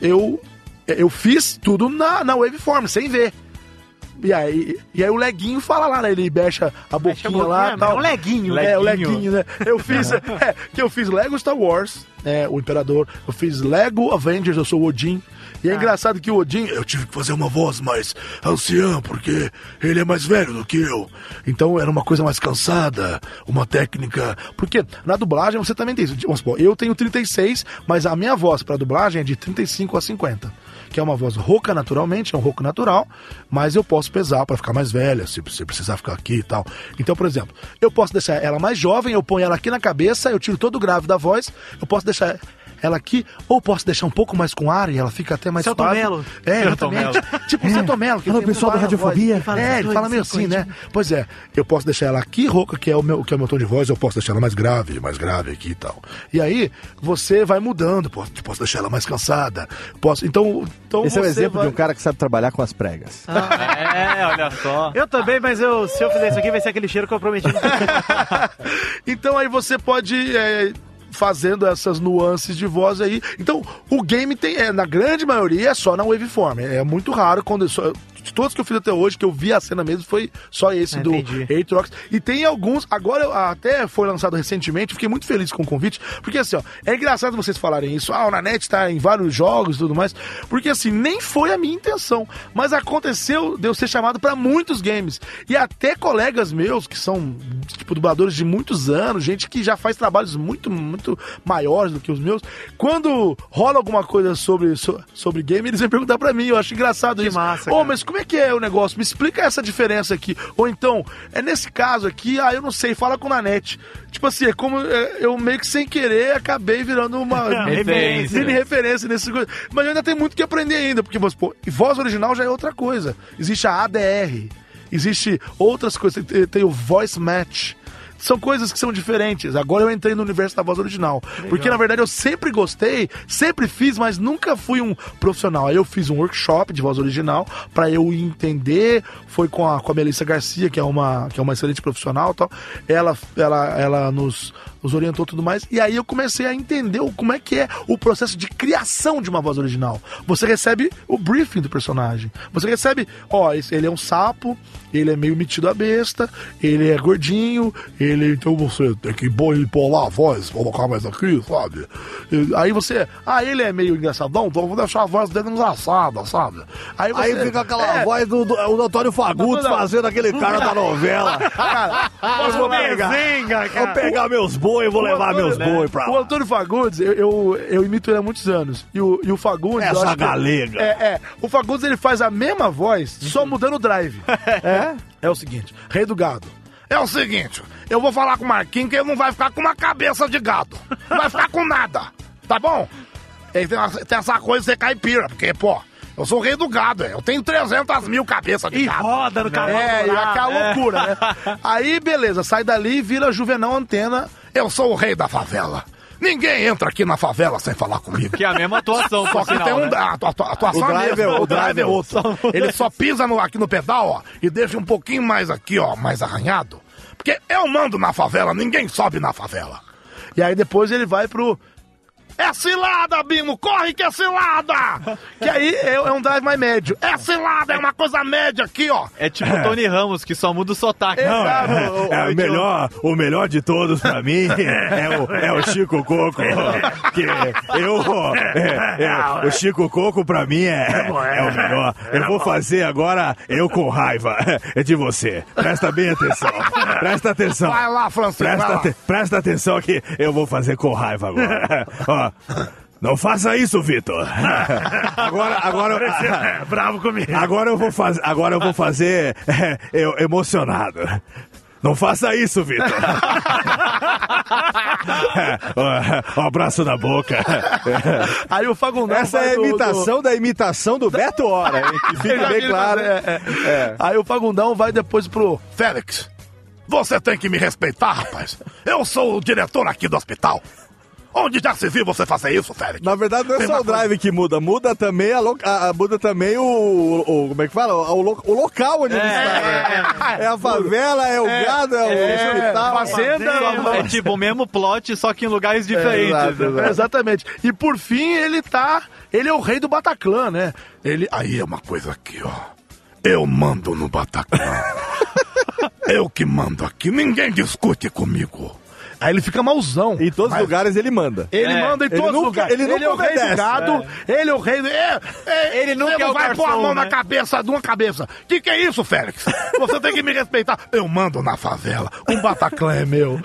eu, eu fiz tudo na, na waveform, sem ver. E aí, e aí o leguinho fala lá, né? Ele mexe a Mexe a boquinha lá boquinha, e tal. é um leguinho. É, o Leguinho. leguinho, né? Eu fiz. é, que eu fiz Lego Star Wars, né? O Imperador. Eu fiz Lego Avengers, eu sou o Odin. E é engraçado que o Odin, eu tive que fazer uma voz mais anciã, porque ele é mais velho do que eu. Então era uma coisa mais cansada, uma técnica. Porque na dublagem você também tem isso. Vamos supor, eu tenho 36, mas a minha voz pra dublagem é de 35 a 50 que é uma voz rouca naturalmente, é um rouco natural, mas eu posso pesar para ficar mais velha, se você precisar ficar aqui e tal. Então, por exemplo, eu posso deixar ela mais jovem, eu ponho ela aqui na cabeça, eu tiro todo o grave da voz, eu posso deixar ela aqui, ou posso deixar um pouco mais com ar e ela fica até mais Celton suave. Mello. É, exatamente. Tipo o Celton Mello. que Alô, tem pessoal da voz. radiofobia. Fala É, ele fala meio assim, né? Pois é, eu posso deixar ela aqui rouca, que é o meu, que é o meu tom de voz, eu posso deixar ela mais grave, mais grave aqui e tal. E aí, você vai mudando, posso, posso deixar ela mais cansada. Posso, então, então Esse é o exemplo vai- de um cara que sabe trabalhar com as pregas. É, olha só. Eu também, mas eu, se eu fizer isso aqui, vai ser aquele cheiro que eu prometi. então aí você pode é, fazendo essas nuances de voz aí. Então o game tem, é, na grande maioria, é só na waveform. É muito raro quando eu só, de todos que eu fiz até hoje, que eu vi a cena mesmo, foi só esse Ah, do. Aatrox. E tem alguns, agora até foi lançado recentemente, fiquei muito feliz com o convite, porque assim, ó, é engraçado vocês falarem isso, ah, o Nanete tá em vários jogos e tudo mais, porque assim, nem foi a minha intenção, mas aconteceu de eu ser chamado pra muitos games. E até colegas meus, que são, tipo, dubladores de muitos anos, gente que já faz trabalhos muito, muito maiores do que os meus, quando rola alguma coisa sobre, so- sobre game, eles vêm perguntar pra mim, eu acho engraçado Que isso. massa, Ô, cara. mas como é que é o negócio? Me explica essa diferença aqui. Ou então, é nesse caso aqui, ah, eu não sei, fala com o Nanete. Tipo assim, é como é, eu meio que sem querer acabei virando uma Referência. mini referência nesse coisa. Mas eu ainda tenho muito que aprender ainda, porque e voz original já é outra coisa. Existe a ADR, existe outras coisas, tem, tem o voice match. São coisas que são diferentes. Agora eu entrei no universo da voz original. Porque, na verdade, eu sempre gostei, sempre fiz, mas nunca fui um profissional. Aí eu fiz um workshop de voz original pra eu entender. Foi com a, com a Melissa Garcia, que é uma, que é uma excelente profissional e tal. Ela, ela, ela nos, nos orientou e tudo mais. E aí eu comecei a entender o- como é que é o processo de criação de uma voz original. Você recebe o briefing do personagem. Você recebe, ó, esse- ele é um sapo, ele é meio metido a besta, ele é gordinho, ele. Então você tem que bo- empolar a voz, colocar mais aqui, sabe? E- aí você. Ah, ele é meio engraçadão, então eu vou deixar a voz dele engraçada, sabe? Aí, você, Aí fica aquela É, voz do, do, do Antônio Fagundes fazendo aquele cara da novela. Cara, vou pegar, vou pegar meus boi, vou O levar Antônio- meus boi pra O lá. Antônio Fagundes, eu, eu, eu imito ele há muitos anos. E o, e o Fagundes. Essa eu galega. É, é. O Fagundes ele faz a mesma voz, só mudando o drive. É? É o seguinte, rei do gado. É o seguinte, eu vou falar com o Marquinhos que ele não vai ficar com uma cabeça de gado. Não vai ficar com nada, tá bom? Tem, essa- tem essa coisa de ser caipira, porque, pô, eu sou o rei do gado, é. eu tenho 300 mil cabeças de E gado. roda no cavalo. É, e dourado. aquela loucura, né? Aí, beleza, sai dali e vira Juvenal Antena. Eu sou o rei da favela. Ninguém entra aqui na favela sem falar comigo. Que é a mesma atuação, Só que tem um. né? A, atua- atua- atuação O drive é- o drive é outro. Ele só pisa no- aqui no pedal, ó, e deixa um pouquinho mais aqui, ó, mais arranhado. Porque eu mando na favela, ninguém sobe na favela. E aí depois ele vai pro. É cilada, Bimo! Corre que é cilada! Que aí é, é um drive mais médio. É cilada, é uma coisa média aqui, ó. É tipo o Tony Ramos, que só muda o sotaque. Exato. O- o- É, o o melhor, o melhor de todos pra mim é o, é o Chico Coco. Que eu, é, é, o Chico Coco pra mim é, é o melhor. Eu vou fazer agora eu com raiva é de você. Presta bem atenção. Presta atenção. Vai lá, Francisco, Presta, presta atenção que eu vou fazer com raiva agora. Ó, não faça isso, Vitor. Agora, agora, É, bravo comigo. Agora eu vou fazer, agora eu vou fazer é, eu emocionado. Não faça isso, Vitor. É, um abraço na boca. Aí o Fagundão. Essa é a do- do- imitação da imitação do Beto Hora, hein? Que fique Já bem claro. fazer, é, é. Aí o Fagundão vai depois pro Félix. Você tem que me respeitar, rapaz. Eu sou o diretor aqui do hospital. Onde já se viu você fazer isso, Félix? Na verdade, não é só o drive que muda, muda também, a lo- a- a- muda também o, o- Como é que fala? O, lo- o local onde ele está. né? É, a favela, é o gado, é, o hospital. fazenda, É tipo o mesmo plot, só que em lugares diferentes. Exato, né? É, exatamente. E por fim, ele tá. Ele é o rei do Bataclan, né? Ele. Aí é uma coisa aqui, ó. Eu mando no Bataclan. Eu que mando aqui. Ninguém discute comigo. Aí ele fica mauzão. Em todos os lugares ele manda. Ele É, manda em ele todos os lugares. ele nunca é o rei do gado. Ele é o rei do. É, é, Ele nunca é não o vai pôr a garçom, mão na né? cabeça de uma cabeça. Que que é isso, Félix? Você tem que me respeitar. Eu mando na favela. Um Bataclan é meu.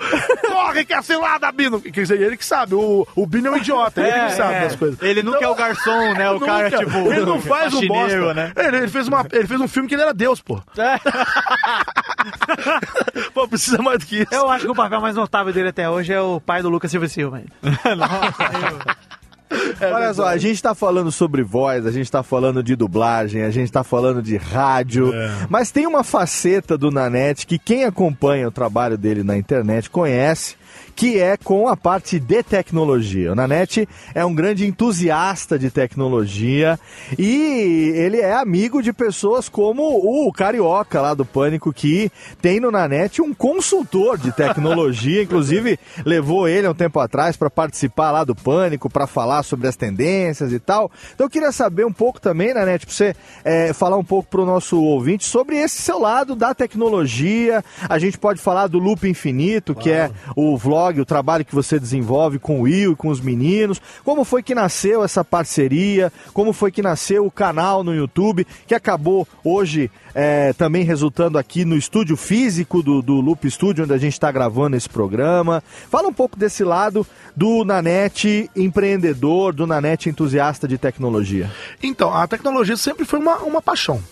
Corre que é cilada, Bino. Quer dizer, ele que sabe. O, o Bino é um idiota. Ele que sabe das coisas. Ele nunca é o garçom, né? O Nunca. cara, tipo. Ele não faz um bosta. né? Ele, ele fez uma, ele fez um filme que ele era Deus, pô. pô, precisa mais do que isso. Eu acho que o papel mais notável dele até hoje é o pai do Lucas Silva Silva. hein? Olha só, a gente tá falando sobre voz, a gente tá falando de dublagem, a gente tá falando de rádio, mas tem uma faceta do Nanete que quem acompanha o trabalho dele na internet conhece, que é com a parte de tecnologia. O Nanete é um grande entusiasta de tecnologia e ele é amigo de pessoas como o Carioca lá do Pânico, que tem no Nanete um consultor de tecnologia, inclusive levou ele há um tempo atrás para participar lá do Pânico, para falar sobre as tendências e tal. Então eu queria saber um pouco também, Nanete, para você é, falar um pouco para o nosso ouvinte sobre esse seu lado da tecnologia. A gente pode falar do Loop Infinito, que é o vlog, o trabalho que você desenvolve com o Will e com os meninos. Como foi que nasceu essa parceria? Como foi que nasceu o canal no YouTube, que acabou hoje é, também resultando aqui no estúdio físico do, do Loop Studio, onde a gente está gravando esse programa. Fala um pouco desse lado do Nanete empreendedor, do Nanete entusiasta de tecnologia. Então, a tecnologia sempre foi uma, uma paixão.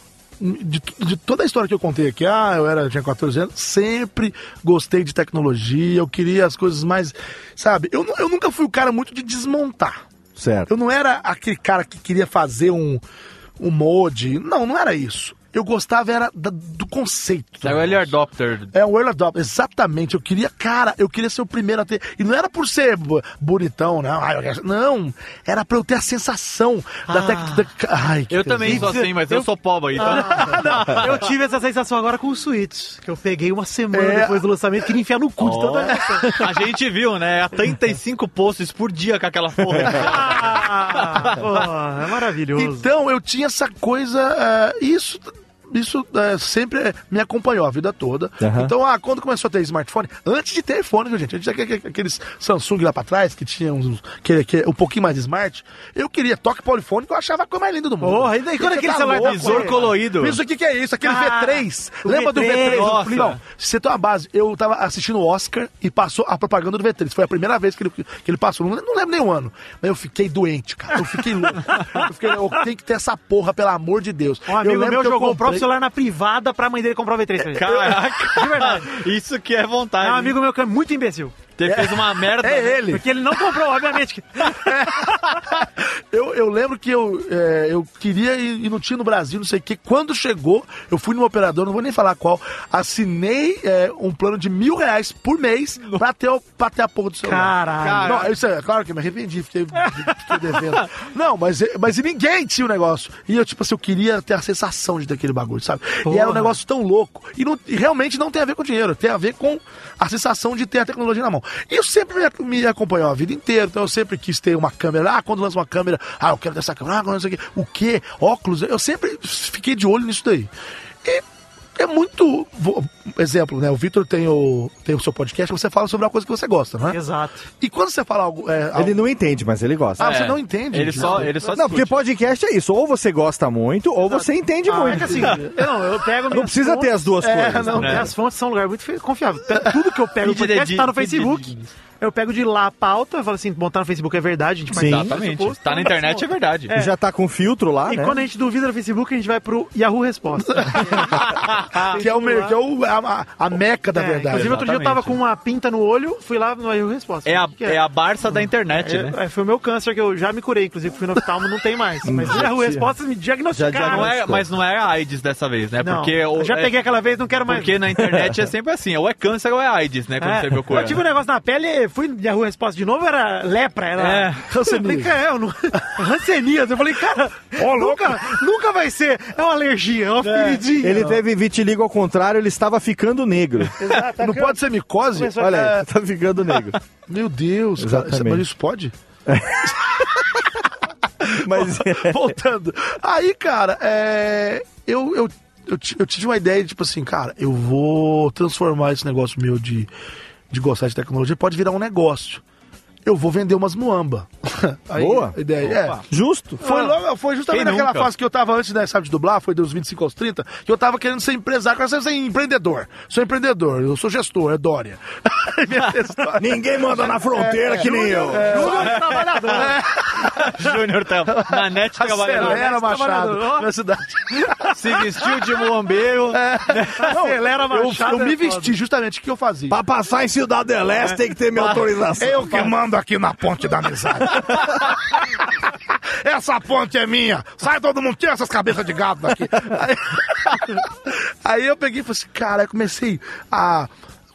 De, de toda a história que eu contei aqui, ah, eu era, tinha 14 anos, sempre gostei de tecnologia, eu queria as coisas mais. Sabe, eu, eu nunca fui o cara muito de desmontar. Certo. Eu não era aquele cara que queria fazer um, um mod. Não, não era isso. Eu gostava era da- do conceito. É o early adopter. É o early adopter, exatamente. Eu queria, cara, eu queria ser o primeiro a ter. E não era por ser bonitão, não. Ai, eu quero- não, era pra eu ter a sensação da técnica. Ai, que Eu também sou assim, mas eu, sou pobre, então. Ah, Eu tive essa sensação agora com o Switch, que eu peguei uma semana É. depois do lançamento, queria enfiar no cu de tanta gente. A gente viu, né? 35 posts por dia com aquela porra. Ah, pô, é maravilhoso. Então eu tinha essa coisa. é, isso. Isso é, sempre é, me acompanhou a vida toda. Aham. Então, ah, quando começou a ter smaretphone, antes de ter iPhone, viu, gente? Antes de ter aqueles Samsung lá pra trás, que tinha uns, que, que um pouquinho mais smart, eu queria toque polifônico, eu achava a coisa mais linda do mundo. Porra, e daí quando Você aquele tá celular louco, visor colorido? Isso aqui que é isso, aquele Ah, V3. o Lembra do V3, V3? nossa. Não, se você tem uma base, eu tava assistindo o Oscar e passou a propaganda do V3. Foi a primeira vez que ele, que ele passou, não, não lembro nem o ano. Mas eu fiquei doente, cara. Eu fiquei louco. Eu, fiquei, eu tenho que ter essa porra, pelo amor de Deus. Um amigo Eu lembro meu que eu jogou o comprei- próprio celular na privada pra mãe dele comprar o V3 pra ele. Caraca. De verdade. Isso que é vontade. É um amigo meu que é muito imbecil. Você fez uma merda. É ele. Porque ele não comprou, obviamente. eu, eu lembro que eu, é, eu queria ir, e não tinha no Brasil, não sei o que. Quando chegou, eu fui no operador, não vou nem falar qual, assinei é, um plano de mil reais por mês pra ter, o- pra ter a porra do celular. Caralho. Não, isso é claro que eu me arrependi, fiquei, fiquei devendo. Não, mas, mas e ninguém tinha o negócio. E eu, tipo assim, eu queria ter a sensação de ter aquele bagulho, sabe? E era um negócio tão louco. E, não- e realmente não tem a ver com dinheiro, tem a ver com a sensação de ter a tecnologia na mão. E isso sempre me, acompanhou a vida inteira, então eu sempre quis ter uma câmera. Ah, quando lança uma câmera, ah, eu quero ter essa câmera, ah, quando sei o quê. O quê? Óculos? Eu sempre fiquei de olho nisso daí. E é muito. Exemplo, né? O Vitor tem o, tem o seu podcast, você fala sobre uma coisa que você gosta, não é? Exato. E quando você fala algo. É, algo- Ele não entende, mas ele gosta. Ah, você É. não entende? Ele só, ele só Não, porque discute. podcast é isso. Ou você gosta muito, ou você entende É muito. que assim, eu, não, eu pego Não precisa ter fontes- as duas É, coisas. não, né? Minhas fontes são um lugar muito confiável. Tudo que eu pego no podcast tá no Facebook. Eu pego de lá a pauta, eu falo assim, botar no Facebook é verdade, a gente Sim. Exatamente. post, Tá na então, internet, é verdade. Já tá com filtro lá, E né? quando a gente duvida no Facebook, a gente vai pro Yahoo Resposta. que é, o, que é o- a, a- meca da É, verdade. Inclusive, outro dia eu tava exatamente. com uma pinta no olho, fui lá no Yahoo Resposta. É a, Que é a Barça da internet, né? É, foi o meu câncer que eu já me curei, inclusive fui no oftalmo, não tem mais. Mas o Yahoo Respostas me diagnosticaram. Não é, mas não é a AIDS dessa vez, né? Não, Porque o- eu já é- peguei aquela vez, não quero mais. Porque na internet é sempre assim, ou é câncer ou é AIDS, né? Quando É, você procura. eu tive um negócio na pele, fui de Yahoo Resposta de novo, era lepra, era... É. Eu falei, cara, eu. Rancenias. Falei, cara, nunca, nunca vai ser. É uma alergia, é uma feridinha. Ele teve vitiligo ao contrário, ele estava ficando negro. Não pode ser micose? Começou a- Olha É, aí, tá ficando negro. Meu Deus, cara. Exatamente. Mas isso pode? Mas é. Voltando. Aí, cara, é, eu, eu, eu, eu tive uma ideia de, tipo assim, cara, eu vou transformar esse negócio meu de, de gostar de tecnologia, pode virar um negócio. Eu vou vender umas muamba. Aí, Boa. Ideia, é. justo. Foi, logo, foi justamente Quem naquela nunca? fase que eu tava antes, né, sabe, de dublar, foi dos 25 aos 30, que eu tava querendo ser empresário, eu quero ser empreendedor. Sou empreendedor, eu sou gestor, é Dória. Ninguém manda na fronteira que nem eu. Júnior tá na net trabalhando. Acelera, Machado, trabalhador. na cidade. Se vestiu de muambeiro. Acelera, Eu, Machado. eu me é vesti justamente o que eu fazia. Pra passar em Cidade del Este tem que ter minha autorização. Eu que mando aqui na ponte da amizade. Essa ponte é minha. Sai todo mundo, tira essas cabeças de gado daqui. Aí, aí eu peguei e falei assim, cara, aí comecei a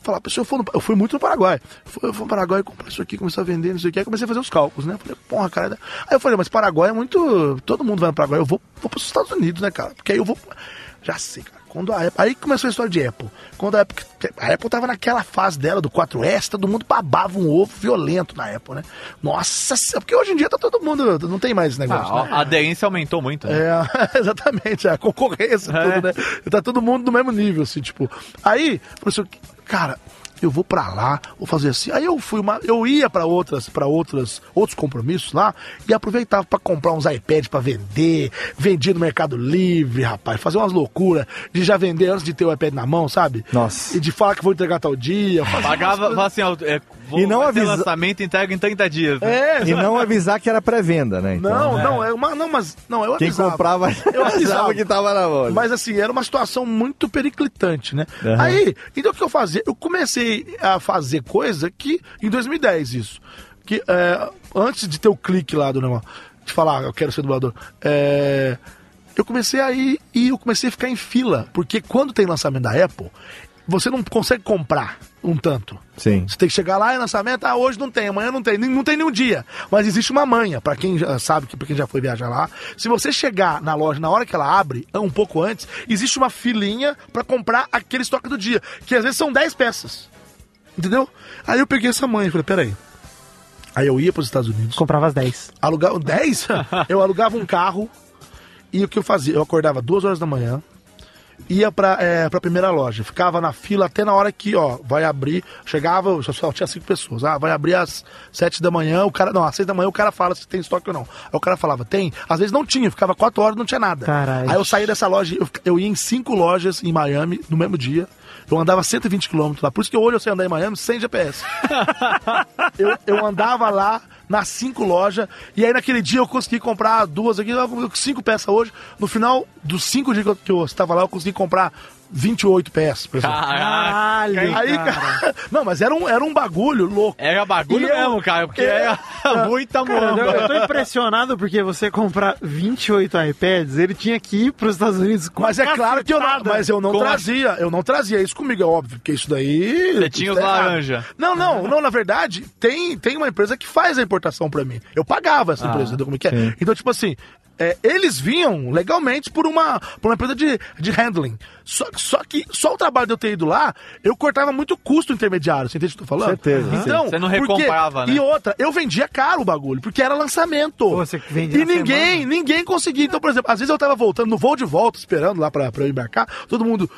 falar, pessoal, eu fui, no- eu fui muito no Paraguai. Fui, eu fui no Paraguai, comprei isso aqui, comecei a vender, não sei o que, aí comecei a fazer os cálculos, né? Falei, porra, cara. Aí eu falei, mas Paraguai é muito. Todo mundo vai no Paraguai, eu vou, vou para os Estados Unidos, né, cara? Porque aí eu vou. Já sei, cara. Quando a Apple, aí começou a história de Apple. Quando a Apple, a Apple tava naquela fase dela do 4S, todo mundo babava um ovo violento na Apple, né? Nossa, Senhora, porque hoje em dia tá todo mundo, não tem mais esse negócio, né? Ah, a aderência aumentou muito. Né? É, exatamente, a concorrência, É. tudo, né? Tá todo mundo no mesmo nível, assim, tipo. Aí, professor, cara, eu vou pra lá, vou fazer assim. Aí eu fui uma, eu ia pra outras, para outras, outros compromissos lá e aproveitava pra comprar uns iPads pra vender, vendia no Mercado Livre, rapaz, fazer umas loucuras de já vender antes de ter o iPad na mão, sabe? Nossa. E de falar que vou entregar tal dia. umas Pagava, assim, ó, é, vou, E não vai ter avisa- lançamento entrega em 30 dias. né? É, E não avisar que era pré-venda, né? Então, não, não, é uma, não, mas não, eu Quem avisava. comprava Eu avisava que tava na mão. Mas assim, era uma situação muito periclitante, né? Aham. Aí, então o que eu fazia? Eu comecei a fazer coisa que, em 2010 isso, que é, antes de ter o clique lá do negócio, de falar, eu quero ser dublador, é, eu comecei a ir e eu comecei a ficar em fila, porque quando tem lançamento da Apple, você não consegue comprar um tanto. Sim. Você tem que chegar lá e lançamento, ah, hoje não tem, amanhã não tem, não tem nenhum dia. Mas existe uma manha, pra quem já sabe, que para quem já foi viajar lá. Se você chegar na loja na hora que ela abre, um pouco antes, existe uma filinha pra comprar aquele estoque do dia, que às vezes são 10 peças. Entendeu? Aí eu peguei essa manha e falei, peraí. Aí eu ia pros Estados Unidos, Comprava as 10. alugava 10, eu alugava um carro e o que eu fazia? Eu acordava duas horas da manhã, ia pra, é, pra primeira loja, ficava na fila até na hora que, ó, vai abrir, chegava, só, tinha cinco pessoas, ah, vai abrir às sete da manhã, o cara, não, às seis da manhã o cara fala se tem estoque ou não. Aí o cara falava, tem, às vezes não tinha, ficava quatro horas não tinha nada. Caralho. Aí eu saí dessa loja, eu, eu ia em cinco lojas em Miami no mesmo dia, eu andava 120 quilômetros lá, por isso que hoje eu sei andar em Miami sem GPS. eu, eu andava lá nas cinco lojas, e aí naquele dia eu consegui comprar duas aqui, eu cinco peças hoje. No final dos cinco dias que eu estava lá, eu consegui comprar 28 peças, por exemplo. Caraca. Aí, cara, não, mas era um, era um bagulho louco. Era bagulho E eu- mesmo, cara, porque É. era muita Cara, eu, eu tô impressionado porque você comprar 28 iPads, ele tinha que ir pros Estados Unidos com Mas é claro que eu não, mas eu não Com trazia, eu não trazia isso comigo, é óbvio, porque isso daí. Você tinha os errado. laranja. Não, não, não, na verdade, tem, tem uma empresa que faz a importação pra mim. Eu pagava essa empresa, entendeu como é que é? Então, tipo assim, é, eles vinham legalmente por uma, por uma empresa de, de handling. Só, só que só o trabalho de eu ter ido lá, eu cortava muito custo intermediário, você entende o que eu tô falando? Certeza, Então, Você não porque- recomprava, né? E outra, eu vendia caro o bagulho, porque era lançamento. Pô, você vende e na ninguém, semana. ninguém conseguia. Então, por exemplo, às vezes eu tava voltando no voo de volta, esperando lá pra, pra eu embarcar, todo mundo.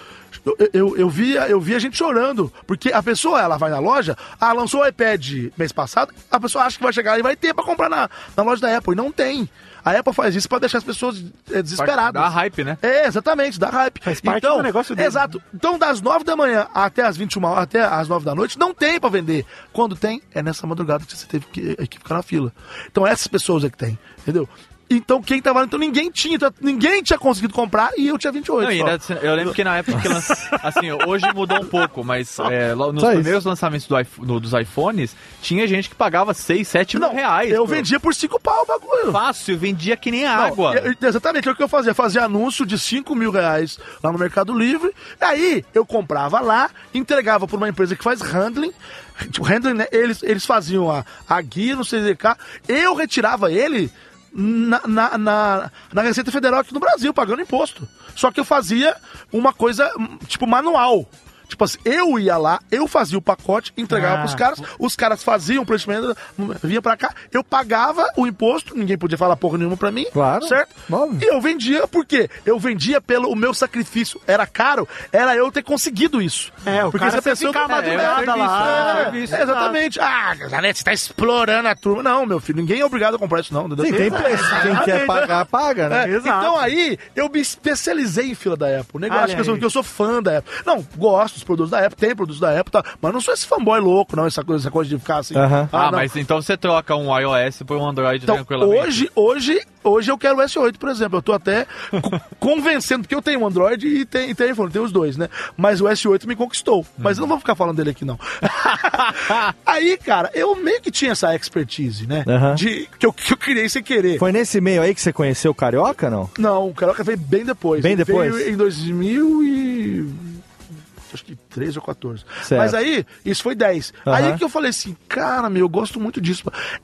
Eu, eu, eu, via, eu via gente chorando, porque a pessoa, ela vai na loja, ah, lançou o iPad mês passado, a pessoa acha que vai chegar e vai ter pra comprar na, na loja da Apple, e não tem. A Apple faz isso pra deixar as pessoas eh, desesperadas. Dá hype, né? É, exatamente, dá hype. Faz parte então, do negócio dele. Exato. Então, das 9 da manhã até as 21 horas, até as 9 da noite, não tem pra vender. Quando tem, é nessa madrugada que você teve que, que ficar na fila. Então, essas pessoas é que tem, entendeu? Então quem tava então ninguém tinha, então, ninguém tinha conseguido comprar e eu tinha 28. Não, ainda, eu lembro que na época que lança, assim, hoje mudou um pouco, mas é, nos Só isso. primeiros lançamentos do iPhone- do- dos iPhones, tinha gente que pagava 6, 7 mil Não, reais. eu pô. vendia por 5 pau o bagulho. fácil, vendia que nem Não, água. eu- exatamente, é o que eu fazia. Fazia anúncio de 5 mil reais lá no Mercado Livre. Aí eu comprava lá, entregava por uma empresa que faz handling. Tipo, handling, né? Eles, eles faziam a, a guia no CDK. Eu retirava ele na, na, na, na Receita Federal aqui no Brasil, pagando imposto. Só que eu fazia uma coisa, hum, tipo, manual. Tipo assim, eu ia lá, eu fazia o pacote, entregava Ah. pros caras, os caras faziam o preenchimento, vinha pra cá, eu pagava o imposto, ninguém podia falar porra nenhuma pra mim, Claro. certo? Óbvio. E eu vendia, por quê? Eu vendia pelo o meu sacrifício. Era caro, era eu ter conseguido isso. É, o Porque cara pessoa ficar madrugada é, lá. é, serviço, é, exatamente. Ah, Janete, você tá explorando a turma. Não, meu filho, ninguém é obrigado a comprar isso, não. Sim, tem preço. Quem quer pagar, paga, né? É, Exato. então aí, eu me especializei em fila da Apple. O negócio Olha acha que eu, sou, aí. que eu sou fã da Apple. Não, gosto dos produtos da Apple, tem produtos da Apple, tá, mas não sou esse fanboy louco, não, essa coisa, essa coisa de ficar assim. Aham. Ah, não. mas então você troca um iOS por um Android Então, tranquilamente. hoje, hoje, hoje eu quero o S8, por exemplo. Eu tô até co- convencendo, porque eu tenho um Android e tem, e tem iPhone, tem os dois, né? Mas o S8 me conquistou. Mas eu não vou ficar falando dele aqui, não. Aí, cara, eu meio que tinha essa expertise, né? Aham. De, que, eu, que eu criei sem querer. Foi nesse meio aí que você conheceu o Carioca, não? Não, o Carioca veio bem depois. Bem depois? Veio em 2000 e... Acho que 13 ou 14. Certo. Mas aí, isso foi 10. Aham. Aí que eu falei assim, cara, meu, eu gosto muito disso.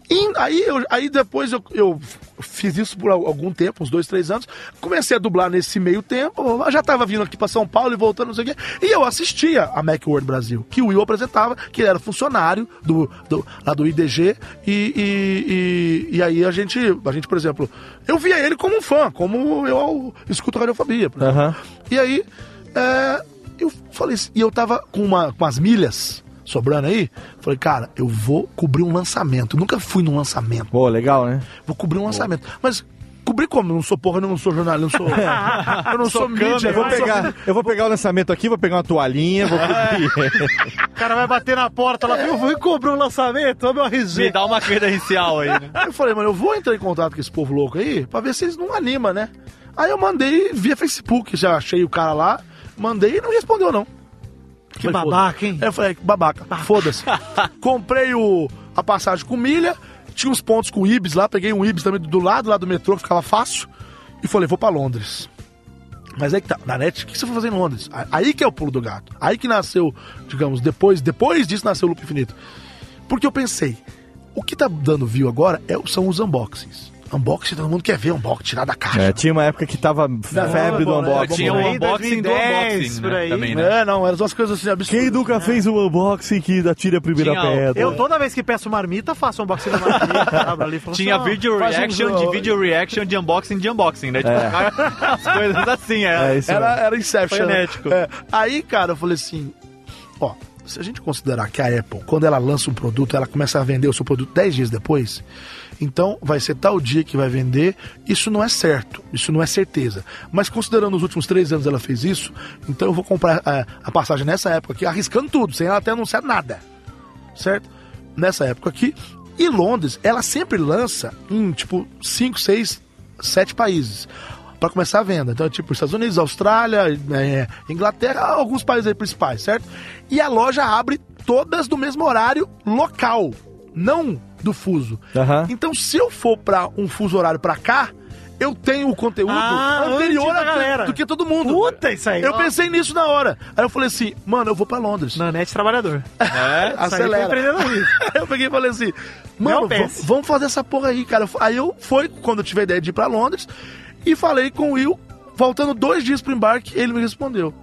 E aí, eu, aí depois eu, eu fiz isso por al- algum tempo, uns dois, três anos. Comecei a dublar nesse meio tempo. Eu já tava vindo aqui pra São Paulo e voltando, não sei o quê. E eu assistia a Macworld Brasil, que o Will apresentava, que ele era funcionário do, do, lá do IDG. E, e, e, e aí a gente, a gente, por exemplo, eu via ele como um fã, como eu escuto radiofobia. por exemplo. Aham. E aí, é, eu falei assim, e eu tava com, uma, com as milhas sobrando aí, falei, cara, eu vou cobrir um lançamento. Eu nunca fui num lançamento. Pô, legal, né? Vou cobrir um lançamento. Mas cobrir como? Eu não sou porra, eu não sou jornalista, eu não sou. eu não sou, mídia. Eu vou, não sou- pegar, eu vou pegar o lançamento aqui, vou pegar uma toalhinha, vou cobrir. O cara vai bater na porta lá, viu? Vou cobrir um lançamento, ó meu Me RG. dá uma credencial aí, né? Aí eu falei, mano, eu vou entrar em contato com esse povo louco aí pra ver se eles não animam, né? Aí eu mandei via Facebook, já achei o cara lá, mandei e não respondeu, não. Que Falei, babaca, hein? Aí eu falei, babaca, foda-se. Comprei o, a passagem com milha, tinha uns pontos com Ibis lá, peguei um Ibis também do lado lá do metrô, que ficava fácil, e falei, vou pra Londres. Mas aí que tá, na net, o que você foi fazer em Londres? Aí- Aí que é o pulo do gato. Aí que nasceu, digamos, depois, depois disso nasceu o Loop Infinito. Porque eu pensei, o que tá dando view agora é, são os unboxings. Unboxing, todo mundo quer ver unboxing, tirar da caixa. É, tinha uma época que tava febre do né? unboxing. Tinha o aí, unboxing do 2010, unboxing, por né? aí. Também, né? É, não, eram umas coisas assim absurdas. Quem nunca fez um unboxing que atira a primeira Tinha pedra? Eu, toda vez que peço marmita, faço um unboxing da marmita, abro ali falo Tinha assim, video faz um reaction de video reaction de unboxing de unboxing, né? Tipo, as coisas assim, é. É isso Era, era Inception. né? É. Aí, cara, eu falei assim: ó, se a gente considerar que a Apple, quando ela lança um produto, ela começa a vender o seu produto 10 dias depois, então vai ser tal dia que vai vender, isso não é certo, isso não é certeza. Mas considerando os últimos três anos ela fez isso, então eu vou comprar é, a passagem nessa época aqui, arriscando tudo, sem ela até anunciar nada. Certo? Nessa época aqui. E Londres, ela sempre lança em tipo 5, 6, 7 países para começar a venda. Então, tipo, Estados Unidos, Austrália, é, Inglaterra, alguns países aí principais, certo? E a loja abre todas do mesmo horário local, não do fuso. Aham. Então, se eu for para um fuso horário para cá, eu tenho o conteúdo Ah, anterior a- galera. do que todo mundo. Puta, isso aí. Eu ó. pensei nisso na hora. Aí eu falei assim, mano, eu vou para Londres. Nanete trabalhador. É? Acelera. eu peguei e falei assim, mano, vamos fazer essa porra aí, cara. Aí eu foi quando eu tive a ideia de ir pra Londres e falei com o Will, faltando dois dias pro embarque, ele me respondeu.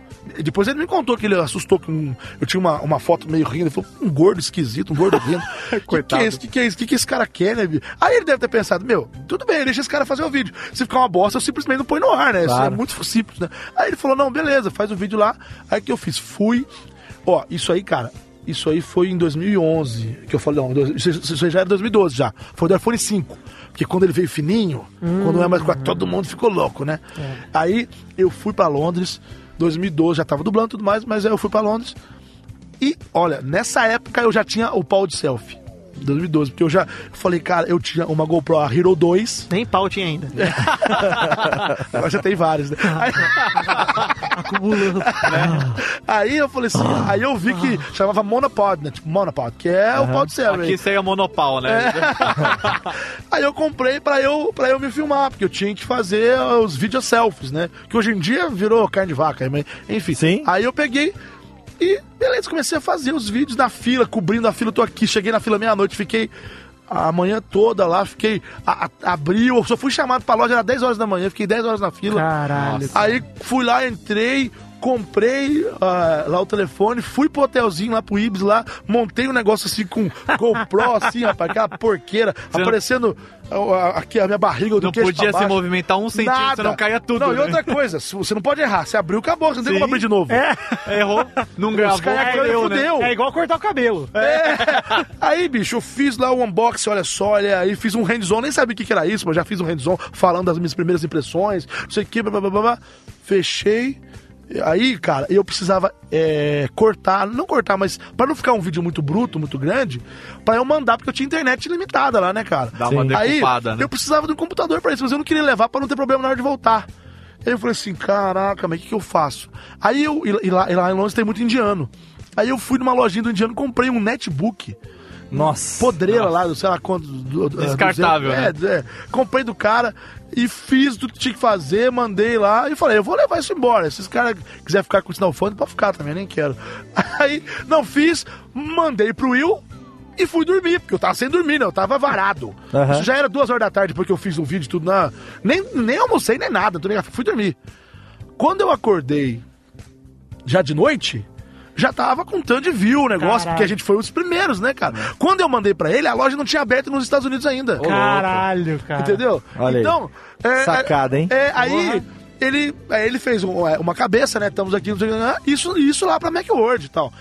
Depois ele me contou que ele assustou um- eu tinha uma, uma foto meio rindo. Ele falou, um gordo esquisito, um gordo rindo. que, que é isso? Que, que é isso? Que, que esse cara quer, né? bicho? Aí ele deve ter pensado, meu, tudo bem, deixa esse cara fazer o vídeo. Se ficar uma bosta, eu simplesmente não põe no ar, né? Isso é Claro. muito simples, né? Aí ele falou, não, beleza, faz o vídeo lá. Aí que eu fiz? Fui. Ó, isso aí, cara, isso aí foi em 2011, que eu falei, não, isso, aí já era 2012 já. Foi do iPhone 5. Porque quando ele veio fininho, quando não é mais quatro, todo mundo ficou louco, né? Aí eu fui pra Londres, 2012, já tava dublando e tudo mais, mas aí eu fui pra Londres. E, olha, nessa época eu já tinha o pau de selfie. 2012, porque eu já falei, cara, eu tinha uma GoPro a Hero 2, Nem pau tinha ainda. agora já tem vários, né? Aí, Acumulando. aí eu falei assim, aí eu vi que chamava Monopod, né? Tipo, Monopod, que é o pau de céu. Aqui seria monopau, né? Aí eu comprei pra eu, pra eu me filmar, porque eu tinha que fazer os vídeos selfies, né? Que hoje em dia virou carne de vaca, mas, enfim. Sim. Aí eu peguei e, beleza, comecei a fazer os vídeos na fila, cobrindo a fila, eu tô aqui, cheguei na fila meia-noite, fiquei a manhã toda lá, fiquei, a, a- abriu, eu só fui chamado pra loja, era 10 horas da manhã, fiquei 10 horas na fila. Caralho. Aí fui lá, entrei, comprei ah, lá o telefone, fui pro hotelzinho lá pro Ibis lá, montei um negócio assim com GoPro, assim, rapaz, aquela porqueira, não- aparecendo ah, ah, aqui a minha barriga do Não podia pra se movimentar um centímetro, Nada. senão caia tudo. Não, e né? outra coisa, se- você não pode errar, você abriu, acabou, você não tem como abrir de novo. Errou, não gravou, caras perdeu, né? É igual cortar o cabelo. É. Aí, bicho, eu fiz lá o unboxing, olha só, olha aí, fiz um hands-on, nem sabia o que, que era isso, mas já fiz um hands-on falando das minhas primeiras impressões, não sei o que, blá, blá, blá, blá. Fechei. Aí, cara, eu precisava é, cortar, não cortar, mas pra não ficar um vídeo muito bruto, muito grande, pra eu mandar, porque eu tinha internet limitada lá, né, cara? Dá uma Aí, né? eu precisava de um computador pra isso, mas eu não queria levar pra não ter problema na hora de voltar. Aí eu falei assim, caraca, mas o que, que eu faço? Aí eu, e lá, e lá em Londres tem muito indiano. Aí eu fui numa lojinha do indiano, comprei um netbook Nossa. podreira lá, do sei lá quanto. do- do- Descartável, né? 200, é, é. Comprei do cara e fiz tudo que tinha que fazer, mandei lá e falei, eu vou levar isso embora. Se esse cara quiser ficar com o sinal fone, pode ficar também, nem quero. Aí, não fiz, mandei pro Will. E fui dormir, porque eu tava sem dormir, né? Eu tava varado. Aham. Isso já era duas horas da tarde, porque eu fiz um vídeo e tudo na. Nem, nem almocei, nem nada. tô nem- Fui dormir. Quando eu acordei já de noite, já tava com tanto de view o negócio, Caralho. porque a gente foi os primeiros, né, cara? Quando eu mandei pra ele, a loja não tinha aberto nos Estados Unidos ainda. Caralho, cara. Entendeu? Olha aí. então, é, Sacada, hein? É, aí ele, aí ele fez é, uma cabeça, né? Estamos aqui, né? isso, isso lá pra Macworld e tal.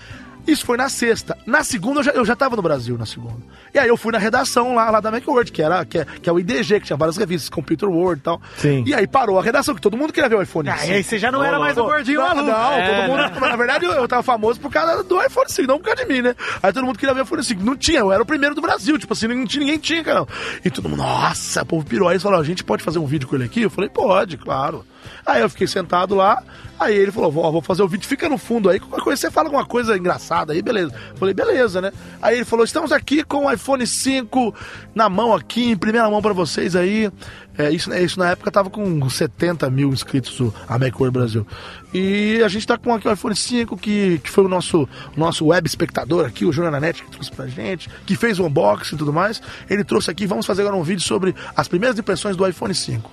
Isso foi na sexta. Na segunda eu já, eu já tava no Brasil, na segunda. E aí eu fui na redação lá, lá da Macworld, que, era, que, é, que é o IDG, que tinha várias revistas, Computer World e tal. Sim. E aí parou a redação, que todo mundo queria ver o iPhone. Ah, 5. e aí você já não era mais o gordinho não, maluco. Não, É, todo mundo. né? Na verdade, eu, eu tava famoso por causa do iPhone 5, não por causa de mim, né? Aí todo mundo queria ver o iPhone 5. Não tinha, eu era o primeiro do Brasil, tipo assim, não tinha, ninguém tinha, cara. E todo mundo, nossa, o povo pirou. Aí eles falaram, a gente pode fazer um vídeo com ele aqui? Eu falei, pode, claro. Aí eu fiquei sentado lá, aí ele falou, vou, fazer o vídeo, fica no fundo aí, qualquer coisa você fala alguma coisa engraçada aí, beleza. Falei, beleza, né? Aí ele falou, estamos aqui com o iPhone 5 na mão aqui, em primeira mão pra vocês aí. É, isso, isso na época tava com 70 mil inscritos a Macworld Brasil. E a gente tá com aqui o iPhone 5, que, que foi o nosso, nosso web espectador aqui, o Júnior Nanete, que trouxe pra gente, que fez o unboxing e tudo mais. Ele trouxe aqui, vamos fazer agora um vídeo sobre as primeiras impressões do iPhone 5.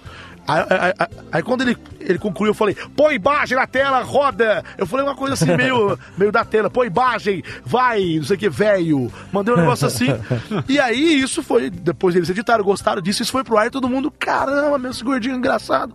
Aí, aí- aí- aí quando ele, ele concluiu, eu falei, põe imagem na tela, roda! Eu falei uma coisa assim, meio, meio da tela, põe imagem, vai, não sei o que, velho. Mandei um negócio assim. E aí, isso foi, depois eles editaram, gostaram disso, isso foi pro ar e todo mundo, caramba, meu, esse gordinho engraçado.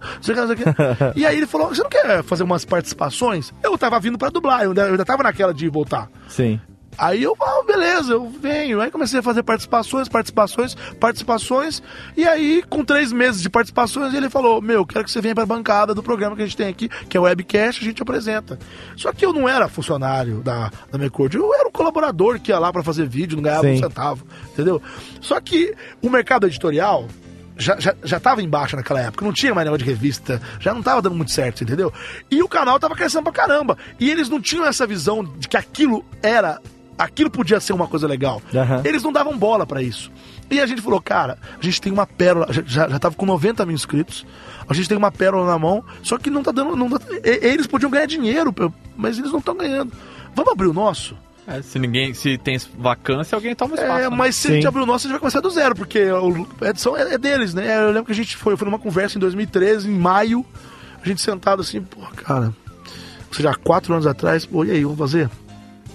E aí ele falou, você não quer fazer umas participações? Eu tava vindo pra dublar, eu ainda, eu ainda tava naquela de voltar. Sim. Aí eu, ah, beleza, eu venho. Aí comecei a fazer participações, participações, participações. E aí, com três meses de participações, ele falou: Meu, quero que você venha pra bancada do programa que a gente tem aqui, que é o Webcast, a gente apresenta. Só que eu não era funcionário da, da Mecord, eu era um colaborador que ia lá pra fazer vídeo, não ganhava Sim. um centavo, entendeu? Só que o mercado editorial. Já, já, já tava embaixo naquela época, não tinha mais negócio de revista, já não tava dando muito certo, entendeu? E o canal tava crescendo pra caramba. E eles não tinham essa visão de que aquilo era aquilo podia ser uma coisa legal. Aham. Eles não davam bola pra isso. E a gente falou, cara, a gente tem uma pérola, já, já, tava com 90 mil inscritos, a gente tem uma pérola na mão, só que não tá dando. Não tá- eles podiam ganhar dinheiro, mas eles não estão ganhando. Vamos abrir o nosso? É, se ninguém, se tem vacância, alguém toma espaço. É, né? mas se a Sim. gente abrir o nosso, a gente vai começar do zero, porque o- a edição é, é deles, né? Eu lembro que a gente foi, foi numa conversa em 2013, em maio, a gente sentado assim, pô, cara, ou seja, há quatro anos atrás, pô, e aí, vamos fazer?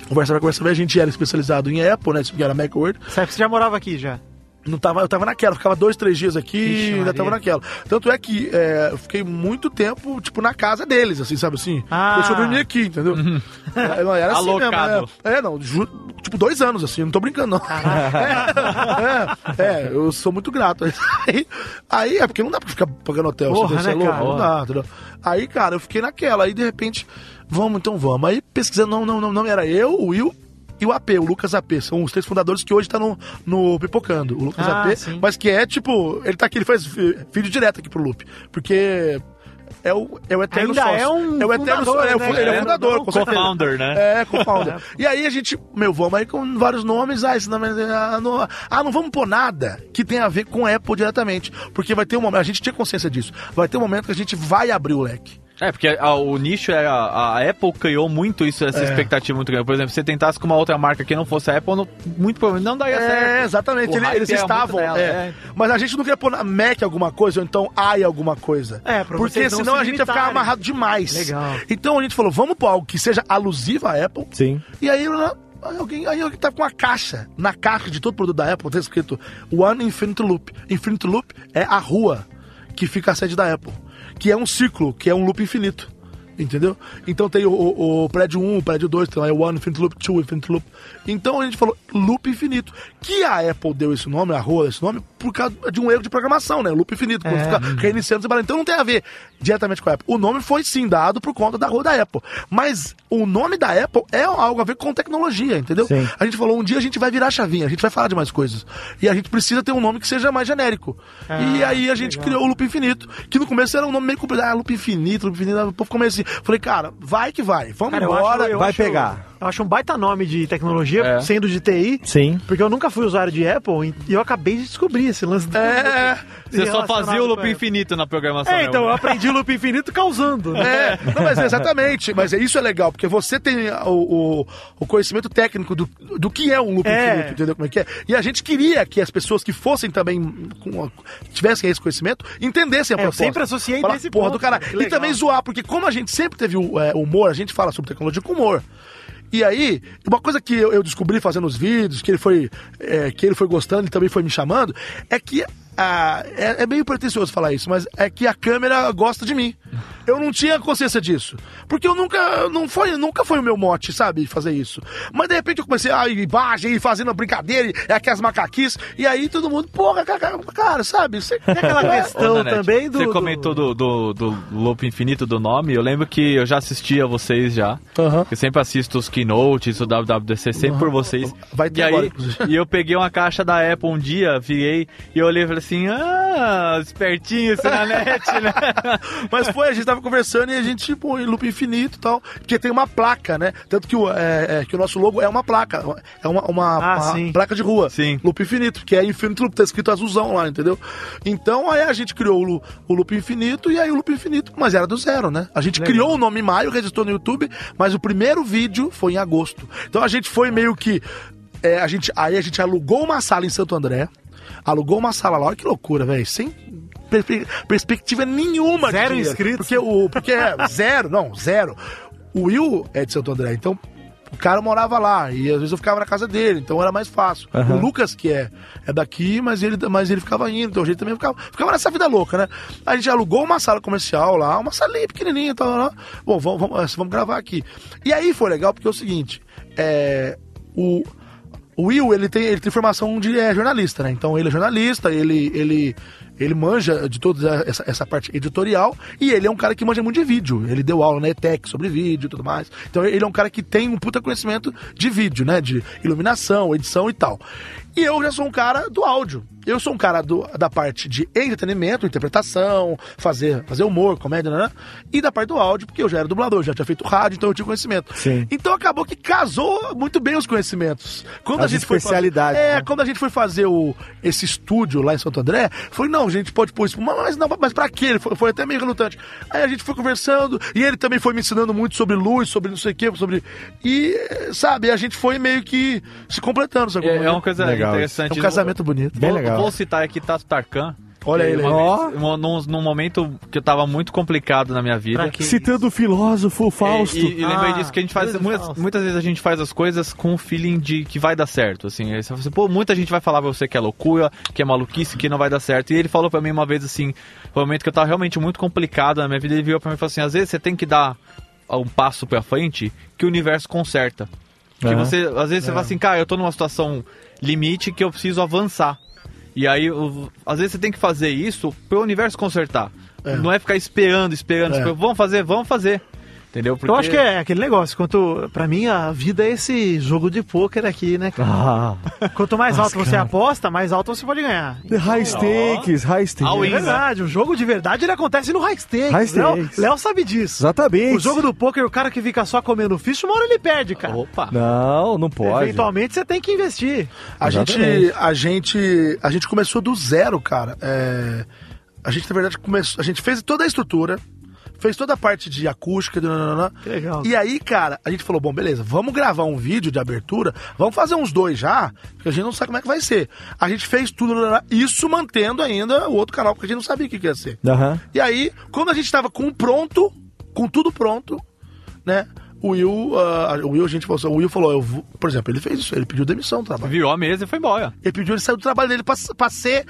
Conversa vai conversa vai, a gente era especializado em Apple, né? Que era Macworld. Sabe que você já morava aqui já. Não tava, eu tava naquela, ficava dois, três dias aqui Ixi, e ainda tava naquela. Tanto é que é, eu fiquei muito tempo, tipo, na casa deles, assim, sabe assim? Ah. Deixa eu dormir aqui, entendeu? É, não, era assim mesmo. É, é, não, ju- tipo, dois anos, assim, não tô brincando, não. É, é, eu sou muito grato. Aí, aí é porque não dá pra ficar pagando hotel, Porra, você né, louco, cara? não dá, entendeu? Aí, cara, eu fiquei naquela, aí de repente, vamos, então vamos. Aí pesquisando, não, não, não, não, era eu, o Will e o AP, o Lucas AP. São os três fundadores que hoje tá no, no Pipocando. O Lucas Ah, AP, sim. mas que é tipo. Ele tá aqui, ele faz vídeo direto aqui pro Loop. Porque. É o, é o eterno Ainda sócio. é um o eterno fundador, é, o- né? Ele é É, o fundador, com. Co-founder, né? É, co-founder. e aí a gente, meu, vamos aí com vários nomes. Ah, esse nome, é- ah, não, ah, não vamos pôr nada que tenha a ver com Apple diretamente. Porque vai ter um momento, a gente tinha consciência disso. Vai ter um momento que a gente vai abrir o leque. É, porque a- o nicho é. A, Apple criou muito isso, essa É. expectativa muito grande. Por exemplo, se você tentasse com uma outra marca que não fosse a Apple, não- muito provavelmente não daria É, certo. exatamente. O Ele- eles era estavam. é. é. Mas a gente não queria pôr na Mac alguma coisa, ou então AI alguma coisa. É, pra Porque vocês não senão se a gente ia ficar amarrado demais. Legal. Então a gente falou, vamos pôr algo que seja alusivo à Apple. Sim. E aí, aí alguém, aí alguém tá com uma caixa. Na caixa de todo produto da Apple tá escrito One Infinite Loop. Infinite Loop é a rua que fica a sede da Apple. Que é um ciclo, que é um loop infinito. Entendeu? Então tem o, o- o prédio 1, o prédio 2, tem lá o One Infinite Loop, Two Infinite Loop. Então a gente falou loop infinito. Que a Apple deu esse nome, a rua esse nome, por causa de um erro de programação, né? Loop infinito, quando É. fica reiniciando, separando. Então não tem a ver diretamente com a Apple. O nome foi sim dado por conta da rua da Apple. Mas o nome da Apple é algo a ver com tecnologia, entendeu? Sim. A gente falou, um dia a gente vai virar a chavinha, a gente vai falar de mais coisas. E a gente precisa ter um nome que seja mais genérico. e aí a gente criou o Loop Infinito, que no começo era um nome meio complicado. Ah, Loop Infinito, Loop Infinito. O povo meio assim. Falei, cara, vai que vai. Vamos Cara, eu embora. acho- eu vai acho- pegar. Eu acho um baita nome de tecnologia, É. sendo de TI. Sim. Porque eu nunca fui usuário de Apple e eu acabei de descobrir esse lance. do- É. Você só fazia o loop infinito na programação. É, né? então eu aprendi o loop infinito causando. né? É, não, mas exatamente, mas é- isso é legal, porque você tem o, o, o conhecimento técnico do, do que é um loop É. infinito, entendeu como é que é? E a gente queria que as pessoas que fossem também, com tivessem esse conhecimento, entendessem a É, eu proposta. sempre associei Falar, desse porra ponto, do caralho. E também zoar, porque como a gente sempre teve o é, humor, a gente fala sobre tecnologia com humor. E aí, uma coisa que eu, descobri fazendo os vídeos, que ele foi, é, que ele foi gostando e também foi me chamando, é que ah, é, é meio pretencioso falar isso, mas é que a câmera gosta de mim. Eu não tinha consciência disso. Porque eu nunca. Não foi, nunca foi o meu mote, sabe? Fazer isso. Mas de repente eu comecei a ir imagem e fazendo a brincadeira, e é aquelas macaquices, e aí todo mundo, porra, cara, cara sabe? Você, Tem aquela questão Ô, Nanete, também do. Você comentou do, do, do loop infinito do nome. Eu lembro que eu já assistia vocês já. Aham. Eu sempre assisto os keynotes, o WWDC, sempre por vocês. Vai ter e agora, aí. E eu peguei uma caixa da Apple um dia, virei e eu olhei e falei assim: ah, espertinho esse né? Mas foi, a gente tava conversando e a gente, pô, em loop infinito e tal. Porque tem uma placa, né? Tanto que o, é, é, que o nosso logo é uma placa. É uma, uma, Ah, uma placa de rua. Sim. Loop infinito, que é infinito loop, tá escrito azulzão lá, entendeu? Então aí a gente criou o, o loop infinito e aí o loop infinito, mas era do zero, né? A gente criou o nome em maio, registrou no YouTube, mas o primeiro vídeo foi em agosto. Então a gente foi meio que. é, a gente, aí a gente alugou uma sala em Santo André. Alugou uma sala lá, olha que loucura, velho. Sem perspectiva nenhuma de Zero dinheiro. inscritos? Porque o. Porque é zero, não, zero. O Will é de Santo André, então o cara morava lá e às vezes eu ficava na casa dele, então era mais fácil. O Lucas, que é, é daqui, mas ele, mas ele ficava indo, então a gente também ficava, ficava nessa vida louca, né? A gente alugou uma sala comercial lá, uma salinha pequenininha e tal, lá. Bom, vamos, vamos, vamos gravar aqui. E aí foi legal porque é o seguinte, é, o, o Will, ele tem, ele tem formação de é, jornalista, né? Então ele é jornalista, ele, ele, ele manja de toda essa, essa parte editorial e ele é um cara que manja muito de vídeo. Ele deu aula na ETEC sobre vídeo e tudo mais. Então ele é um cara que tem um puta conhecimento de vídeo, né? De iluminação, edição e tal. E eu já sou um cara do áudio. Eu sou um cara do- da parte de entretenimento, interpretação, fazer, fazer humor, comédia, né? E da parte do áudio, porque eu já era dublador, já tinha feito rádio, então eu tinha conhecimento. Sim. Então acabou que casou muito bem os conhecimentos. Quando As a gente foi especialidades, fazer, é, né? quando a gente foi fazer o, esse estúdio lá em Santo André, foi não, a gente pode pôr isso, mas não, mas pra quê? Ele foi, foi até meio relutante. Aí a gente foi conversando e ele também foi me ensinando muito sobre luz, sobre não sei o quê, sobre e sabe, a gente foi meio que se completando, sabe? É, é uma coisa Legal interessante. É um casamento bonito. Bem Vou- legal. Vou citar aqui Tato Tarkan. Olha ele aí. uma vez, num, num- num momento que eu tava muito complicado na minha vida. Citando o filósofo Fausto. E, e lembrei Ah, disso que a gente faz. Muitas, muitas vezes a gente faz as coisas com o feeling de que vai dar certo. Assim, Aí você fala assim, pô, muita gente vai falar pra você que é loucura, que é maluquice, que não vai dar certo. E ele falou pra mim uma vez assim, foi um momento que eu tava realmente muito complicado na minha vida. Ele virou pra mim e falou assim: às vezes você tem que dar um passo pra frente que o universo conserta. Que você, às vezes você fala assim, cara, eu tô numa situação limite que eu preciso avançar. E aí, o- às vezes você tem que fazer isso pro universo consertar. Não é ficar esperando, esperando, É. esperando. Vamos fazer, vamos fazer. Entendeu? Eu acho que é aquele negócio. Quanto, pra mim, a vida é esse jogo de pôquer aqui, né, cara? Ah, Quanto mais alto você aposta, mais alto você pode ganhar. the high stakes, high All stakes. É in. verdade, o jogo de verdade ele acontece no high stakes. High Léo- stakes. Léo sabe disso. Exatamente. O jogo do poker, o cara que fica só comendo ficha, uma hora ele perde, cara. Opa. Não, não pode. Eventualmente você tem que investir. A gente, a gente, a gente começou do zero, cara. É, a gente na verdade começou, a gente fez toda a estrutura, fez toda a parte de acústica, nananana. Que legal. E aí, cara, a gente falou, bom, beleza, vamos gravar um vídeo de abertura, vamos fazer uns dois já, porque a gente não sabe como é que vai ser. A gente fez tudo, nananana, isso mantendo ainda o outro canal, porque a gente não sabia o que que ia ser. Aham. E aí, quando a gente tava com pronto, com tudo pronto, né? O Will, ah, o Will, a gente falou, assim, o Will falou, eu vou, por exemplo, ele fez isso, ele pediu demissão do trabalho. Virou a mesa e foi embora. Ele pediu, ele saiu do trabalho dele pra, pra ser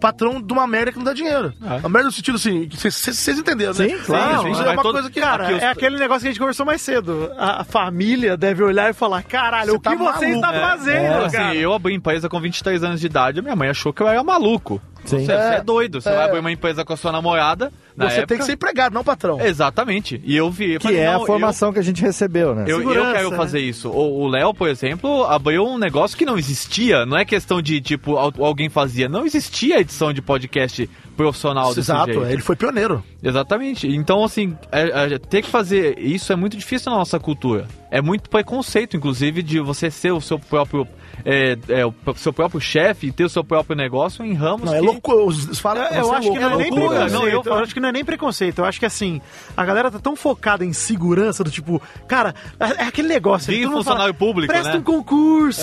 patrão de uma merda que não dá dinheiro. Ah. Uma merda no sentido assim, vocês- entenderam, né? Sim, claro. Isso, isso Vai é uma todo- coisa que, Cara, é aquele negócio que a gente conversou mais cedo. A, a família deve olhar e falar: caralho, Você o que tá você maluco. está É, fazendo, Assim, cara? eu abri empresa com 23 anos de idade, a minha mãe achou que eu era maluco. Sim. Você, você é doido, você É. vai abrir uma empresa com a sua namorada. Na você época, tem que ser empregado, não patrão. Exatamente. E eu vi. eu Que falei, é a formação que a gente recebeu, né? Eu, eu, eu quero né? fazer isso. O Léo, por exemplo, abriu um negócio que não existia. Não é questão de, tipo, al- alguém fazia. Não existia edição de podcast profissional desse Exato, jeito. ele foi pioneiro. Exatamente. Então, assim, é- é- ter que fazer isso é muito difícil na nossa cultura. É muito preconceito, inclusive, de você ser o seu próprio. É, é, o seu próprio chefe e ter o seu próprio negócio em ramos Não, é que- louco. Os, fala, É, eu você acho que não é nem loucura. preconceito. Não, eu eu, acho que não é nem preconceito. Eu acho que assim, a galera tá tão focada em segurança do tipo, cara, é é aquele negócio. Mundo funcionário público, Presta né? um concurso.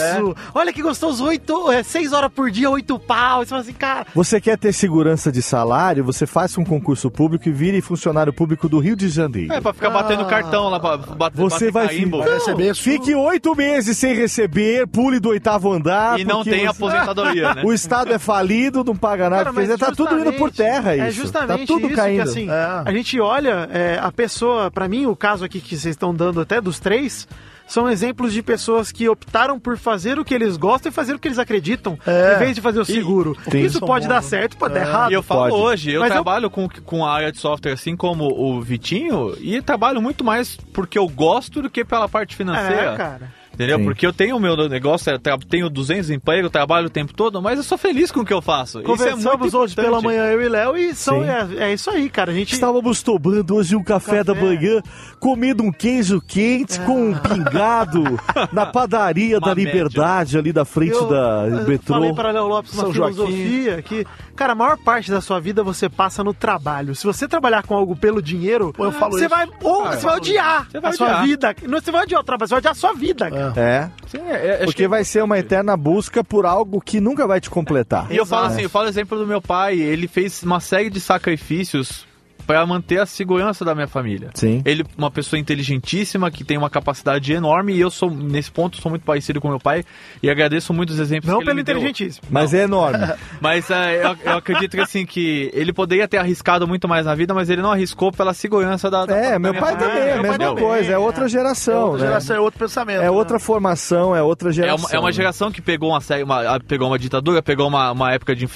Olha que gostoso, oito, é, seis horas por dia, oito pau. E você fala assim, cara. Você quer ter segurança de salário, você faz um concurso público e vire funcionário público do Rio de Janeiro. É, pra ficar batendo cartão lá, pra bater, Você bater vai receber su- Fique oito meses sem receber, pule do oitavo andar. E não tem você- aposentadoria, né? O Estado é falido, não paga nada. Cara, dizer, mas tá tudo indo por terra isso. É justamente tá tudo isso caindo. que assim, É. a gente olha é, a pessoa, pra mim, o caso aqui que vocês estão dando até dos três, são exemplos de pessoas que optaram por fazer o que eles gostam e fazer o que eles acreditam, É. em vez de fazer o seguro. Isso pode dar certo, pode dar errado. E eu falo Pode. hoje, eu Mas eu- trabalho Com, com a área de software assim como o Vitinho e trabalho muito mais porque eu gosto do que pela parte financeira. É, cara. Entendeu? Sim. Porque eu tenho o meu negócio, tenho 200 empregos, trabalho o tempo todo, mas eu sou feliz com o que eu faço. Isso é Conversamos muito hoje pela manhã, eu e Léo, e são, é, é isso aí, cara. A gente. Estávamos tomando hoje um café, da Café. manhã, comendo um queijo quente com um pingado na padaria Uma da média. Liberdade, ali da frente Eu, da eu metrô. falei para Léo Lopes na São Joaquim. filosofia que, cara, a maior parte da sua vida você passa no trabalho. Se você trabalhar com algo pelo dinheiro, eu falo você isso. vai ou você vai odiar Você vai a sua odiar. vida. Não, você vai odiar o trabalho, você vai odiar a sua vida. cara. É, Sim, é- é- porque que- vai ser uma eterna busca por algo que nunca vai te completar. E eu falo assim, eu falo exemplo do meu pai, ele fez uma série de sacrifícios para manter a segurança da minha família. Sim. Ele uma pessoa inteligentíssima que tem uma capacidade enorme e eu sou nesse ponto sou muito parecido com meu pai e agradeço muito os exemplos Não que ele pelo inteligentíssimo. Mas é enorme. Mas é, eu, eu acredito que assim que ele poderia ter arriscado muito mais na vida, mas ele não arriscou pela segurança da, da É, da meu pai família. também, é a mesma também, coisa, é é. outra geração, Outra né? geração é outro pensamento. É né? outra formação, é outra É geração. uma, é uma geração que pegou uma série, uma, pegou uma ditadura, pegou uma, uma época de,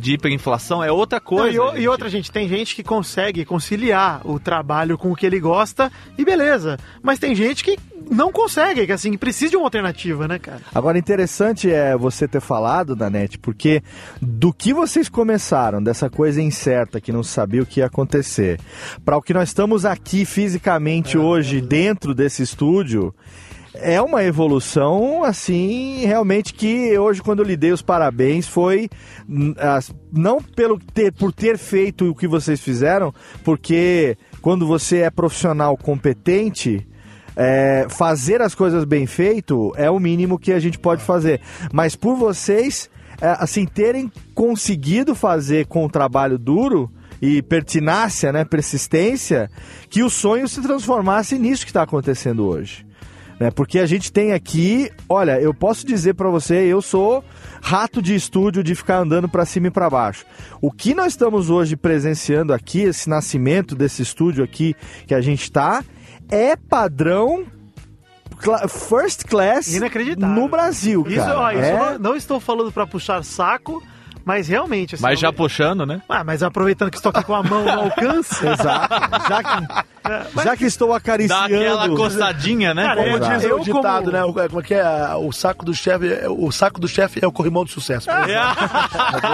de hiperinflação, é outra Não, coisa. e, o- gente. e outra, gente, tem gente que consegue conciliar o trabalho com o que ele gosta e beleza. Mas tem gente que não consegue, que assim, precisa de uma alternativa, né, cara? Agora, interessante é você ter falado, Danete, porque do que vocês começaram, dessa coisa incerta que não sabia o que ia acontecer, para o que nós estamos aqui fisicamente hoje dentro desse estúdio, é uma evolução, assim, realmente que hoje, quando eu lhe dei os parabéns, foi não pelo ter, por ter feito o que vocês fizeram, porque quando você é profissional competente, é, fazer as coisas bem feito é o mínimo que a gente pode fazer. Mas por vocês, é, assim, terem conseguido fazer com o trabalho duro e pertinácia, né, persistência, que o sonho se transformasse nisso que está acontecendo hoje. Né? Porque a gente tem aqui, olha, eu posso dizer para você, eu sou rato de estúdio de ficar andando para cima e para baixo. O que nós estamos hoje presenciando aqui, esse nascimento desse estúdio aqui que a gente está, é padrão first class no Brasil, Isso, cara. ó, isso É- não, não estou falando pra puxar saco, mas realmente. Assim, Mas já eu- puxando, né? Ah, mas aproveitando que estou aqui com a mão no alcance. Exato. Já que Já que estou Dá acariciando... aquela coçadinha, né? Cara, Como Exato. diz Eu o ditado, como- né? Como é que é? O saco do chefe, é- o saco do chefe é o corrimão do sucesso.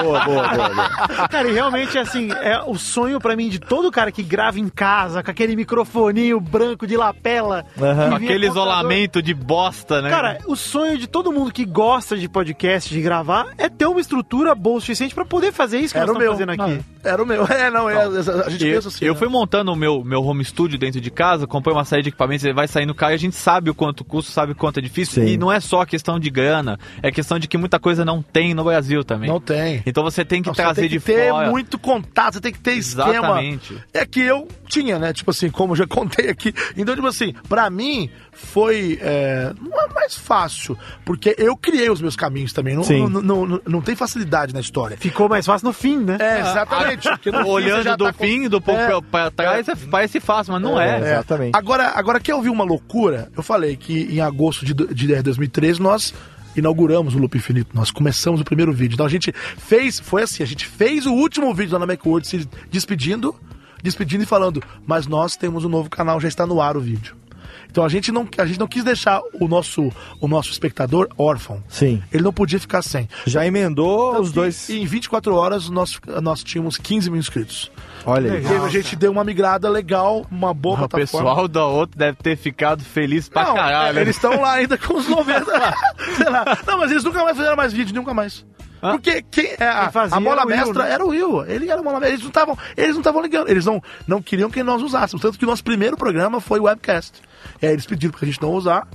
Boa, boa, boa, boa. Cara, e realmente, assim, é o sonho pra mim de todo cara que grava em casa, com aquele microfoninho branco de lapela. Que Com aquele isolamento de bosta, né? Cara, o sonho de todo mundo que gosta de podcast, de gravar, é ter uma estrutura boa suficiente pra poder fazer isso que Era nós estamos fazendo aqui. Era o meu. É, não, é, a gente eu, pensa assim. eu né? fui montando o meu, meu home studio dentro de casa, comprei uma série de equipamentos, ele vai saindo caro e a gente sabe o quanto custa, sabe o quanto é difícil. Sim. E não é só questão de grana, é questão de que muita coisa não tem no Brasil também. Não tem. Então você tem que Não, você trazer tem que de ter fora. muito contato, você tem que ter esquema. Exatamente. É que eu tinha, né? Tipo assim, como eu já contei aqui. Então, tipo assim, pra mim foi. é, não é mais fácil, porque eu criei os meus caminhos também. Não, Sim. não, não, não, não tem facilidade na história. Ficou mais fácil no fim, né? É, exatamente. fim Olhando já do tá com- fim, do pouco É. pra, trás, é- parece fácil, mas não é. É, Exatamente. Agora, agora quer ouvir uma loucura? Eu falei que em agosto de, de 2013 nós inauguramos o Loop Infinito. Nós começamos o primeiro vídeo. Então a gente fez, foi assim, a gente fez o último vídeo lá na Macworld se despedindo, despedindo e falando, mas nós temos um novo canal, já está no ar o vídeo. Então a gente não, a gente não quis deixar o nosso, o nosso espectador órfão. Sim. Ele não podia ficar sem. Já emendou Tanto os que dois... Em 24 horas nós, nós tínhamos 15 mil inscritos. Olha aí. A gente deu uma migrada legal, uma boa O plataforma. pessoal da outra deve ter ficado feliz pra não, caralho. né? eles estão lá ainda com os 90. sei lá. Não, mas eles nunca mais fizeram mais vídeo, nunca mais. Hã? Porque quem, é, a, a mola mestra né? era o Will. Ele era a mola mestra. Eles não estavam, eles não estavam ligando. Eles não, não queriam que nós usássemos. Tanto que o nosso primeiro programa foi o webcast. Aí eles pediram pra gente não usar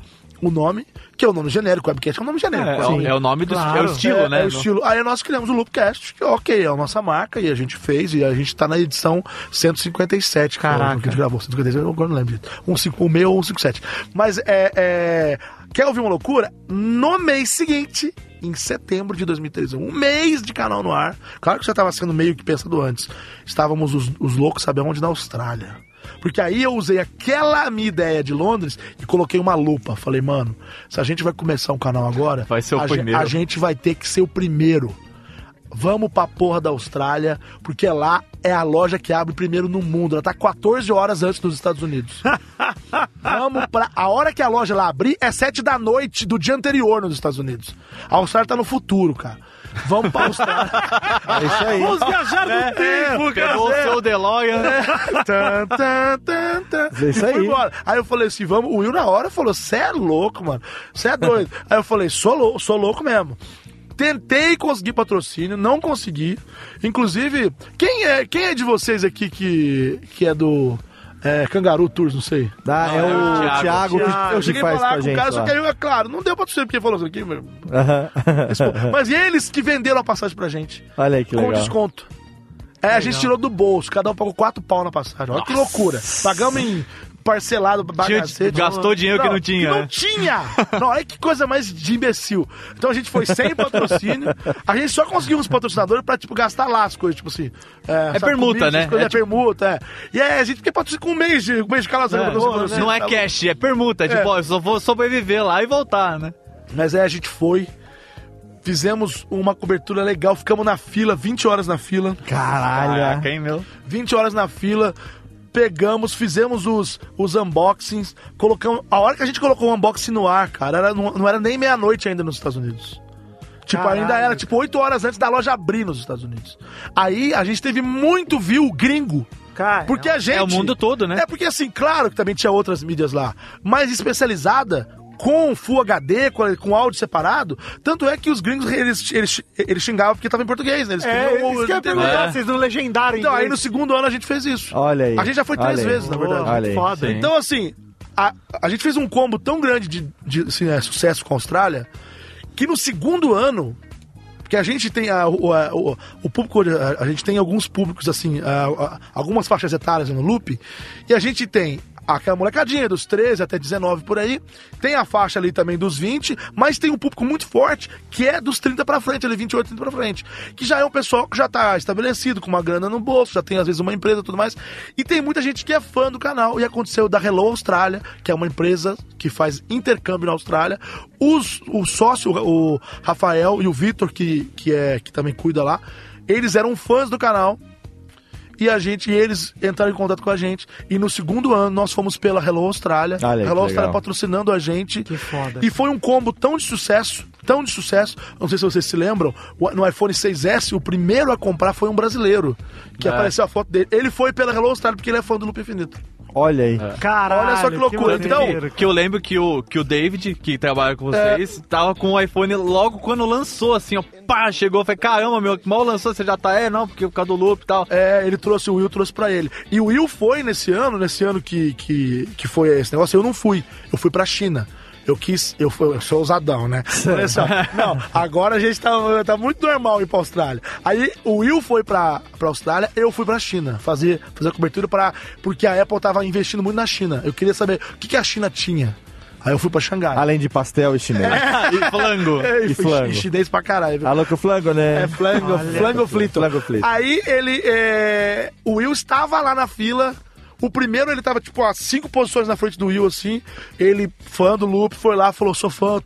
o nome, que é o nome genérico. Webcast é o nome genérico. É, Sim. é o nome do Claro. é o estilo, É, né? é o estilo. Aí nós criamos o Loopcast, que ok, é a nossa marca, e a gente fez, e a gente tá na edição 157, que foi Caraca. o que a gente gravou, 157, eu agora não lembro disso. Um, cinco- o meu ou 157. Mas é, é. Quer ouvir uma loucura? No mês seguinte, em setembro de 2013, um mês de canal no ar. Claro que você estava sendo meio que pensado antes. Estávamos os, os loucos, sabe aonde? Na Austrália. Porque aí eu usei aquela minha ideia de Londres e coloquei uma lupa. Falei, mano, se a gente vai começar um canal agora, Vai ser o a, primeiro. a gente vai ter que ser o primeiro. Vamos pra porra da Austrália, porque lá é a loja que abre primeiro no mundo. Ela tá 14 horas antes dos Estados Unidos. Vamos pra. A hora que a loja lá abrir é 7 da noite do dia anterior nos Estados Unidos. A Austrália tá no futuro, cara. Vamos pra Austrália. É isso aí. Vamos viajar no É, tempo, cara. Pegou o seu DeLorean, né? Tan, tan, tan, tan. É isso aí. embora. Aí eu falei assim, vamos. O Will na hora falou: você é louco, mano. Você é doido. aí eu falei: sou louco, sou louco mesmo. Tentei conseguir patrocínio, não consegui. Inclusive, quem é, quem é de vocês aqui que, que é do é, Cangaru Tours, não sei? Dá, é, é o Thiago. Thiago, que, Thiago. Eu que cheguei a faz falar com com o cara, só lá. que aí, é claro, não deu patrocínio porque ele falou isso aqui, meu. Aham. Mas eles que venderam a passagem pra gente. Olha aí que com legal. desconto. É, a gente tirou do bolso, cada um pagou quatro pau na passagem. Olha que loucura. Pagamos em parcelado, Tinha- bagacete. gastou dinheiro que não tinha, Não né? tinha! Não, olha que coisa mais de imbecil. Então a gente foi sem patrocínio, a gente só conseguiu uns patrocinadores pra, tipo, gastar lá as coisas, tipo assim. É, sabe, permuta, comida, né? coisas, É É, permuta, é. E aí a gente fica patrocínio com um mês de, um mês de calação. É, né? Não é Tá cash, é permuta. Tipo, ó, eu só vou sobreviver lá e voltar, né? Mas aí a gente foi, fizemos uma cobertura legal, ficamos na fila, 20 horas na fila. Caralho. Caraca, hein, meu? 20 horas na fila, pegamos, fizemos os, os unboxings, colocamos. A hora que a gente colocou o unboxing no ar, cara, era, não, não era nem meia-noite ainda nos Estados Unidos. Tipo, Caralho. ainda era tipo 8 horas antes da loja abrir nos Estados Unidos. Aí a gente teve muito view gringo. Cara, Porque a gente. É o mundo todo, né? É porque, assim, claro que também tinha outras mídias lá, mas especializada com Full HD, com, com áudio separado. Tanto é que os gringos, eles, eles, eles xingavam porque tava em português, né? Eles É, entender. perguntar, É. vocês não legendaram Então, aí no segundo ano a gente fez isso. Olha aí. A gente já foi três aí. vezes, na verdade. Olha aí. Foda, Sim. Então, assim, a, a gente fez um combo tão grande de, de assim, é, sucesso com a Austrália que no segundo ano. Porque a gente tem a- o, a- o, o público, a, a gente tem alguns públicos, assim, a- a- algumas faixas etárias no loop, e a gente tem aquela molecadinha dos 13 até 19 por aí, tem a faixa ali também dos 20, mas tem um público muito forte que é dos 30 pra frente, ali 28, 30 pra frente, que já é um pessoal que já tá estabelecido, com uma grana no bolso, já tem às vezes uma empresa e tudo mais, e tem muita gente que é fã do canal, e aconteceu da Hello Austrália, que é uma empresa que faz intercâmbio na Austrália, os, o sócio, o Rafael e o Vitor, que, que, é, que também cuida lá, eles eram fãs do canal, e a gente, e eles entraram em contato com a gente. E no segundo ano nós fomos pela Hello Austrália. Olha aí, Hello Austrália legal. patrocinando a gente. Que foda. E foi um combo tão de sucesso, tão de sucesso. Não sei se vocês se lembram, o- no iPhone 6S, o primeiro a comprar foi um brasileiro. Que É. apareceu a foto dele. Ele foi pela Hello Austrália porque ele é fã do Loop Infinito. Olha aí. Caralho, Olha só que loucura. Então, maneiro. Que eu lembro que o, que o David, que trabalha com vocês, tava com o iPhone logo quando lançou, assim, ó. Pá, chegou, falei, caramba, meu, mal lançou, você já tá, é, não, porque por causa do loop e tal. É, ele trouxe, o Will trouxe pra ele. E o Will foi nesse ano, nesse ano que, que, que foi esse negócio, eu não fui. Eu fui pra China. Eu quis, eu, eu sou ousadão, né? Falei assim, não, agora a gente tá, tá muito normal ir pra Austrália. Aí o Will foi pra, pra Austrália, eu fui pra China fazer, fazer a cobertura pra. Porque a Apple tava investindo muito na China. Eu queria saber o que, que a China tinha. Aí eu fui pra Xangai. Além de pastel e chinês. e flango. É, e flango. chinês pra caralho. viu? Alô, que o flango, né? É flango, flango flito. Flango flito. Aí ele. é, o Will estava lá na fila. O primeiro ele tava, tipo, a cinco posições na frente do Will, assim. Ele, fã do Loop, foi lá, falou: sou fã,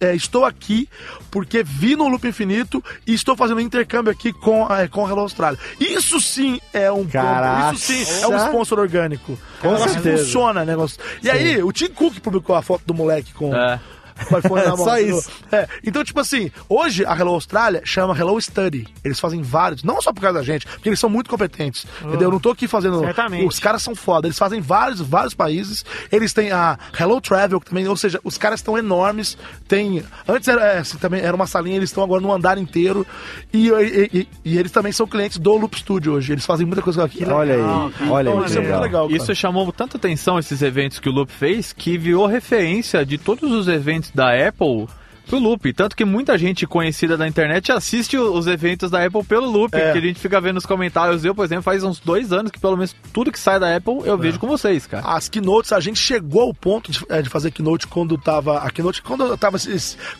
é, estou aqui porque vi no Loop Infinito e estou fazendo um intercâmbio aqui com, a- com a Hello Austrália. Isso sim é um Caraca. Isso sim é um sponsor orgânico. Com certeza. funciona, negócio. E aí, o Tim Cook publicou a foto do moleque com. É. o iPhone na mão. Só isso. É, então, tipo assim, hoje a Hello Austrália chama Hello Study. Eles fazem vários, não só por causa da gente, porque eles são muito competentes. Entendeu? Eu não tô aqui fazendo. Certamente. Os caras são foda. Eles fazem vários, vários países. Eles têm a Hello Travel também, ou seja, os caras estão enormes. Tem. Antes era, é, assim, também era uma salinha, eles estão agora no andar inteiro. E, e- e- e eles também são clientes do Loop Studio hoje. Eles fazem muita coisa aqui. Olha aí. Olha Então, aí. isso é muito legal. cara. Isso chamou tanta atenção, esses eventos que o Loop fez, que virou referência de todos os eventos da Apple pro Loop. Tanto que muita gente conhecida da internet assiste os eventos da Apple pelo Loop, É. que a gente fica vendo nos comentários. Eu, por exemplo, faz uns dois anos que pelo menos tudo que sai da Apple eu vejo com vocês, cara. As keynotes, a gente chegou ao ponto de, é, de fazer keynote quando tava. A keynote, quando tava.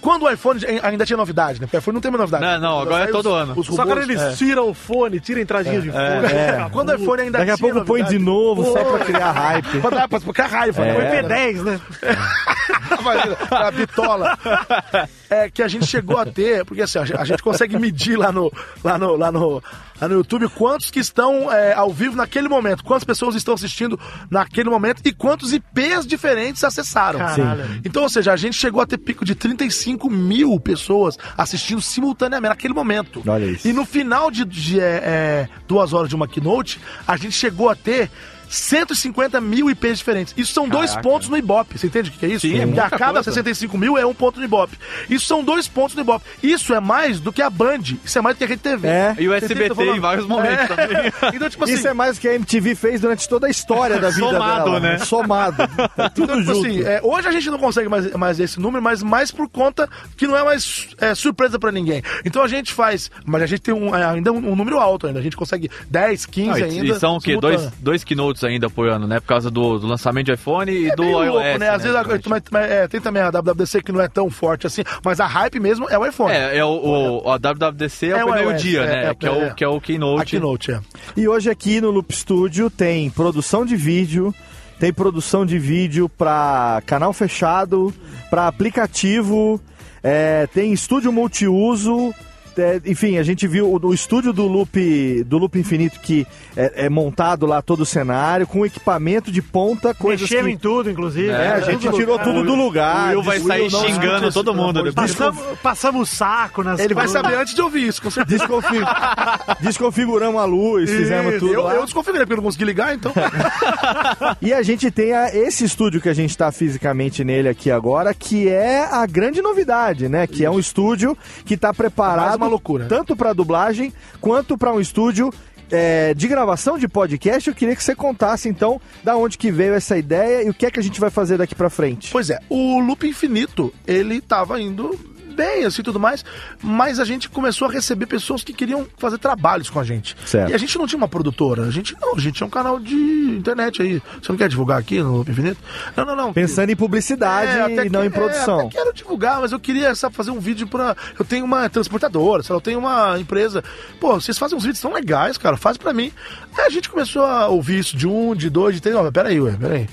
Quando o iPhone ainda tinha novidade, né? Porque o iPhone não tem mais novidade. Não, não, agora é todo os- ano. Os Só quando eles é. tiram o fone, tiram a entradinha de fone. acabou. Quando o iPhone ainda Daqui a pouco põe de novidade. novo, só pra criar hype. Pra dar pra ficar raiva. É. Foi P10, né? Imagina, a bitola. É que a gente chegou a ter, porque assim, a gente- consegue medir lá no, lá no, lá no, lá no YouTube quantos que estão é, ao vivo naquele momento, quantas pessoas estão assistindo naquele momento e quantos IPs diferentes acessaram. Caralho. Então, ou seja, a gente chegou a ter pico de 35 mil pessoas assistindo simultaneamente naquele momento. Olha isso. E no final de, de, é, é, duas horas de uma keynote, a gente chegou a ter 150 mil IPs diferentes. Isso são dois Caraca. pontos no Ibope. Você entende o que é isso? Sim, é muita a cada coisa. 65 mil é um ponto no Ibope. Isso são dois pontos no Ibope. Isso é mais do que a Band. Isso é mais do que a Rede TV. É. E o SBT que em vários momentos É. também. Então, tipo assim, Isso é mais do que a MTV fez durante toda a história da vida Somado, dela. né? Somado. É tudo Então, tipo junto. assim, é, hoje a gente não consegue mais, mais esse número, mas mais por conta que não é mais é, surpresa pra ninguém. Então a gente faz, mas a gente tem um, é, ainda um, um número alto ainda. A gente consegue 10, 15 Não, e- ainda. e são o quê? Dois, dois keynotes ainda por ano, né? Por causa do, do lançamento de iPhone e É do meio iOS. louco, né? Às vezes a- mas- mas, é, tem também a WWDC que não é tão forte assim, mas a hype mesmo é o iPhone. É, é o, o, a WWDC é, É o primeiro iOS, dia, é, né? é, que, é o, é. que é o A Keynote. Keynote, é. E hoje aqui no Loop Studio tem produção de vídeo, tem produção de vídeo para canal fechado, para aplicativo, é, tem estúdio multiuso. É, enfim, a gente viu o, o estúdio do Loop, do Loop Infinito que é, é montado lá todo o cenário, com equipamento de ponta, coisas Mexemos que... em tudo, inclusive. É, a gente tirou tudo do O lugar. Will vai sair não xingando todo isso, mundo depois. Passamos, passamos o saco nas Ele vai coisas. saber antes de ouvir isso, com certeza. Desconfi- Desconfiguramos a luz, fizemos Isso, tudo eu, lá. eu desconfigurei porque eu não consegui ligar, então. E a gente tem a- esse estúdio que a gente está fisicamente nele aqui agora, que é a grande novidade, né? Que é um estúdio que está preparado uma loucura. tanto para dublagem quanto para um estúdio é, de gravação de podcast. Eu queria que você contasse então da onde que veio essa ideia e o que é que a gente vai fazer daqui para frente. Pois é, o Loop Infinito, ele tava indo bem, assim, tudo mais, mas a gente começou a receber pessoas que queriam fazer trabalhos com a gente. Certo. E a gente não tinha uma produtora, a gente não, a gente tinha um canal de internet aí. Você não quer divulgar aqui no Infinito? Não, não, não. Pensando em publicidade É, e não que- em produção. É, até quero divulgar, mas eu queria sabe, fazer um vídeo pra. Eu tenho uma transportadora, sei lá, eu tenho uma empresa. Pô, vocês fazem uns vídeos tão legais, cara, faz pra mim. Aí a gente começou a ouvir isso de um, de dois, de três. Não, peraí, ué, peraí.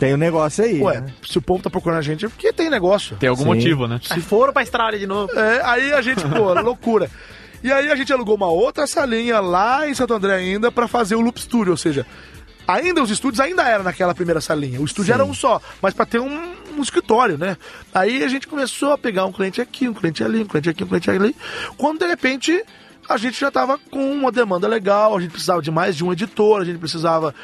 Tem um negócio aí. Ué, né? se o povo tá procurando a gente é porque tem negócio. Tem algum Sim. motivo, né? Aí foram pra estrada de novo. É, aí a gente, pô, loucura. E aí a gente alugou uma outra salinha lá em Santo André ainda pra fazer o Loop Studio, ou seja, ainda os estúdios ainda eram naquela primeira salinha. O estúdio era um só, mas pra ter um, um escritório, né? Aí a gente começou a pegar um cliente aqui, um cliente ali, um cliente aqui, um cliente ali. Quando de repente a gente já tava com uma demanda legal, a gente precisava de mais de um editor, a gente precisava.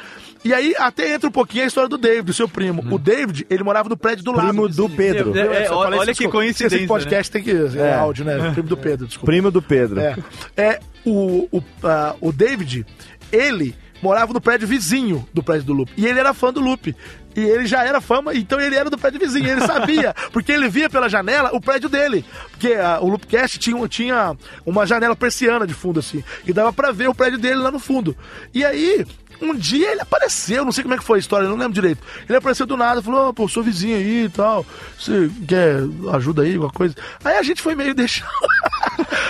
E aí até entra um pouquinho a história do David, do seu primo. O David, ele morava no prédio do lado. Primo do. Pedro. É, é, olha isso, que desculpa. coincidência, Esse podcast tem que. É, É. áudio, né? Primo do Pedro, desculpa. Primo do Pedro. É, é o, o, ah, o David, ele morava no prédio vizinho do prédio do Loop. E ele era fã do Loop. E ele já era fama, então ele era do prédio vizinho. Ele sabia, porque ele via pela janela o prédio dele. Porque ah, o Loopcast tinha, tinha uma janela persiana de fundo, assim. E dava pra ver o prédio dele lá no fundo. E aí, um dia ele apareceu, não sei como é que foi a história, não lembro direito. Ele apareceu do nada, falou, "Ô, pô, sou vizinho aí e tal. Você quer ajuda aí, alguma coisa? Aí a gente foi meio deixando.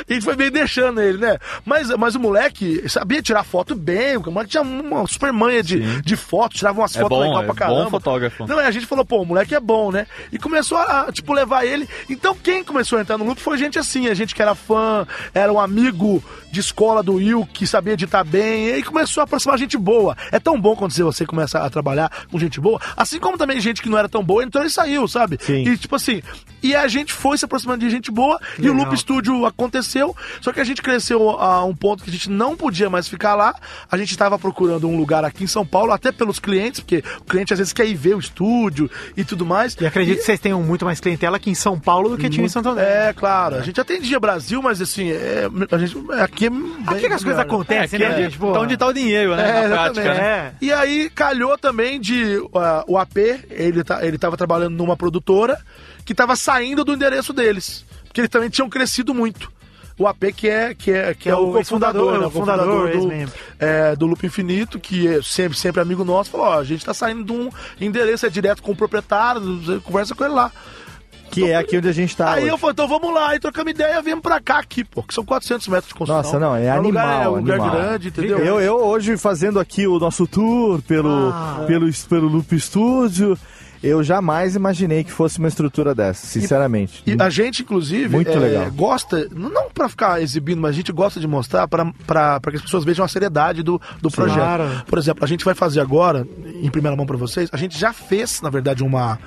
a gente foi meio deixando ele, né? Mas, mas o moleque sabia tirar foto bem, o moleque tinha uma super manha de, de fotos, tirava umas É fotos bom, legais é pra caramba. bom fotógrafo. Não, a gente falou, pô, o moleque é bom, né? E começou a, tipo, levar ele. Então, quem começou a entrar no loop foi gente assim, a gente que era fã, era um amigo de escola do Will, que sabia editar bem, e aí começou a aproximar gente boa. É tão bom quando você começa a trabalhar com gente boa, assim como também gente que não era tão boa entrou e saiu, sabe? Sim. E tipo assim, e a gente foi se aproximando de gente boa, e o Loop Studio aconteceu, só que a gente cresceu a um ponto que a gente não podia mais ficar lá, a gente estava procurando um lugar aqui em São Paulo, até pelos clientes, porque o cliente às vezes quer ir ver o estúdio e tudo mais. E acredito que vocês tenham muito mais clientela aqui em São Paulo do que tinha em Santo André. É, claro. A gente atendia Brasil, mas assim, é, a gente, aqui é. bem Aqui que as coisas melhor. acontecem, É, né, é- gente? Pô, Então onde tá o dinheiro, né? É. prática, né? É. E aí calhou também de uh, o AP, ele, tá, ele tava trabalhando numa produtora que tava saindo do endereço deles. Porque eles também tinham crescido muito. O AP que é, que é, que é, É o o ex-fundador, né? o fundador, do, é, do Loop Infinito, que é sempre, sempre amigo nosso, falou, ó, a gente tá saindo de um endereço, é direto com o proprietário, você conversa com ele lá. Que é aqui onde a gente tá. Aí hoje. eu falei, então vamos lá, e trocamos ideia, viemos pra cá aqui, pô, que são 400 metros de construção. Nossa, não, é um lugar, animal, é um lugar animal. grande, entendeu? Eu, eu hoje fazendo aqui o nosso tour pelo, Ah. pelo, pelo Loop Studio, eu jamais imaginei que fosse uma estrutura dessa, sinceramente. E a gente, inclusive, Muito é, legal. gosta, não pra ficar exibindo, mas a gente gosta de mostrar pra que as pessoas vejam a seriedade do, do projeto. Por exemplo, a gente vai fazer agora, em primeira mão pra vocês, a gente já fez, na verdade, uma.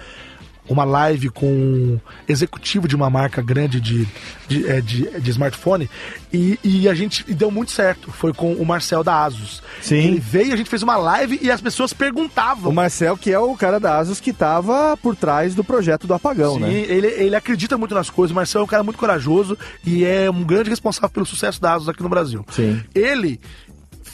Uma live com um executivo de uma marca grande de, de, é, de- de smartphone e, e a gente e deu muito certo. Foi com o Marcel da Asus. Sim. Ele veio, a gente fez uma live e as pessoas perguntavam. O Marcel, que é o cara da Asus que tava por trás do projeto do apagão, Sim, né? ele, ele acredita muito nas coisas. O Marcel é um cara muito corajoso e é um grande responsável pelo sucesso da Asus aqui no Brasil. Sim. Ele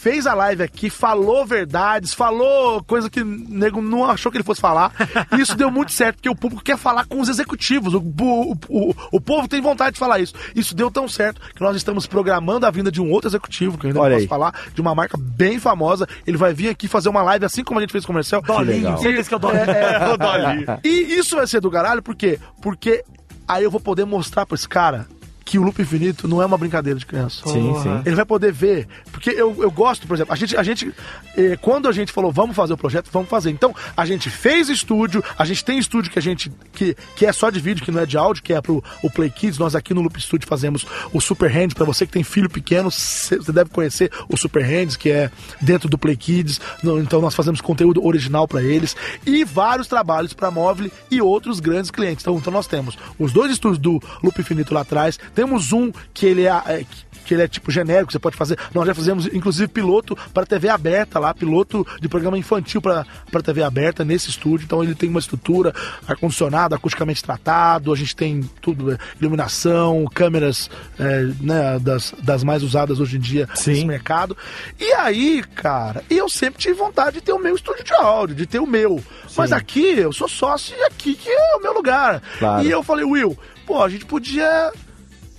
fez a live aqui, falou verdades, falou coisa que o nego não achou que ele fosse falar. E isso deu muito certo, porque o público quer falar com os executivos. O, o, o, o povo tem vontade de falar isso. Isso deu tão certo que nós estamos programando a vinda de um outro executivo, que eu ainda Olha não aí. posso falar, de uma marca bem famosa. Ele vai vir aqui fazer uma live, assim como a gente fez com o Marcel. legal. Certeza que é o Dolinho. É, o Dolly. E isso vai ser do caralho, por quê? Porque aí eu vou poder mostrar pra esse cara que o loop infinito não é uma brincadeira de criança. Sim, sim. Ele vai poder ver, porque eu, eu gosto, por exemplo, a gente, a gente eh, quando a gente falou vamos fazer o projeto, vamos fazer. Então, a gente fez estúdio, a gente tem estúdio que a gente, que, que é só de vídeo, que não é de áudio, que é pro o Play Kids. Nós aqui no Loop Studio fazemos o Super Hands, pra você que tem filho pequeno, cê- você deve conhecer o Super Hands, que é dentro do Play Kids. Então, nós fazemos conteúdo original pra eles e vários trabalhos pra móvel e outros grandes clientes. Então, então nós temos os dois estúdios do Loop Infinito lá atrás, temos um que ele é, é, que- ele é tipo genérico, você pode fazer. Nós já fizemos, inclusive, piloto para TV aberta lá, piloto de programa infantil para TV aberta nesse estúdio. Então ele tem uma estrutura, ar-condicionado, acusticamente tratado, a gente tem tudo, é, iluminação, câmeras é, né, das, das mais usadas hoje em dia Sim. nesse mercado. E aí, cara, eu sempre tive vontade de ter o meu estúdio de áudio, de ter o meu. Mas aqui eu sou sócio e aqui que é o meu lugar. Claro. E eu falei, Will, pô, a gente podia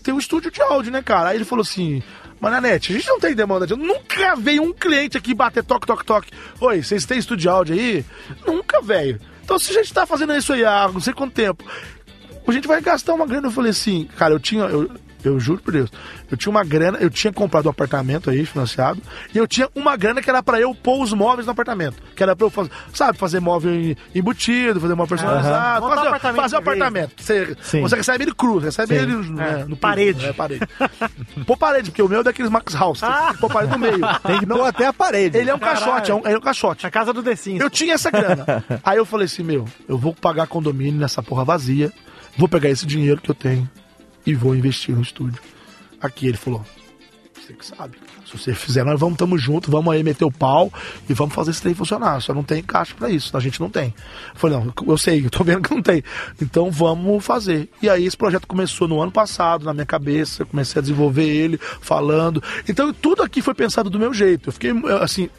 ter um estúdio de áudio, né, cara? Aí ele falou assim. Mananete, a gente não tem demanda de. Nunca veio um cliente aqui bater toque, toque, toque. Oi, vocês têm estúdio de áudio aí? Nunca, velho. Então, se a gente tá fazendo isso aí há não sei quanto tempo, a gente vai gastar uma grana. Eu falei assim, cara, eu tinha. Eu, Eu juro por Deus. Eu tinha uma grana, eu tinha comprado um apartamento aí, financiado, e eu tinha uma grana que era pra eu pôr os móveis no apartamento. Que era pra eu fazer, sabe, fazer móvel em- embutido, fazer móvel personalizado, Montar um fazer, apartamento fazer um apartamento. Você, você recebe ele cru, recebe Sim. ele né, no parede. É, parede. Pô parede, porque o meu é daqueles Max House. Ah. Pô parede no meio. Tem que pôr até a parede. Ele é um Caralho. caixote, é um, é um caixote. A casa do The Sims. Eu tinha essa grana. Aí eu falei assim, meu, eu vou pagar condomínio nessa porra vazia, vou pegar esse dinheiro que eu tenho e vou investir no estúdio. Aqui ele falou, você que sabe. Se você fizer, nós vamos, tamo junto, vamos aí meter o pau e vamos fazer esse trem funcionar. Só não tem caixa pra isso, a gente não tem. Eu falei, não, eu sei, eu tô vendo que não tem. Então vamos fazer. E aí esse projeto começou no ano passado, na minha cabeça, eu comecei a desenvolver ele, falando. Então tudo aqui foi pensado do meu jeito. Eu fiquei, assim,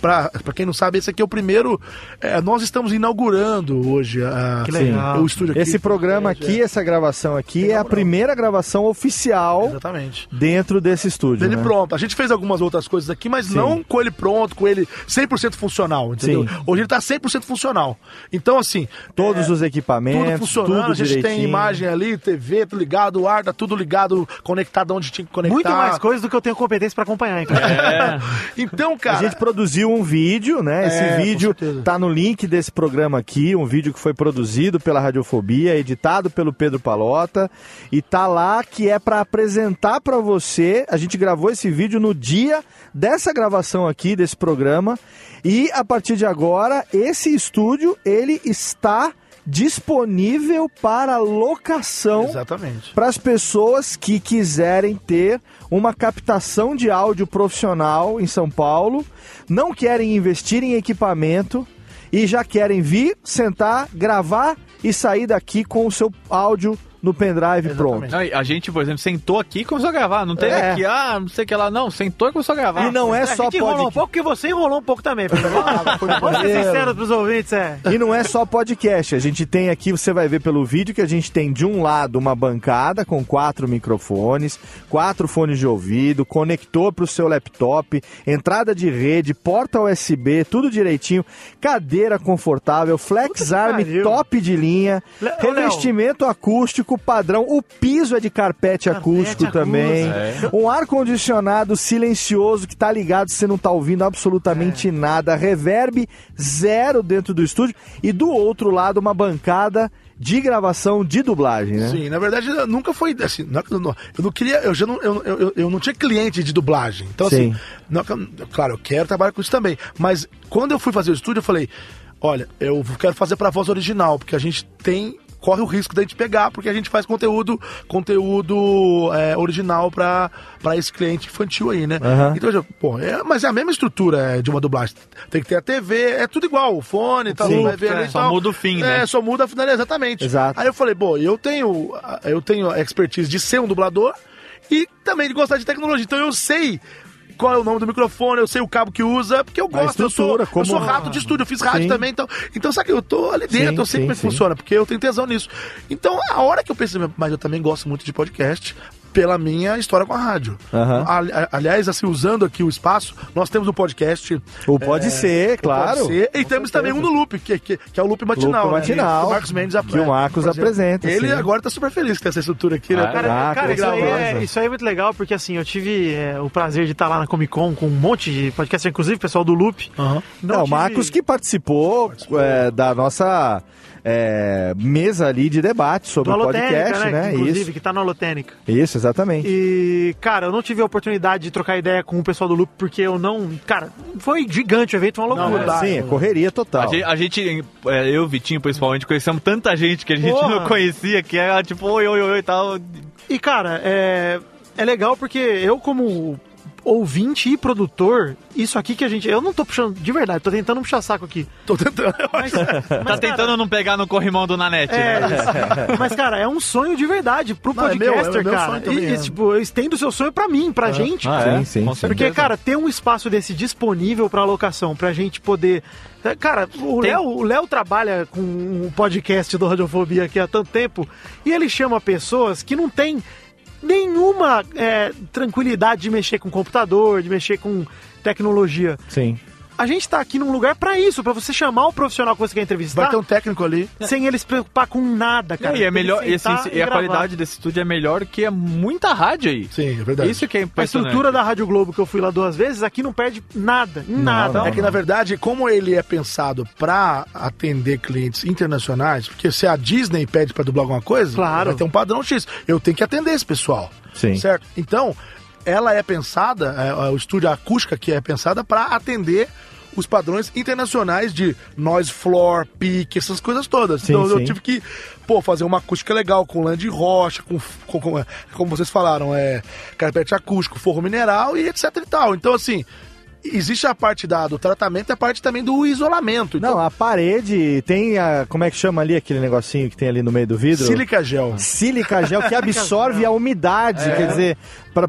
Pra, pra quem não sabe, esse aqui é o primeiro. é, nós estamos inaugurando hoje a- Que legal. o estúdio aqui. Esse programa É, aqui, essa gravação aqui, é a primeira gravação oficial Exatamente. dentro desse estúdio. Ele né? pronto. A gente fez algumas outras coisas aqui, mas Sim. não com ele pronto, com ele 100% funcional, entendeu? Sim. Hoje ele tá 100% funcional. Então, assim. Todos é, os equipamentos, Tudo funcionando, tudo a gente tem direitinho. imagem ali, TV, tudo ligado, o ar tá tudo ligado, conectado onde tinha que conectar. Muito mais coisa do que eu tenho competência pra acompanhar, então. Então, cara. A gente produziu um vídeo, né? Esse É, vídeo tá no link desse programa aqui, um vídeo que foi produzido pela Radiofobia, editado pelo Pedro Palota, e tá lá que é pra apresentar pra você. A gente gravou esse vídeo no dia dessa gravação aqui desse programa, e a partir de agora esse estúdio ele está disponível para locação Exatamente. para as pessoas que quiserem ter uma captação de áudio profissional em São Paulo, não querem investir em equipamento e já querem vir, sentar, gravar e sair daqui com o seu áudio no pendrive pronto. Não, e A gente, por exemplo, sentou aqui e começou a gravar. Não teve É. aqui, ah, não sei o que lá. Não, sentou e começou a gravar. E não é a só gente enrolou um podcast. pouco, porque você enrolou um pouco também. Pedro. Vamos ser sinceros pros ouvintes, é. E não é só podcast, a gente tem aqui, você vai ver pelo vídeo que a gente tem de um lado uma bancada com quatro microfones, quatro fones de ouvido, conector para o seu laptop, entrada de rede, porta USB, tudo direitinho, cadeira confortável, flex arm top de linha, Le- revestimento acústico padrão, o piso é de carpete, acústico acústico. também, um ar condicionado silencioso que tá ligado, você não tá ouvindo absolutamente nada, reverb zero dentro do estúdio e do outro lado uma bancada de gravação de dublagem, né? Sim, na verdade nunca foi assim. não é Eu não, queria, eu já não, eu, eu, eu- não tinha cliente de dublagem. Então, Sim. assim, não, claro, eu quero trabalhar com isso também. Mas quando eu fui fazer o estúdio, eu falei: olha, eu quero fazer pra voz original, porque a gente tem. Corre o risco da gente pegar, porque a gente faz conteúdo conteúdo é, original pra pra esse cliente infantil aí, né? Aham. Então, eu, pô, é, mas é a mesma estrutura é, de uma dublagem. Tem que ter a TV, é tudo igual, o fone tal, Sim. vai ver ali É, e só tal. muda o fim, É, né? só muda a final, exatamente. Exato. Aí eu falei, bom, eu tenho, eu tenho a expertise de ser um dublador e também de gostar de tecnologia. Então eu sei qual é o nome do microfone, eu sei o cabo que usa, porque eu gosto, eu sou, eu sou rato de estúdio, eu fiz rádio Sim. também, então, então sabe, eu tô ali dentro, Sim, eu sei sim, como é que funciona, porque eu tenho tesão nisso. Então, a hora que eu pensei, mas eu também gosto muito de podcast, pela minha história com a rádio. Ali- aliás, assim, usando aqui o espaço, nós temos um podcast O pode ser, claro. Pode ser. E temos também um no Loop, que, que, que é o Loop matinal. Loop né? matinal, Que o Marcos Mendes que o Marcos apresenta, Ele sim. agora tá super feliz tem essa estrutura aqui, né? Ah, Cara, Ah, cara, que isso, aí é, isso aí é muito legal, porque assim, eu tive é, o prazer de estar lá na Comic Con com um monte de podcast, inclusive o pessoal do Loop. Aham. Não, o tive- Marcos que participou, é, da nossa é, mesa ali de debate sobre o podcast, né? Inclusive, Isso. que tá no Alotênica. Isso, exatamente. E, cara, eu não tive a oportunidade de trocar ideia com o pessoal do Loop, porque eu não. Cara, foi gigante o evento, uma loucura. Não, dá. Sim, é correria total. A gente, a gente, é, eu, Vitinho, principalmente, conhecemos tanta gente que a gente Porra. não conhecia, que era tipo, oi, oi, oi e tal. E, cara, é, é legal porque eu, como ouvinte e produtor, isso aqui que a gente. Eu não tô puxando, de verdade, tô tentando puxar saco aqui. Tô tentando. eu Mas, acho. Tá mas, tentando cara, não pegar no corrimão do Nanete, É, né? isso. mas, cara, é um sonho de verdade pro Não, é meu, podcaster, é meu cara. sonho também, e, e, é. tipo, eu estendo o seu sonho pra mim, pra gente. Ah, Sim, é? sim, Com sim. Porque, cara, ter um espaço desse disponível pra alocação, pra gente poder. Cara, o Tem- Léo, o Léo trabalha com um podcast do Radiofobia aqui há tanto tempo e ele chama pessoas que não têm nenhuma é, tranquilidade de mexer com computador, de mexer com tecnologia. Sim. A gente tá aqui num lugar pra isso, pra você chamar o profissional que você quer entrevistar, Vai ter um técnico ali. sem ele se preocupar com nada, cara. e é melhor, e, assim, sentar e a qualidade desse estúdio é melhor que é muita rádio aí. Sim, é verdade. Isso que é A estrutura da Rádio Globo que eu fui lá duas vezes, aqui não perde nada, em nada. É que, na verdade, como ele é pensado pra atender clientes internacionais, porque se a Disney pede pra dublar alguma coisa, Claro. vai ter um padrão X. Eu tenho que atender esse pessoal. Sim. Certo? Então, ela é pensada, é, é, o estúdio acústica que é pensada pra atender os padrões internacionais de noise floor, peak, essas coisas todas. Sim, então sim. eu tive que, pô, fazer uma acústica legal com lã de rocha, com, com- com- é, como vocês falaram, é carpete acústico, forro mineral e etc e tal. Então, assim, existe a parte da, do tratamento e a parte também do isolamento. Então, Não, a parede tem a. Como é que chama ali aquele negocinho que tem ali no meio do vidro? sílica gel. Sílica gel que absorve a umidade, É. quer dizer,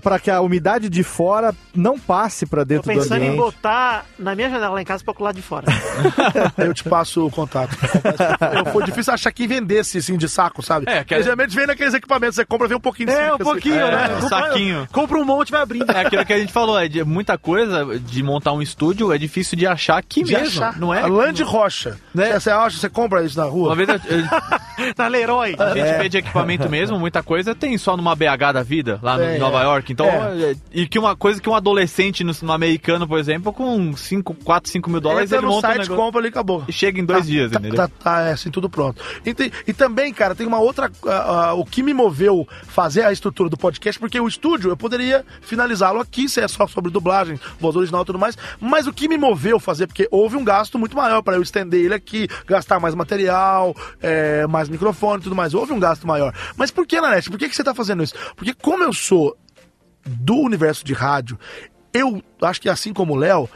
para que a umidade de fora não passe para Tô dentro do pensando em ambiente. botar na minha janela lá em casa pra colar de fora. Eu te passo o contato. Eu, foi difícil achar que vendesse assim de saco, sabe? É, aquela- Geralmente vem naqueles equipamentos, você compra, vem um pouquinho de é, um pouquinho, É, né? um Compra- saquinho. Compra um monte e vai abrindo. É aquilo que a gente falou, é de muita coisa de montar um estúdio é difícil de achar aqui De mesmo, achar. não é? A lã de rocha. Né? Você, você acha, você compra isso na rua? Uma vez eu- eu- Na Leroy. a gente pede equipamento mesmo, muita coisa tem só numa BH da vida, lá no- É, em Nova é. York. Então, É. é, e que uma coisa que um adolescente no, no americano, por exemplo, com 5, 4, 5 mil dólares, Entra ele no monta um site, negócio compra ali e acabou. e chega em dois Tá- dias, tá, entendeu? Tá, tá, é, assim, tudo pronto. E, tem- e também, cara, tem uma outra. ah, ah, o que me moveu fazer a estrutura do podcast, porque o estúdio eu poderia finalizá-lo aqui, se é só sobre dublagem, voz original e tudo mais. Mas o que me moveu fazer, porque houve um gasto muito maior para eu estender ele aqui, gastar mais material, é, mais microfone e tudo mais. Houve um gasto maior. Mas por que, Nanete? Por que, que você tá fazendo isso? Porque como eu sou do universo de rádio, eu acho que assim como o Léo,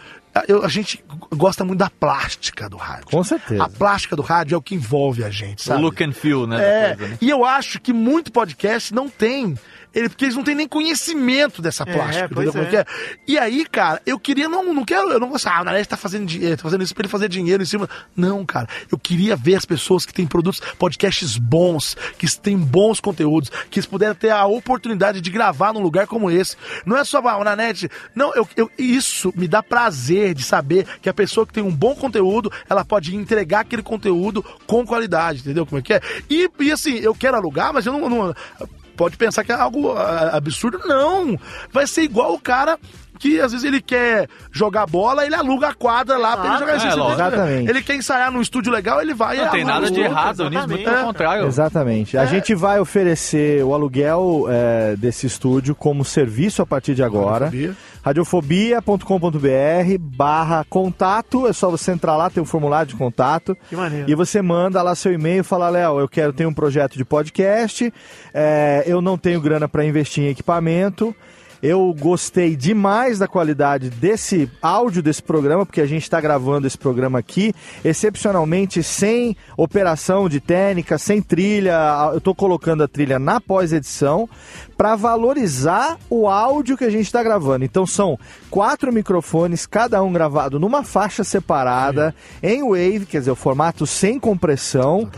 eu- a gente gosta muito da plástica do rádio. Com certeza. A plástica do rádio é o que envolve a gente, O sabe? look and feel, né? É, coisa, né? e eu acho que muito podcast não tem. Ele, porque eles não têm nem conhecimento dessa É, plástica, pois entendeu como é. que é? E aí, cara, eu queria, não, não quero, eu não vou assim, ah, o Nanete tá fazendo, dinheiro, tá fazendo isso pra ele fazer dinheiro em cima. Não, cara, eu queria ver as pessoas que têm produtos, podcasts bons, que têm bons conteúdos, que eles puderam ter a oportunidade de gravar num lugar como esse. Não é só, ah, o Nanete, não, eu, eu- isso me dá prazer de saber que a pessoa que tem um bom conteúdo, ela pode entregar aquele conteúdo com qualidade, entendeu como é que é? E, e assim, eu quero alugar, mas eu não- não pode pensar que é algo ah, absurdo. Não! Vai ser igual o cara que às vezes ele quer jogar bola, ele aluga a quadra lá pra ele jogar é, esse lógico. Exatamente. Ele quer ensaiar num estúdio legal, ele vai e Não tem nada de errado nisso, muito pelo É. contrário. Exatamente. A gente vai oferecer o aluguel é, desse estúdio como serviço a partir de agora. Radiofobia. Radiofobia.com.br barra contato. É só você entrar lá, tem um formulário de contato. Que maneiro. E você manda lá seu e-mail e fala, Léo, eu quero ter um projeto de podcast, é, eu não tenho grana para investir em equipamento. Eu gostei demais da qualidade desse áudio desse programa, porque a gente está gravando esse programa aqui, excepcionalmente sem operação de técnica, sem trilha. Eu estou colocando a trilha na pós-edição para valorizar o áudio que a gente está gravando. Então são quatro microfones, cada um gravado numa faixa separada, em wave, quer dizer, o formato sem compressão.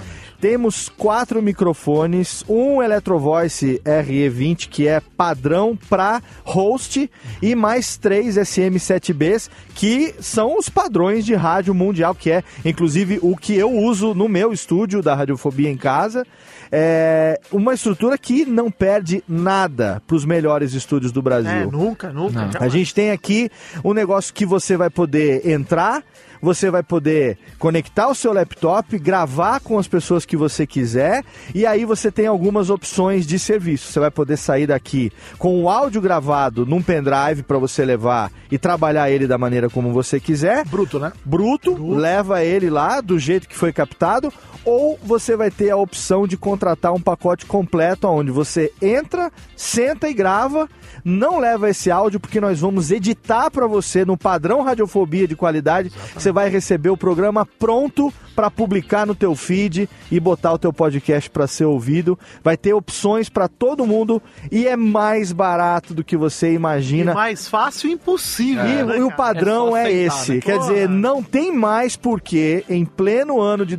Temos quatro microfones, um Electrovoice RE20 que é padrão para host e mais três SM7Bs que são os padrões de rádio mundial, que é inclusive o que eu uso no meu estúdio da Radiofobia em casa. É uma estrutura que não perde nada para os melhores estúdios do Brasil. É, nunca, nunca. A gente tem aqui um negócio que você vai poder entrar, você vai poder conectar o seu laptop, gravar com as pessoas que você quiser, e aí você tem algumas opções de serviço. Você vai poder sair daqui com o áudio gravado num pendrive para você levar e trabalhar ele da maneira como você quiser Bruto, né? bruto, leva ele lá do jeito que foi captado, ou você vai ter a opção de contratar um pacote completo onde você entra, senta e grava, não leva esse áudio porque nós vamos editar para você no padrão radiofobia de qualidade. Você vai receber o programa pronto para publicar no teu feed e botar o teu podcast para ser ouvido. Vai ter opções para todo mundo e é mais barato do que você E imagina. mais fácil impossível. E, né, e o cara? padrão É é, esse. né? Quer dizer, não tem mais porque, em pleno ano de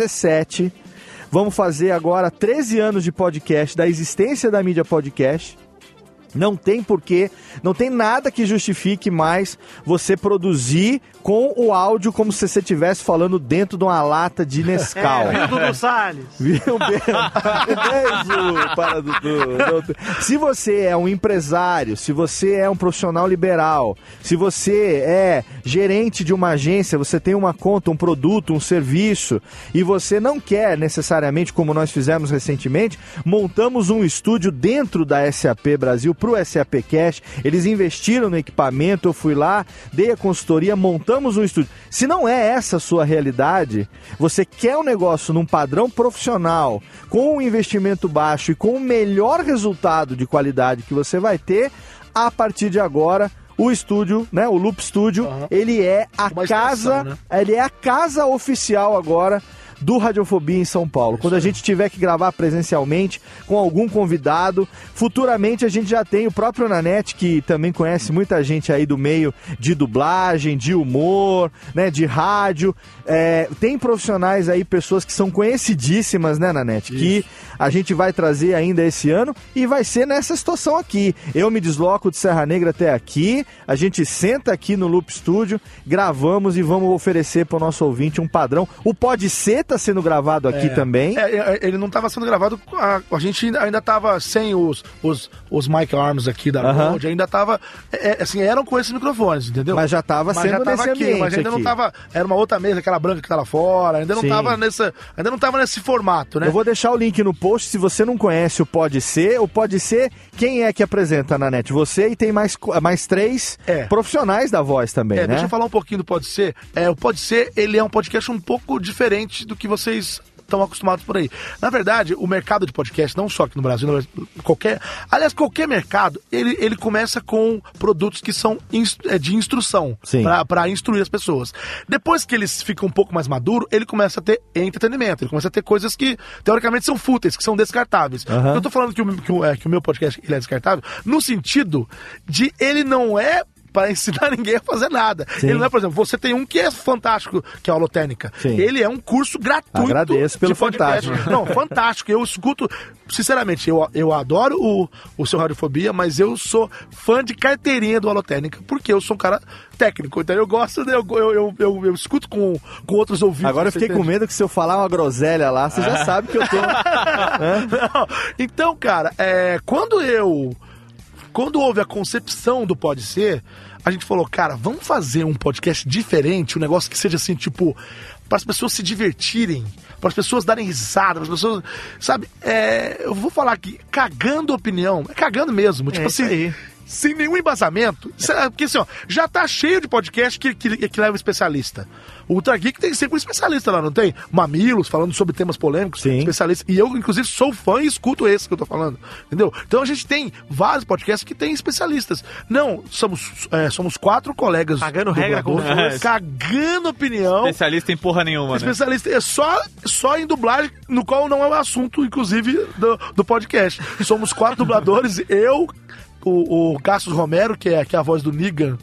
2017, vamos fazer agora 13 anos de podcast, da existência da mídia podcast. Não tem porquê, não tem nada que justifique mais você produzir com o áudio como se você estivesse falando dentro de uma lata de Nescau. É, Dudu Salles? Viu, beijo para Dudu. Se você é um empresário, se você é um profissional liberal, se você é gerente de uma agência, você tem uma conta, um produto, um serviço, e você não quer necessariamente, como nós fizemos recentemente, montamos um estúdio dentro da SAP Brasil para o SAP Cash. Eles investiram no equipamento, eu fui lá, dei a consultoria, montamos um estúdio. Se não é essa a sua realidade, você quer um negócio num padrão profissional, com um investimento baixo e com o melhor resultado de qualidade que você vai ter, a partir de agora, o estúdio, né, o Loop Studio, ele é a Uma casa, né? ele é a casa oficial agora do Radiofobia em São Paulo. Quando a gente tiver que gravar presencialmente com algum convidado, futuramente a gente já tem o próprio Nanete, que também conhece muita gente aí do meio de dublagem, de humor, né, de rádio. É, tem profissionais aí, pessoas que são conhecidíssimas, né, Nanete? Que a gente vai trazer ainda esse ano e vai ser nessa situação aqui. Eu me desloco de Serra Negra até aqui, a gente senta aqui no Loop Studio, gravamos e vamos oferecer para o nosso ouvinte um padrão. O Pode Ser tá sendo gravado aqui também. É, é, ele não estava sendo gravado, a, a gente ainda, ainda tava sem os, os, os mic arms aqui da. Rode, ainda tava, é, é, assim, eram com esses microfones, entendeu? Mas já tava Mas sendo já tava nesse aqui, ambiente mas ainda não aqui. tava, era uma outra mesa, aquela branca que tá lá fora, ainda não Sim. tava nessa, ainda não tava nesse formato, né? Eu vou deixar o link no post. Se você não conhece o Pode Ser, o Pode Ser, quem é que apresenta na net? Você e tem mais, mais três É. profissionais da voz também, É, né? deixa eu falar um pouquinho do Pode Ser. É, o Pode Ser, ele é um podcast um pouco diferente do que vocês estão acostumados por aí. Na verdade, o mercado de podcast, não só aqui no Brasil, mas qualquer, aliás, qualquer mercado, ele, ele começa com produtos que são é, de instrução, para instruir as pessoas. Depois que eles ficam um pouco mais maduros, ele começa a ter entretenimento, ele começa a ter coisas que, teoricamente, são fúteis, que são descartáveis. Aham. Eu tô falando que o, que, o, é, que o meu podcast ele é descartável no sentido de ele não é para ensinar ninguém a fazer nada. Sim. Ele não é, por exemplo, você tem um que é fantástico, que é a Holotécnica. Sim. Ele é um curso gratuito. Agradeço pelo fantástico. Não, fantástico. Eu escuto, sinceramente, eu, eu adoro o, o seu Radiofobia, mas eu sou fã de carteirinha do Holotécnica, porque eu sou um cara técnico. Então eu gosto, eu, eu, eu, eu, eu escuto com, com outros ouvidos. Agora eu fiquei com entende? medo que se eu falar uma groselha lá, você já sabe que eu tô. Não. Então, cara, é, quando eu. Quando houve a concepção do Pode Ser, a gente falou, cara, vamos fazer um podcast diferente, um negócio que seja assim, tipo, para as pessoas se divertirem, para as pessoas darem risada, para as pessoas. Sabe, é, eu vou falar aqui, cagando opinião, é cagando mesmo, tipo isso assim. aí. Sem nenhum embasamento. Isso é- Porque assim, ó, já tá cheio de podcast que, que, que leva especialista. O Ultra Geek tem sempre um especialista lá, não tem? Mamilos, falando sobre temas polêmicos, Sim. especialista. E eu, inclusive, sou fã e escuto esse que eu tô falando. Entendeu? Então a gente tem vários podcasts que tem especialistas. Não, somos, é, somos quatro colegas. Cagando regra dubladores, fosse. Cagando opinião. Especialista em porra nenhuma, né? Especialista é só, só em dublagem, no qual não é o assunto, inclusive, do, do podcast. Somos quatro dubladores, eu, o, o Cassius Romero, que é, que é a voz do Negan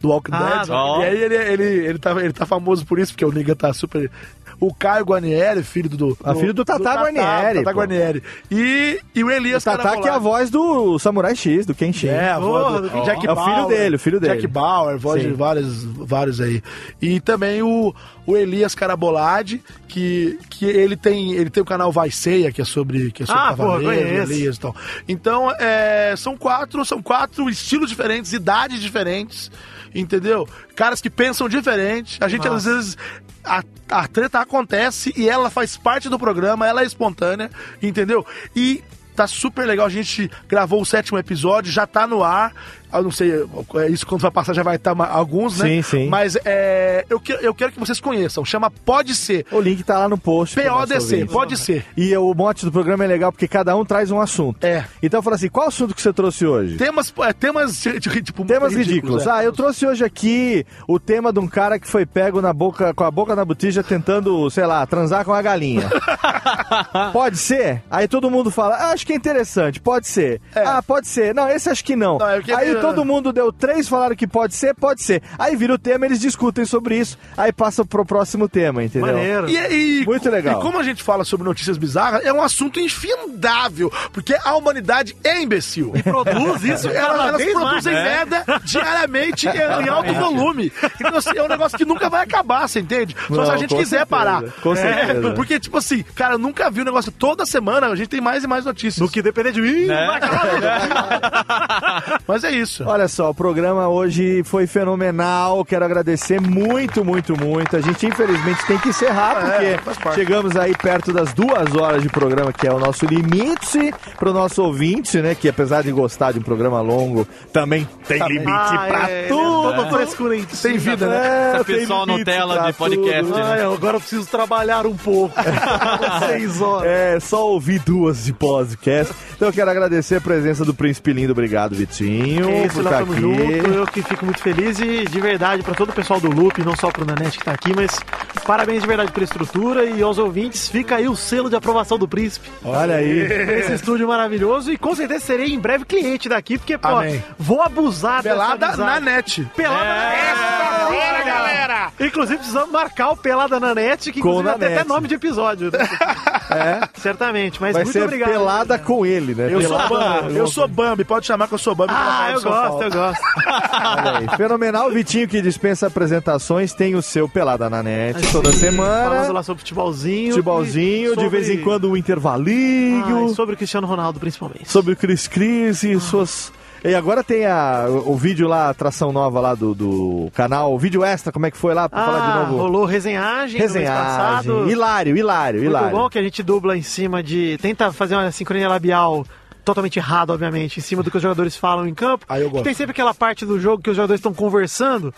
do Walking Ah, Dead. ó. E aí ele, ele, ele, tá, ele tá famoso por isso, porque o Negan tá super. O Caio Guarnieri, filho do. Ah, filho do Tata Guarnieri, Tata pô. Guarnieri. E, e o O Elias Tatá que é a voz do Samurai X, do Kenshin. É, a voz do Porra, Jack é o filho Bauer, dele, o filho dele. Jack Bauer, voz Sim. de vários, vários aí. E também o, o Elias Carabolade, que, que ele tem ele tem o canal Vai Ceia, que é sobre que é sobre Ah, porra. Elias e tal. Então, é, são quatro, são quatro estilos diferentes, idades diferentes, entendeu? Caras que pensam diferente. A gente às vezes a, a treta acontece e ela faz parte do programa, ela é espontânea, entendeu? E tá super legal. A gente gravou o sétimo episódio, já tá no ar. Eu não sei, é, isso quando vai passar já vai estar alguns, né? Sim, sim. Mas é, eu, que- eu quero que vocês conheçam. Chama Pode Ser. O link tá lá no post. PODC, pode ser. E o mote do programa é legal porque cada um traz um assunto. É. Então fala assim, qual assunto que você trouxe hoje? Temas, é, temas tipo, Temas ridículos. é. Ah, eu trouxe hoje aqui o tema de um cara que foi pego na boca, com a boca na botija tentando, sei lá, transar com a galinha. Pode ser? Aí todo mundo fala, ah, acho que é interessante, pode ser. Ah, pode ser. Não, esse acho que não. Não, é Aí todo mundo deu três, falaram que pode ser, pode ser. Aí vira o tema, eles discutem sobre isso, aí passa pro próximo tema, entendeu? Maneiro. E, e- Muito legal. E como a gente fala sobre notícias bizarras, é um assunto infindável, porque a humanidade é imbecil. Produz isso Elas, cada elas vez mais. produzem merda diariamente em, alto volume. Então, assim, é um negócio que nunca vai acabar, você entende? Só Não, se a gente quiser certeza, parar. com É, certeza. porque, tipo assim, cara, eu nunca vi um negócio. Toda semana a gente tem mais e mais notícias. No que depender de mim, É. acabar. Mas é isso. Olha só, o programa hoje foi fenomenal. Quero agradecer muito, muito, muito. A gente infelizmente tem que encerrar, É, porque chegamos aí perto das duas horas de programa, que é o nosso limite para o nosso ouvinte, né? Que apesar de gostar de um programa longo, também tem limite Ah, pra é, tudo. Todo frescurento. Tem vida, né? É, Essa pessoal limite Nutella de podcast, né? Ai, agora eu preciso trabalhar um pouco. Seis horas. É, só ouvir duas de podcast. Então eu quero agradecer a presença do Príncipe Lindo. Obrigado, Vitinho, É isso, por estar estamos aqui. juntos. Eu que fico muito feliz e de verdade para todo o pessoal do Loop, não só pro Nanete que tá aqui, mas parabéns de verdade pela estrutura e aos ouvintes, fica aí o selo de aprovação do Príncipe. Olha aí. Esse estúdio maravilhoso e com certeza serei em breve cliente daqui, porque, pô, Amém. vou abusar Pelada dessa na amizade. net. Pelada na net. Bora, galera! Inclusive, precisamos marcar o Pelada na net, que Com inclusive vai ter Nanete. até nome de episódio. né? É, Certamente, mas vai muito ser obrigado. pelada com ele, né? Eu sou Pelada- Bambi, eu sou Bambi, pode chamar que eu sou Bambi. Ah, eu sou gosto, eu gosto. Olha aí, Fenomenal, Vitinho que dispensa apresentações, tem o seu Pelada na net toda Falando semana. lá sobre futebolzinho. Futebolzinho, e de vez em sobre- quando um intervalinho. Ah, e sobre o Cristiano Ronaldo, principalmente. sobre o Cris Cris e suas. E agora tem a, o, vídeo lá, a atração nova lá do, do canal, o vídeo extra, como é que foi lá? Pra falar de Ah, novo. rolou resenhagem, no mês Resenhagem. passado. Hilário, hilário, Muito hilário. bom que a gente dubla em cima de... Tenta fazer uma sincronia labial totalmente errada, obviamente, em cima do que os jogadores falam em campo. Ah, eu Que gosto. Tem sempre aquela parte do jogo que os jogadores estão conversando.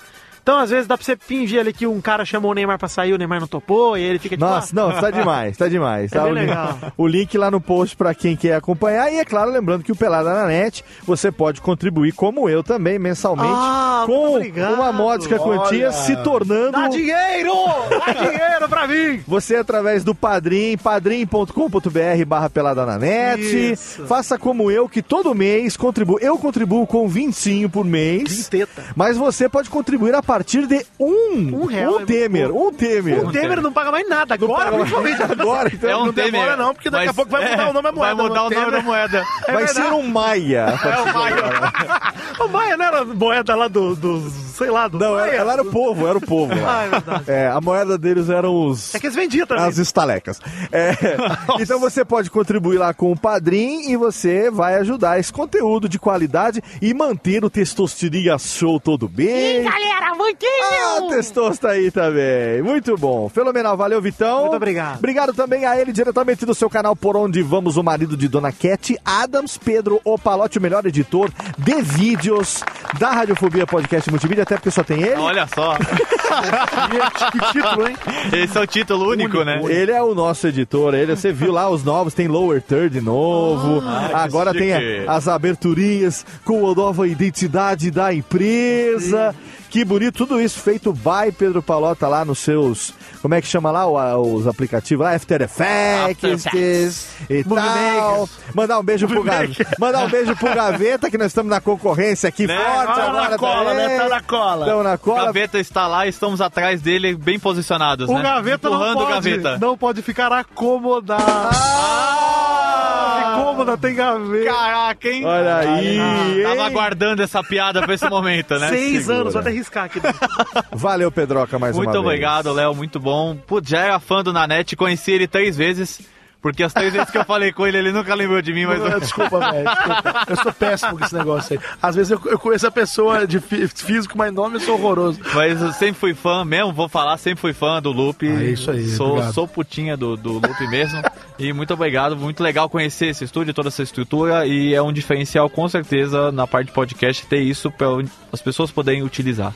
Então, às vezes, dá pra você fingir ali que um cara chamou o Neymar pra sair, o Neymar não topou, e ele fica tipo... Nossa, ah, não, tá demais, tá demais. É tá? bem o, link, legal. o link lá no post pra quem quer acompanhar. E é claro, lembrando que o Pelada na Net, você pode contribuir, como eu também, mensalmente, Ah, com obrigado. uma módica quantia, Olha. se tornando. Dá dinheiro! Dá dinheiro pra mim! Você através do Padrim, padrim.com.br barra pelada na net. Isso. Faça como eu, que todo mês contribuo. Eu contribuo com 25 por mês. Vinteta. Mas você pode contribuir a partir de um. Um real é Um Temer. Um Temer. O Temer não paga mais nada, agora principalmente. Agora, então. É um não demora Temer, não, porque daqui a mas- pouco vai mudar o nome da moeda. Vai mudar o nome da moeda. vai ser um Maia. É o Maio. O Maia não era moeda lá do, do sei lá, do Não, Maia? ela, era o povo, era o povo. lá. Ah, é verdade. É, a moeda deles eram os. É que eles vendiam também. As estalecas. É, então você pode contribuir lá com o Padrim e você vai ajudar esse conteúdo de qualidade e manter o Testosteria Show todo bem. Galera, muito Ah, o Testoso tá aí também. Muito bom. Fenomenal. Valeu, Vitão. Muito obrigado. Obrigado também a ele, diretamente do seu canal Por Onde Vamos, o marido de Dona Cat, Adams Pedro Opalote, o melhor editor de vídeos da Radiofobia Podcast Multimídia, até porque só tem ele. Olha só. Que título, hein? Esse é o título único, né? Ele é o nosso editor, ele, você viu lá os novos, tem Lower Third novo, Ah, agora tem a- as aberturinhas com a nova identidade da empresa. Que bonito, tudo isso feito by Pedro Palota lá nos seus, como é que chama lá o- os aplicativos lá, After Effects e tal. Makers. Mandar um beijo pro Gaveta, mandar um beijo pro Gaveta que nós estamos na concorrência aqui Né? forte Tá na cola, também. né? Tá na cola. Estamos na O cola. Gaveta está lá e estamos atrás dele, bem posicionados, O né? Gaveta não Empurrando o pode, Gaveta. não pode ficar acomodado. Ah! Cômoda tem Gaveta. Caraca, hein? Olha aí, hein? Tava aguardando essa piada pra esse momento, né? Seis segura. anos, vou até riscar aqui. Valeu, Pedroca, mais Muito uma vez. obrigado, Léo, muito bom. Putz, já era fã do Nanete, conheci ele três vezes, porque as três vezes que eu falei com ele, ele nunca lembrou de mim, mas... Não, Desculpa, velho. Eu sou péssimo com esse negócio aí. Às vezes eu, eu conheço a pessoa de fí- físico, mas nome eu sou horroroso. Mas eu sempre fui fã mesmo, vou falar, sempre fui fã do Loop. Ah, é isso aí, Sou, obrigado. sou putinha do, do Loop mesmo. e muito obrigado, muito legal conhecer esse estúdio, toda essa estrutura. E é um diferencial, com certeza, na parte de podcast, ter isso para as pessoas poderem utilizar.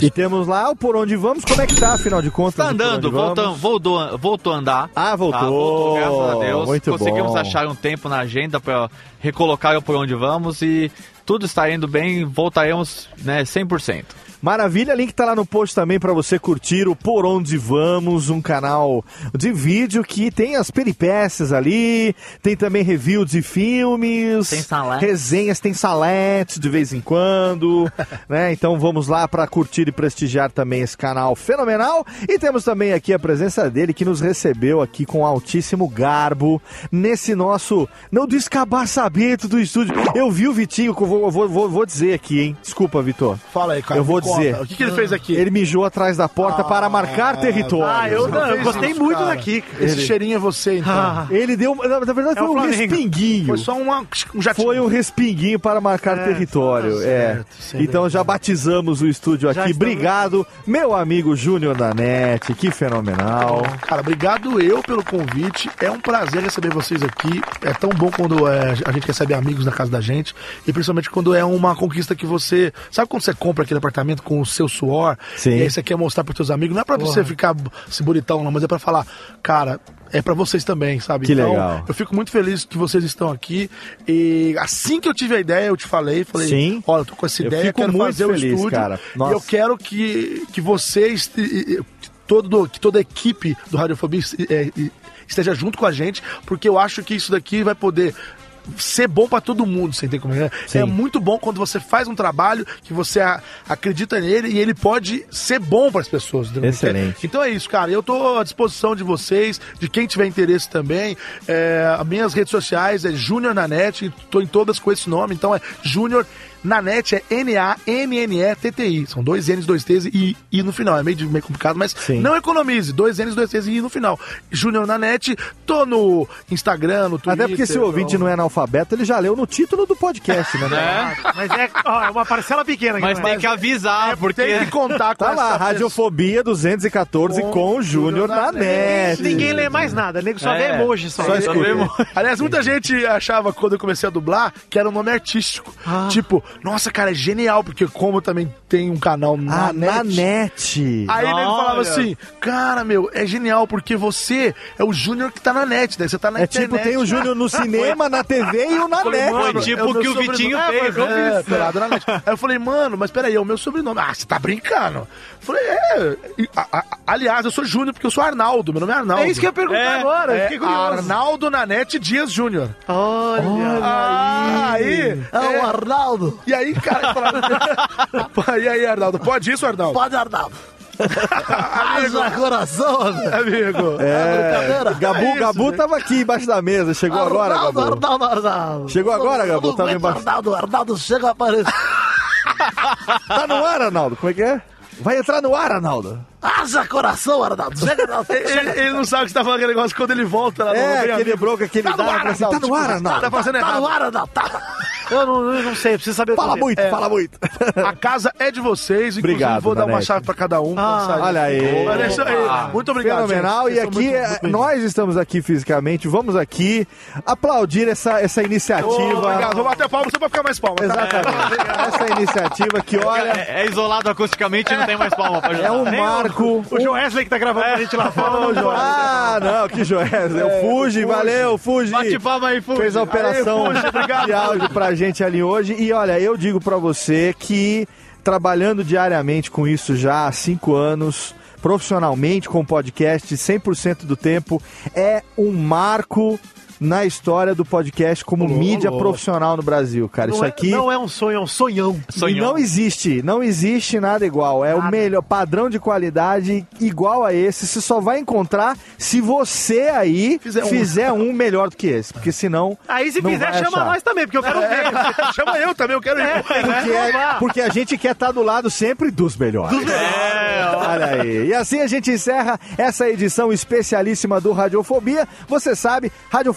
E temos lá o Por Onde Vamos, como é que tá, afinal de contas? Tá andando, voltou, voltou a andar. Ah, voltou. Tá, voltou, graças a Deus. Muito Conseguimos bom. achar um tempo na agenda para recolocar o por onde vamos e tudo está indo bem, voltaremos, né, 100%. Maravilha, link tá lá no post também pra você curtir o Por Onde Vamos, um canal de vídeo que tem as peripécias ali, tem também reviews de filmes, Tem salete. resenhas, tem salete de vez em quando, né? Então vamos lá pra curtir e prestigiar também esse canal fenomenal. E temos também aqui a presença dele que nos recebeu aqui com altíssimo garbo nesse nosso não descabaçamento do estúdio. Eu vi o Vitinho, que eu vou, vou, vou, vou dizer aqui, hein? Desculpa, Vitor. Fala aí, cara. Eu vou conta. Dizer. O que, que ele fez aqui? Ele mijou atrás da porta para marcar território. Ah, eu, não, eu gostei isso, muito cara. daqui. cara. Esse cheirinho é você, então. Ah, Ele deu. Na, na verdade, É foi um Flamengo. respinguinho. Foi só uma, um jatinho. Foi um respinguinho para marcar É, território. tá é. certo, sei Então já batizamos o estúdio Já aqui. Obrigado, meu amigo Júnior da NET. Que fenomenal. Cara, obrigado eu pelo convite. É um prazer receber vocês aqui. É tão bom quando é, a gente recebe amigos na casa da gente. E principalmente quando é uma conquista que você. Sabe quando você compra aquele apartamento com o seu suor? Sim. E aí você quer mostrar pros seus amigos. Não é pra você ficar se bonitão, não, mas é pra falar, cara. É pra vocês também, sabe? Que então, legal. eu fico muito feliz que vocês estão aqui. E assim que eu tive a ideia, eu te falei, falei, Sim. olha, eu tô com essa Eu ideia, fico quero muito fazer feliz, o estúdio. cara. E Nossa. eu quero que, que vocês, e- e- que todo, que toda a equipe do Radiofobia é, e- esteja junto com a gente, porque eu acho que isso daqui vai poder ser bom pra todo mundo, você entende como é? Sim. É muito bom quando você faz um trabalho que você a- acredita nele e ele pode ser bom para as pessoas. Excelente. Então é isso, cara. Eu tô à disposição de vocês, de quem tiver interesse também. É, as minhas redes sociais é Júnior na net, tô em todas com esse nome, então é Júnior na net é N-A-N-N-E-T-T-I. São dois N's, dois T's e I no final. É meio, meio complicado, mas Sim. não economize. Dois N's, dois T's e I no final. Júnior na net, tô no Instagram, no Twitter. Até porque se o ouvinte não é analfabeto, ele já leu no título do podcast, né? É, mas é, ó, é uma parcela pequena. aqui, mas é? tem que avisar, porque... Tem que contar com Tá lá, Radiofobia 214 com, Com o Júnior na na net. Ninguém lê mais nada, nego só vê É. emoji só. Só escuta. Aliás, muita gente achava quando eu comecei a dublar que era um nome artístico. Ah. Tipo, nossa, cara, é genial, porque como eu também tenho um canal na Ah, net. na net. Aí ele falava Olha. assim, cara, meu, é genial, porque você é o Júnior que tá na net, daí você tá na É internet. tipo, tem o Júnior no cinema, na TV e o na Falei, net. mano, Foi tipo é o o que o. Vitinho É, fez, foi- né? É, pelado na net. Aí eu falei, mano, mas peraí, é o meu sobrenome. Ah, você tá brincando? Eu falei, é. E, a- a- aliás, eu sou Júnior porque eu sou Arnaldo, meu nome é Arnaldo. É isso que eu ia perguntar É, agora, eu É. Arnaldo Nanete Dias Júnior. Olha. Ah, aí. é. Arnaldo. E aí, cara, falava... e aí, Arnaldo, pode isso, Arnaldo? Pode, Arnaldo. Amigo, coração, amigo. É, Gabu, isso, Gabu né? tava aqui embaixo da mesa. Chegou agora, Gabu. Arnaldo, Arnaldo. Chegou agora, Gabu? Tava embaixo. Arnaldo, Arnaldo chega aparecer. Tá no ar, Arnaldo? Como é que é? Vai entrar no ar, Arnaldo. Haja coração, Arnaldo. Chega, Arnaldo. Ele, ele não sabe que você tá falando aquele negócio quando ele volta lá no É, aquele Amigo. bronca que ele Tá dá. no ar, fala assim, Tá Arnaldo, no ar, Arnaldo. Tá fazendo Tá no ar, Arnaldo. Tá. Eu não, eu não sei, preciso saber o Fala muito, fala muito. A casa é de vocês, inclusive Obrigado, vou dar uma chave pra cada um. Ah, olha aí. Olha isso aí. Muito obrigado, Fenomenal. gente. E aqui, muito- é, muito bem-vindos. nós estamos aqui fisicamente. Vamos aqui aplaudir essa, essa iniciativa. Ô, Obrigado, vou bater palma só pra ficar mais palma. tá? Exatamente. Essa iniciativa que, olha, É, é isolado acusticamente e não tem mais palma pra é ajudar. um Nem o- marco. O João Wesley que tá gravando pra gente lá fora. Ah, não, que Joés. É, o Fuji, valeu, Fuji. Bate palma aí, Fuji. Fez a operação Fuji, obrigado, de áudio pra gente ali hoje. E olha, eu digo pra você que trabalhando diariamente com isso já há cinco anos, profissionalmente com podcast 100% do tempo, é um marco na história do podcast como mídia profissional no Brasil, cara. Não Isso é- aqui Não é um sonho, é um sonhão. e Sonhão. não existe, não existe nada igual. É o melhor padrão de qualidade igual a esse. Você só vai encontrar se você aí Fizer fizer um. um, melhor do que esse. Porque senão. Aí se não fizer, vai chama achar. nós também, porque eu quero ver. Chama eu também, eu quero ir. Porque, é- porque a gente quer estar do lado sempre dos melhores. Olha aí. E assim a gente encerra essa edição especialíssima do Radiofobia. Você sabe,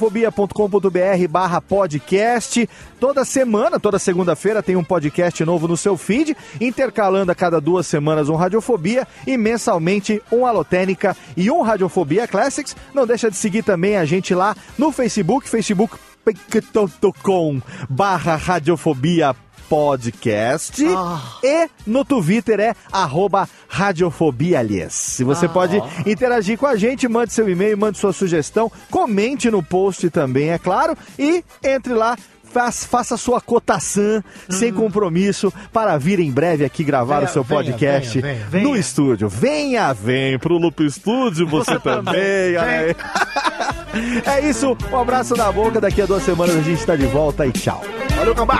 radiofobia.com.br barra podcast. Toda semana, toda segunda-feira tem um podcast novo no seu feed, intercalando a cada duas semanas um Radiofobia e mensalmente um Alotênica e um Radiofobia Classics. Não deixa de seguir também a gente lá no Facebook, facebook.com barra radiofobia podcast e no Twitter é arroba radiofobia aliás. Se você pode interagir com a gente, mande seu e-mail, mande sua sugestão, comente no post também, é claro, e entre lá, faz- faça sua cotação sem compromisso para vir em breve aqui gravar Venha, o seu podcast venha, venha. no estúdio. Venha, vem pro Loop Studio, você, também. é isso, um abraço na boca. Daqui a duas semanas a gente tá de volta e tchau. Valeu, Gambá!